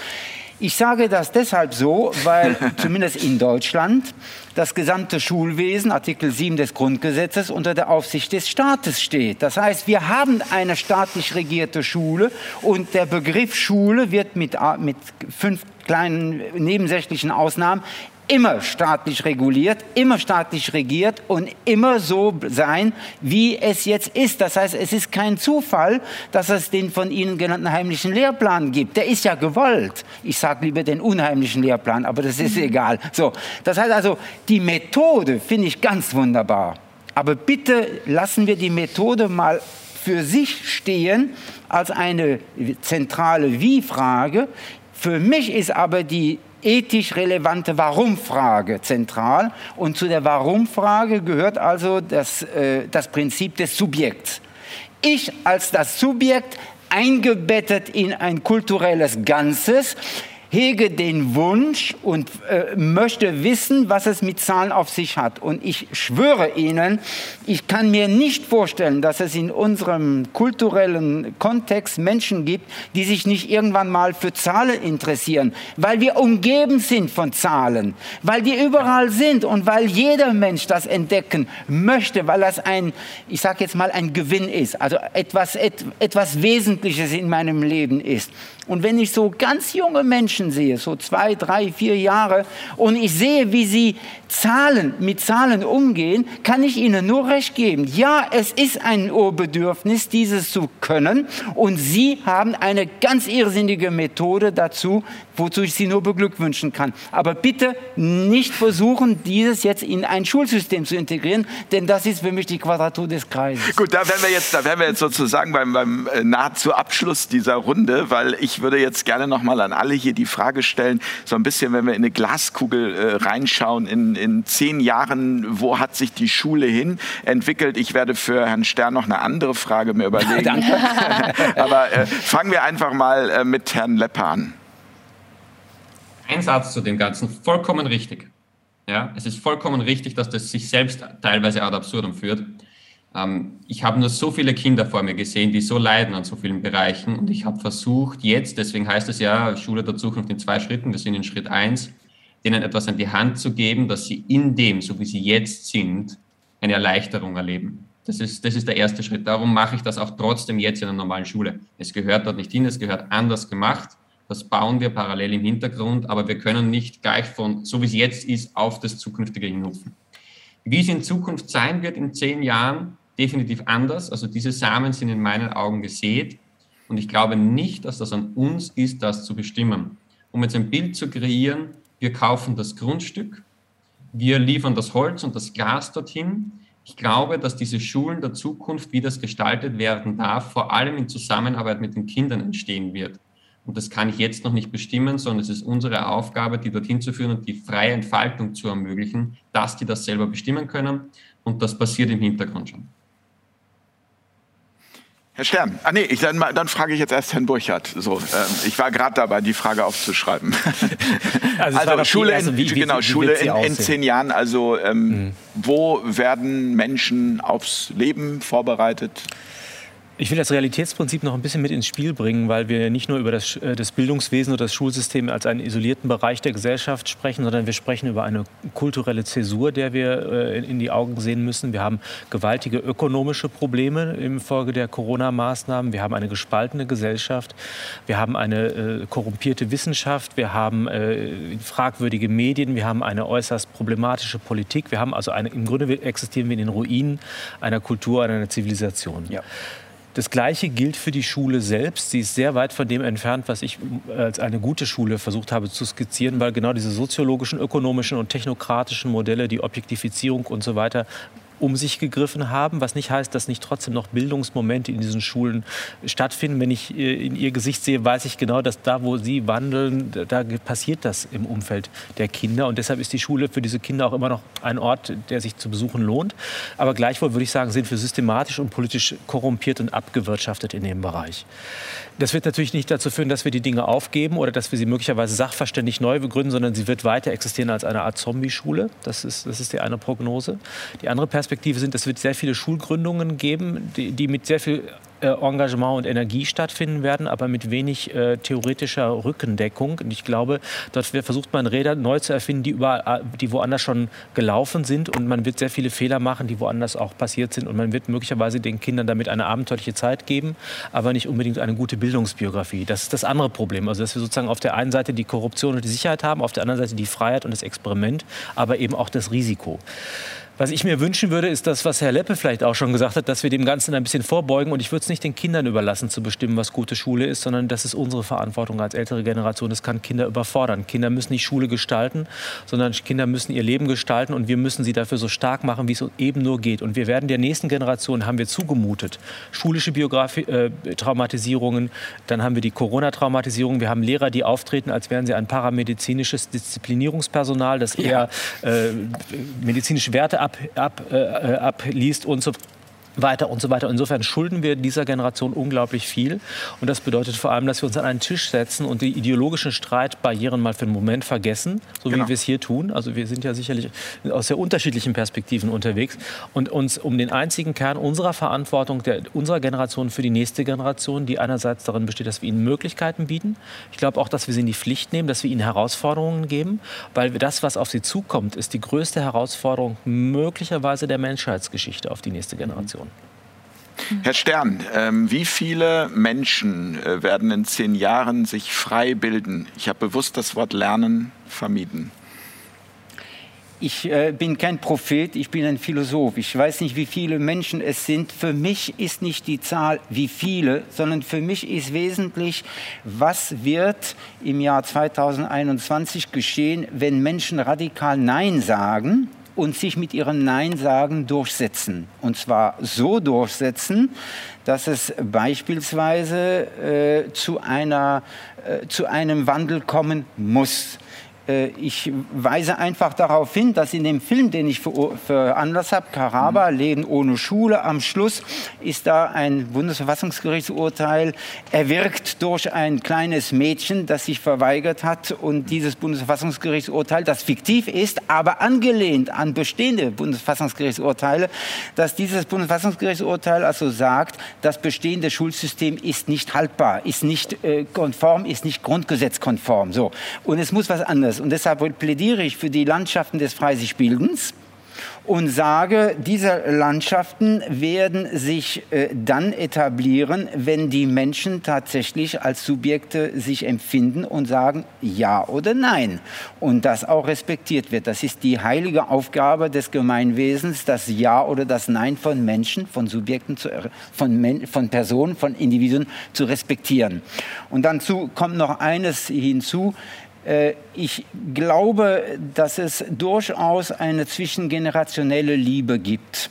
Ich sage das deshalb so, weil [laughs] zumindest in Deutschland das gesamte Schulwesen, Artikel 7 des Grundgesetzes, unter der Aufsicht des Staates steht. Das heißt, wir haben eine staatlich regierte Schule und der Begriff Schule wird mit, mit fünf kleinen nebensächlichen Ausnahmen immer staatlich reguliert, immer staatlich regiert und immer so sein, wie es jetzt ist. Das heißt, es ist kein Zufall, dass es den von Ihnen genannten heimlichen Lehrplan gibt. Der ist ja gewollt. Ich sage lieber den unheimlichen Lehrplan, aber das ist mhm. egal. So, das heißt also, die Methode finde ich ganz wunderbar. Aber bitte lassen wir die Methode mal für sich stehen als eine zentrale Wie-Frage. Für mich ist aber die ethisch relevante Warum-Frage zentral. Und zu der Warum-Frage gehört also das, äh, das Prinzip des Subjekts. Ich als das Subjekt eingebettet in ein kulturelles Ganzes hege den Wunsch und äh, möchte wissen, was es mit Zahlen auf sich hat. Und ich schwöre Ihnen, ich kann mir nicht vorstellen, dass es in unserem kulturellen Kontext Menschen gibt, die sich nicht irgendwann mal für Zahlen interessieren, weil wir umgeben sind von Zahlen, weil die überall sind und weil jeder Mensch das entdecken möchte, weil das ein, ich sage jetzt mal, ein Gewinn ist, also etwas, et, etwas Wesentliches in meinem Leben ist. Und wenn ich so ganz junge Menschen sehe, so zwei, drei, vier Jahre, und ich sehe, wie sie Zahlen, mit Zahlen umgehen, kann ich ihnen nur recht geben. Ja, es ist ein Urbedürfnis, dieses zu können. Und sie haben eine ganz irrsinnige Methode dazu, wozu ich sie nur beglückwünschen kann. Aber bitte nicht versuchen, dieses jetzt in ein Schulsystem zu integrieren, denn das ist für mich die Quadratur des Kreises. Gut, da wären wir jetzt, da wären wir jetzt sozusagen beim, beim äh, nahezu Abschluss dieser Runde, weil ich würde jetzt gerne noch mal an alle hier die Frage stellen, so ein bisschen, wenn wir in eine Glaskugel äh, reinschauen, in, in zehn Jahren, wo hat sich die Schule hin entwickelt? Ich werde für Herrn Stern noch eine andere Frage mir [laughs] überlegen. Danke. [laughs] Aber äh, fangen wir einfach mal äh, mit Herrn Lepper an. Ein Satz zu dem Ganzen, vollkommen richtig. Ja, es ist vollkommen richtig, dass das sich selbst teilweise ad absurdum führt. Ähm, ich habe nur so viele Kinder vor mir gesehen, die so leiden an so vielen Bereichen und ich habe versucht, jetzt, deswegen heißt es ja Schule der Zukunft in zwei Schritten, wir sind in Schritt eins, denen etwas an die Hand zu geben, dass sie in dem, so wie sie jetzt sind, eine Erleichterung erleben. Das ist, das ist der erste Schritt. Darum mache ich das auch trotzdem jetzt in einer normalen Schule. Es gehört dort nicht hin, es gehört anders gemacht. Das bauen wir parallel im Hintergrund, aber wir können nicht gleich von, so wie es jetzt ist, auf das Zukünftige hinupfen. Wie es in Zukunft sein wird in zehn Jahren, definitiv anders. Also diese Samen sind in meinen Augen gesät und ich glaube nicht, dass das an uns ist, das zu bestimmen. Um jetzt ein Bild zu kreieren, wir kaufen das Grundstück, wir liefern das Holz und das Glas dorthin. Ich glaube, dass diese Schulen der Zukunft, wie das gestaltet werden darf, vor allem in Zusammenarbeit mit den Kindern entstehen wird. Und das kann ich jetzt noch nicht bestimmen, sondern es ist unsere Aufgabe, die dorthin zu führen und die freie Entfaltung zu ermöglichen, dass die das selber bestimmen können. Und das passiert im Hintergrund schon. Herr Stern, ah nee, ich, dann, dann frage ich jetzt erst Herrn Burchardt. So, ähm, ich war gerade dabei, die Frage aufzuschreiben. [laughs] Also, also Schule, also wie, genau, wie, Schule in, in, zehn Jahren. Also ähm, mhm. wo werden Menschen aufs Leben vorbereitet? Ich will das Realitätsprinzip noch ein bisschen mit ins Spiel bringen, weil wir nicht nur über das, äh, das, Bildungswesen oder das Schulsystem als einen isolierten Bereich der Gesellschaft sprechen, sondern wir sprechen über eine kulturelle Zäsur, der wir äh, in die Augen sehen müssen. Wir haben gewaltige ökonomische Probleme infolge der Corona-Maßnahmen. Wir haben eine gespaltene Gesellschaft. Wir haben eine äh, korrumpierte Wissenschaft. Wir haben fragwürdige Medien. Wir haben eine äußerst problematische Politik. Wir haben also eine, im Grunde existieren wir in den Ruinen einer Kultur, einer Zivilisation. Ja. Das Gleiche gilt für die Schule selbst. Sie ist sehr weit von dem entfernt, was ich als eine gute Schule versucht habe zu skizzieren, weil genau diese soziologischen, ökonomischen und technokratischen Modelle, die Objektifizierung und so weiter um sich gegriffen haben, was nicht heißt, dass nicht trotzdem noch Bildungsmomente in diesen Schulen stattfinden. Wenn ich äh, in ihr Gesicht sehe, weiß ich genau, dass da, wo sie wandeln, da passiert das im Umfeld der Kinder. Und deshalb ist die Schule für diese Kinder auch immer noch ein Ort, der sich zu besuchen lohnt. Aber gleichwohl würde ich sagen, sind wir systematisch und politisch korrumpiert und abgewirtschaftet in dem Bereich. Das wird natürlich nicht dazu führen, dass wir die Dinge aufgeben oder dass wir sie möglicherweise sachverständig neu begründen, sondern sie wird weiter existieren als eine Art Zombie-Schule. Das ist, das ist die eine Prognose. Die andere Perspektive sind, es wird sehr viele Schulgründungen geben, die, die mit sehr viel äh, Engagement und Energie stattfinden werden, aber mit wenig äh, theoretischer Rückendeckung. Und ich glaube, dort versucht man Räder neu zu erfinden, die, überall, äh, die woanders schon gelaufen sind. Und man wird sehr viele Fehler machen, die woanders auch passiert sind. Und man wird möglicherweise den Kindern damit eine abenteuerliche Zeit geben, aber nicht unbedingt eine gute Bildungsbiografie. Das ist das andere Problem. Also, dass wir sozusagen auf der einen Seite die Korruption und die Sicherheit haben, auf der anderen Seite die Freiheit und das Experiment, aber eben auch das Risiko. Was ich mir wünschen würde, ist das, was Herr Leppe vielleicht auch schon gesagt hat, dass wir dem Ganzen ein bisschen vorbeugen. Und ich würde es nicht den Kindern überlassen, zu bestimmen, was gute Schule ist, sondern das ist unsere Verantwortung als ältere Generation. Das kann Kinder überfordern. Kinder müssen nicht Schule gestalten, sondern Kinder müssen ihr Leben gestalten. Und wir müssen sie dafür so stark machen, wie es eben nur geht. Und wir werden der nächsten Generation, haben wir zugemutet, schulische Biografie, äh, Traumatisierungen, dann haben wir die Corona-Traumatisierung. Wir haben Lehrer, die auftreten, als wären sie ein paramedizinisches Disziplinierungspersonal, das eher äh, medizinische Werte ab, ab, äh, äh, abliest und so weiter und so weiter. Insofern schulden wir dieser Generation unglaublich viel. Und das bedeutet vor allem, dass wir uns an einen Tisch setzen und die ideologischen Streitbarrieren mal für einen Moment vergessen, so genau. wie wir es hier tun. Also wir sind ja sicherlich aus sehr unterschiedlichen Perspektiven unterwegs und uns um den einzigen Kern unserer Verantwortung der, unserer Generation für die nächste Generation, die einerseits darin besteht, dass wir ihnen Möglichkeiten bieten. Ich glaube auch, dass wir sie in die Pflicht nehmen, dass wir ihnen Herausforderungen geben, weil das, was auf sie zukommt, ist die größte Herausforderung möglicherweise der Menschheitsgeschichte auf die nächste Generation. Herr Stern, ähm, wie viele Menschen äh, werden in zehn Jahren sich frei bilden? Ich habe bewusst das Wort Lernen vermieden. Ich äh, bin kein Prophet, ich bin ein Philosoph. Ich weiß nicht, wie viele Menschen es sind. Für mich ist nicht die Zahl, wie viele, sondern für mich ist wesentlich, was wird im Jahr 2021 geschehen, wenn Menschen radikal Nein sagen und sich mit ihrem Nein-Sagen durchsetzen. Und zwar so durchsetzen, dass es beispielsweise äh, zu, einer, äh, zu einem Wandel kommen muss. Äh, ich weise einfach darauf hin, dass in dem Film, den ich für, für Anlass habe, Karaba, mhm. Leben ohne Schule, am Schluss ist da ein Bundesverfassungsgerichtsurteil erwirkt durch ein kleines Mädchen, das sich verweigert hat. Und dieses Bundesverfassungsgerichtsurteil, das fiktiv ist, aber angelehnt an bestehende Bundesverfassungsgerichtsurteile, dass dieses Bundesverfassungsgerichtsurteil also sagt, das bestehende Schulsystem ist nicht haltbar, ist nicht äh, konform, ist nicht grundgesetzkonform. So. Und es muss was anderes anderes. Und deshalb plädiere ich für die Landschaften des Freisichbildens und sage, diese Landschaften werden sich äh, dann etablieren, wenn die Menschen tatsächlich als Subjekte sich empfinden und sagen Ja oder Nein und das auch respektiert wird. Das ist die heilige Aufgabe des Gemeinwesens, das Ja oder das Nein von Menschen, von Subjekten, zu, von, Men von Personen, von Individuen zu respektieren. Und dann kommt noch eines hinzu, ich glaube, dass es durchaus eine zwischengenerationelle Liebe gibt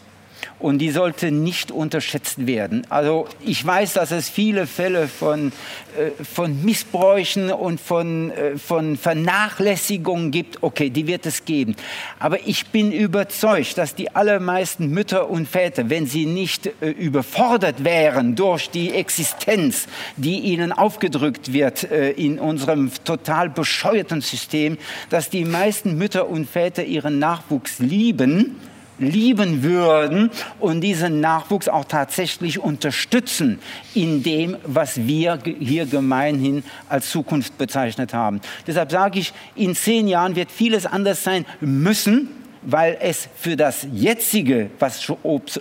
und die sollte nicht unterschätzt werden. Also ich weiß, dass es viele Fälle von, äh, von Missbräuchen und von, äh, von Vernachlässigungen gibt. Okay, die wird es geben. Aber ich bin überzeugt, dass die allermeisten Mütter und Väter, wenn sie nicht äh, überfordert wären durch die Existenz, die ihnen aufgedrückt wird in unserem total bescheuerten System, dass die meisten Mütter und Väter ihren Nachwuchs lieben lieben würden und diesen Nachwuchs auch tatsächlich unterstützen in dem, was wir hier gemeinhin als Zukunft bezeichnet haben. Deshalb sage ich, in zehn Jahren wird vieles anders sein müssen, weil es für das jetzige, was,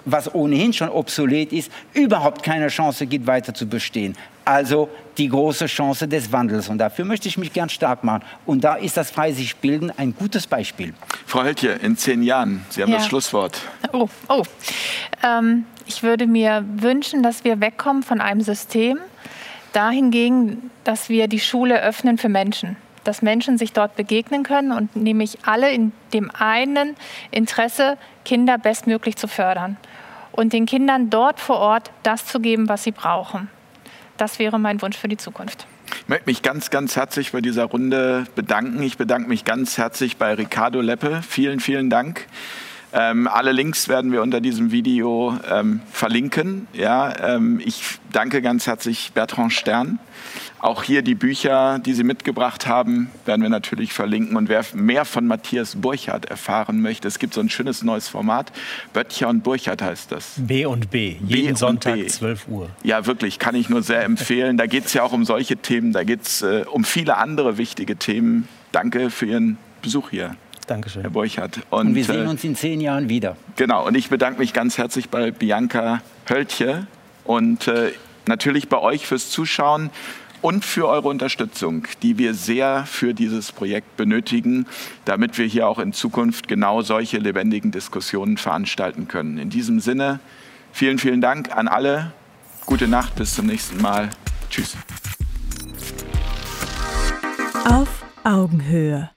was ohnehin schon obsolet ist, überhaupt keine Chance gibt, weiter zu bestehen. Also die große Chance des Wandels. Und dafür möchte ich mich gern stark machen. Und da ist das Frei sich bilden ein gutes Beispiel. Frau Höltje, in zehn Jahren, Sie haben ja. das Schlusswort. Oh, oh. Ähm, ich würde mir wünschen, dass wir wegkommen von einem System dahingegen, dass wir die Schule öffnen für Menschen dass Menschen sich dort begegnen können und nämlich alle in dem einen Interesse, Kinder bestmöglich zu fördern und den Kindern dort vor Ort das zu geben, was sie brauchen. Das wäre mein Wunsch für die Zukunft. Ich möchte mich ganz, ganz herzlich bei dieser Runde bedanken. Ich bedanke mich ganz herzlich bei Ricardo Leppe. Vielen, vielen Dank. Ähm, alle Links werden wir unter diesem Video ähm, verlinken. Ja, ähm, ich danke ganz herzlich Bertrand Stern. Auch hier die Bücher, die Sie mitgebracht haben, werden wir natürlich verlinken. Und wer mehr von Matthias Burchardt erfahren möchte, es gibt so ein schönes neues Format. Böttcher und Burchardt heißt das. B und B, jeden B Sonntag B. 12 Uhr. Ja, wirklich, kann ich nur sehr empfehlen. Da geht es ja auch um solche Themen, da geht es äh, um viele andere wichtige Themen. Danke für Ihren Besuch hier. Dankeschön. Herr Burchardt. Und, und wir sehen äh, uns in zehn Jahren wieder. Genau, und ich bedanke mich ganz herzlich bei Bianca Höltje und äh, natürlich bei euch fürs Zuschauen und für eure Unterstützung, die wir sehr für dieses Projekt benötigen, damit wir hier auch in Zukunft genau solche lebendigen Diskussionen veranstalten können. In diesem Sinne, vielen, vielen Dank an alle. Gute Nacht, bis zum nächsten Mal. Tschüss. Auf Augenhöhe.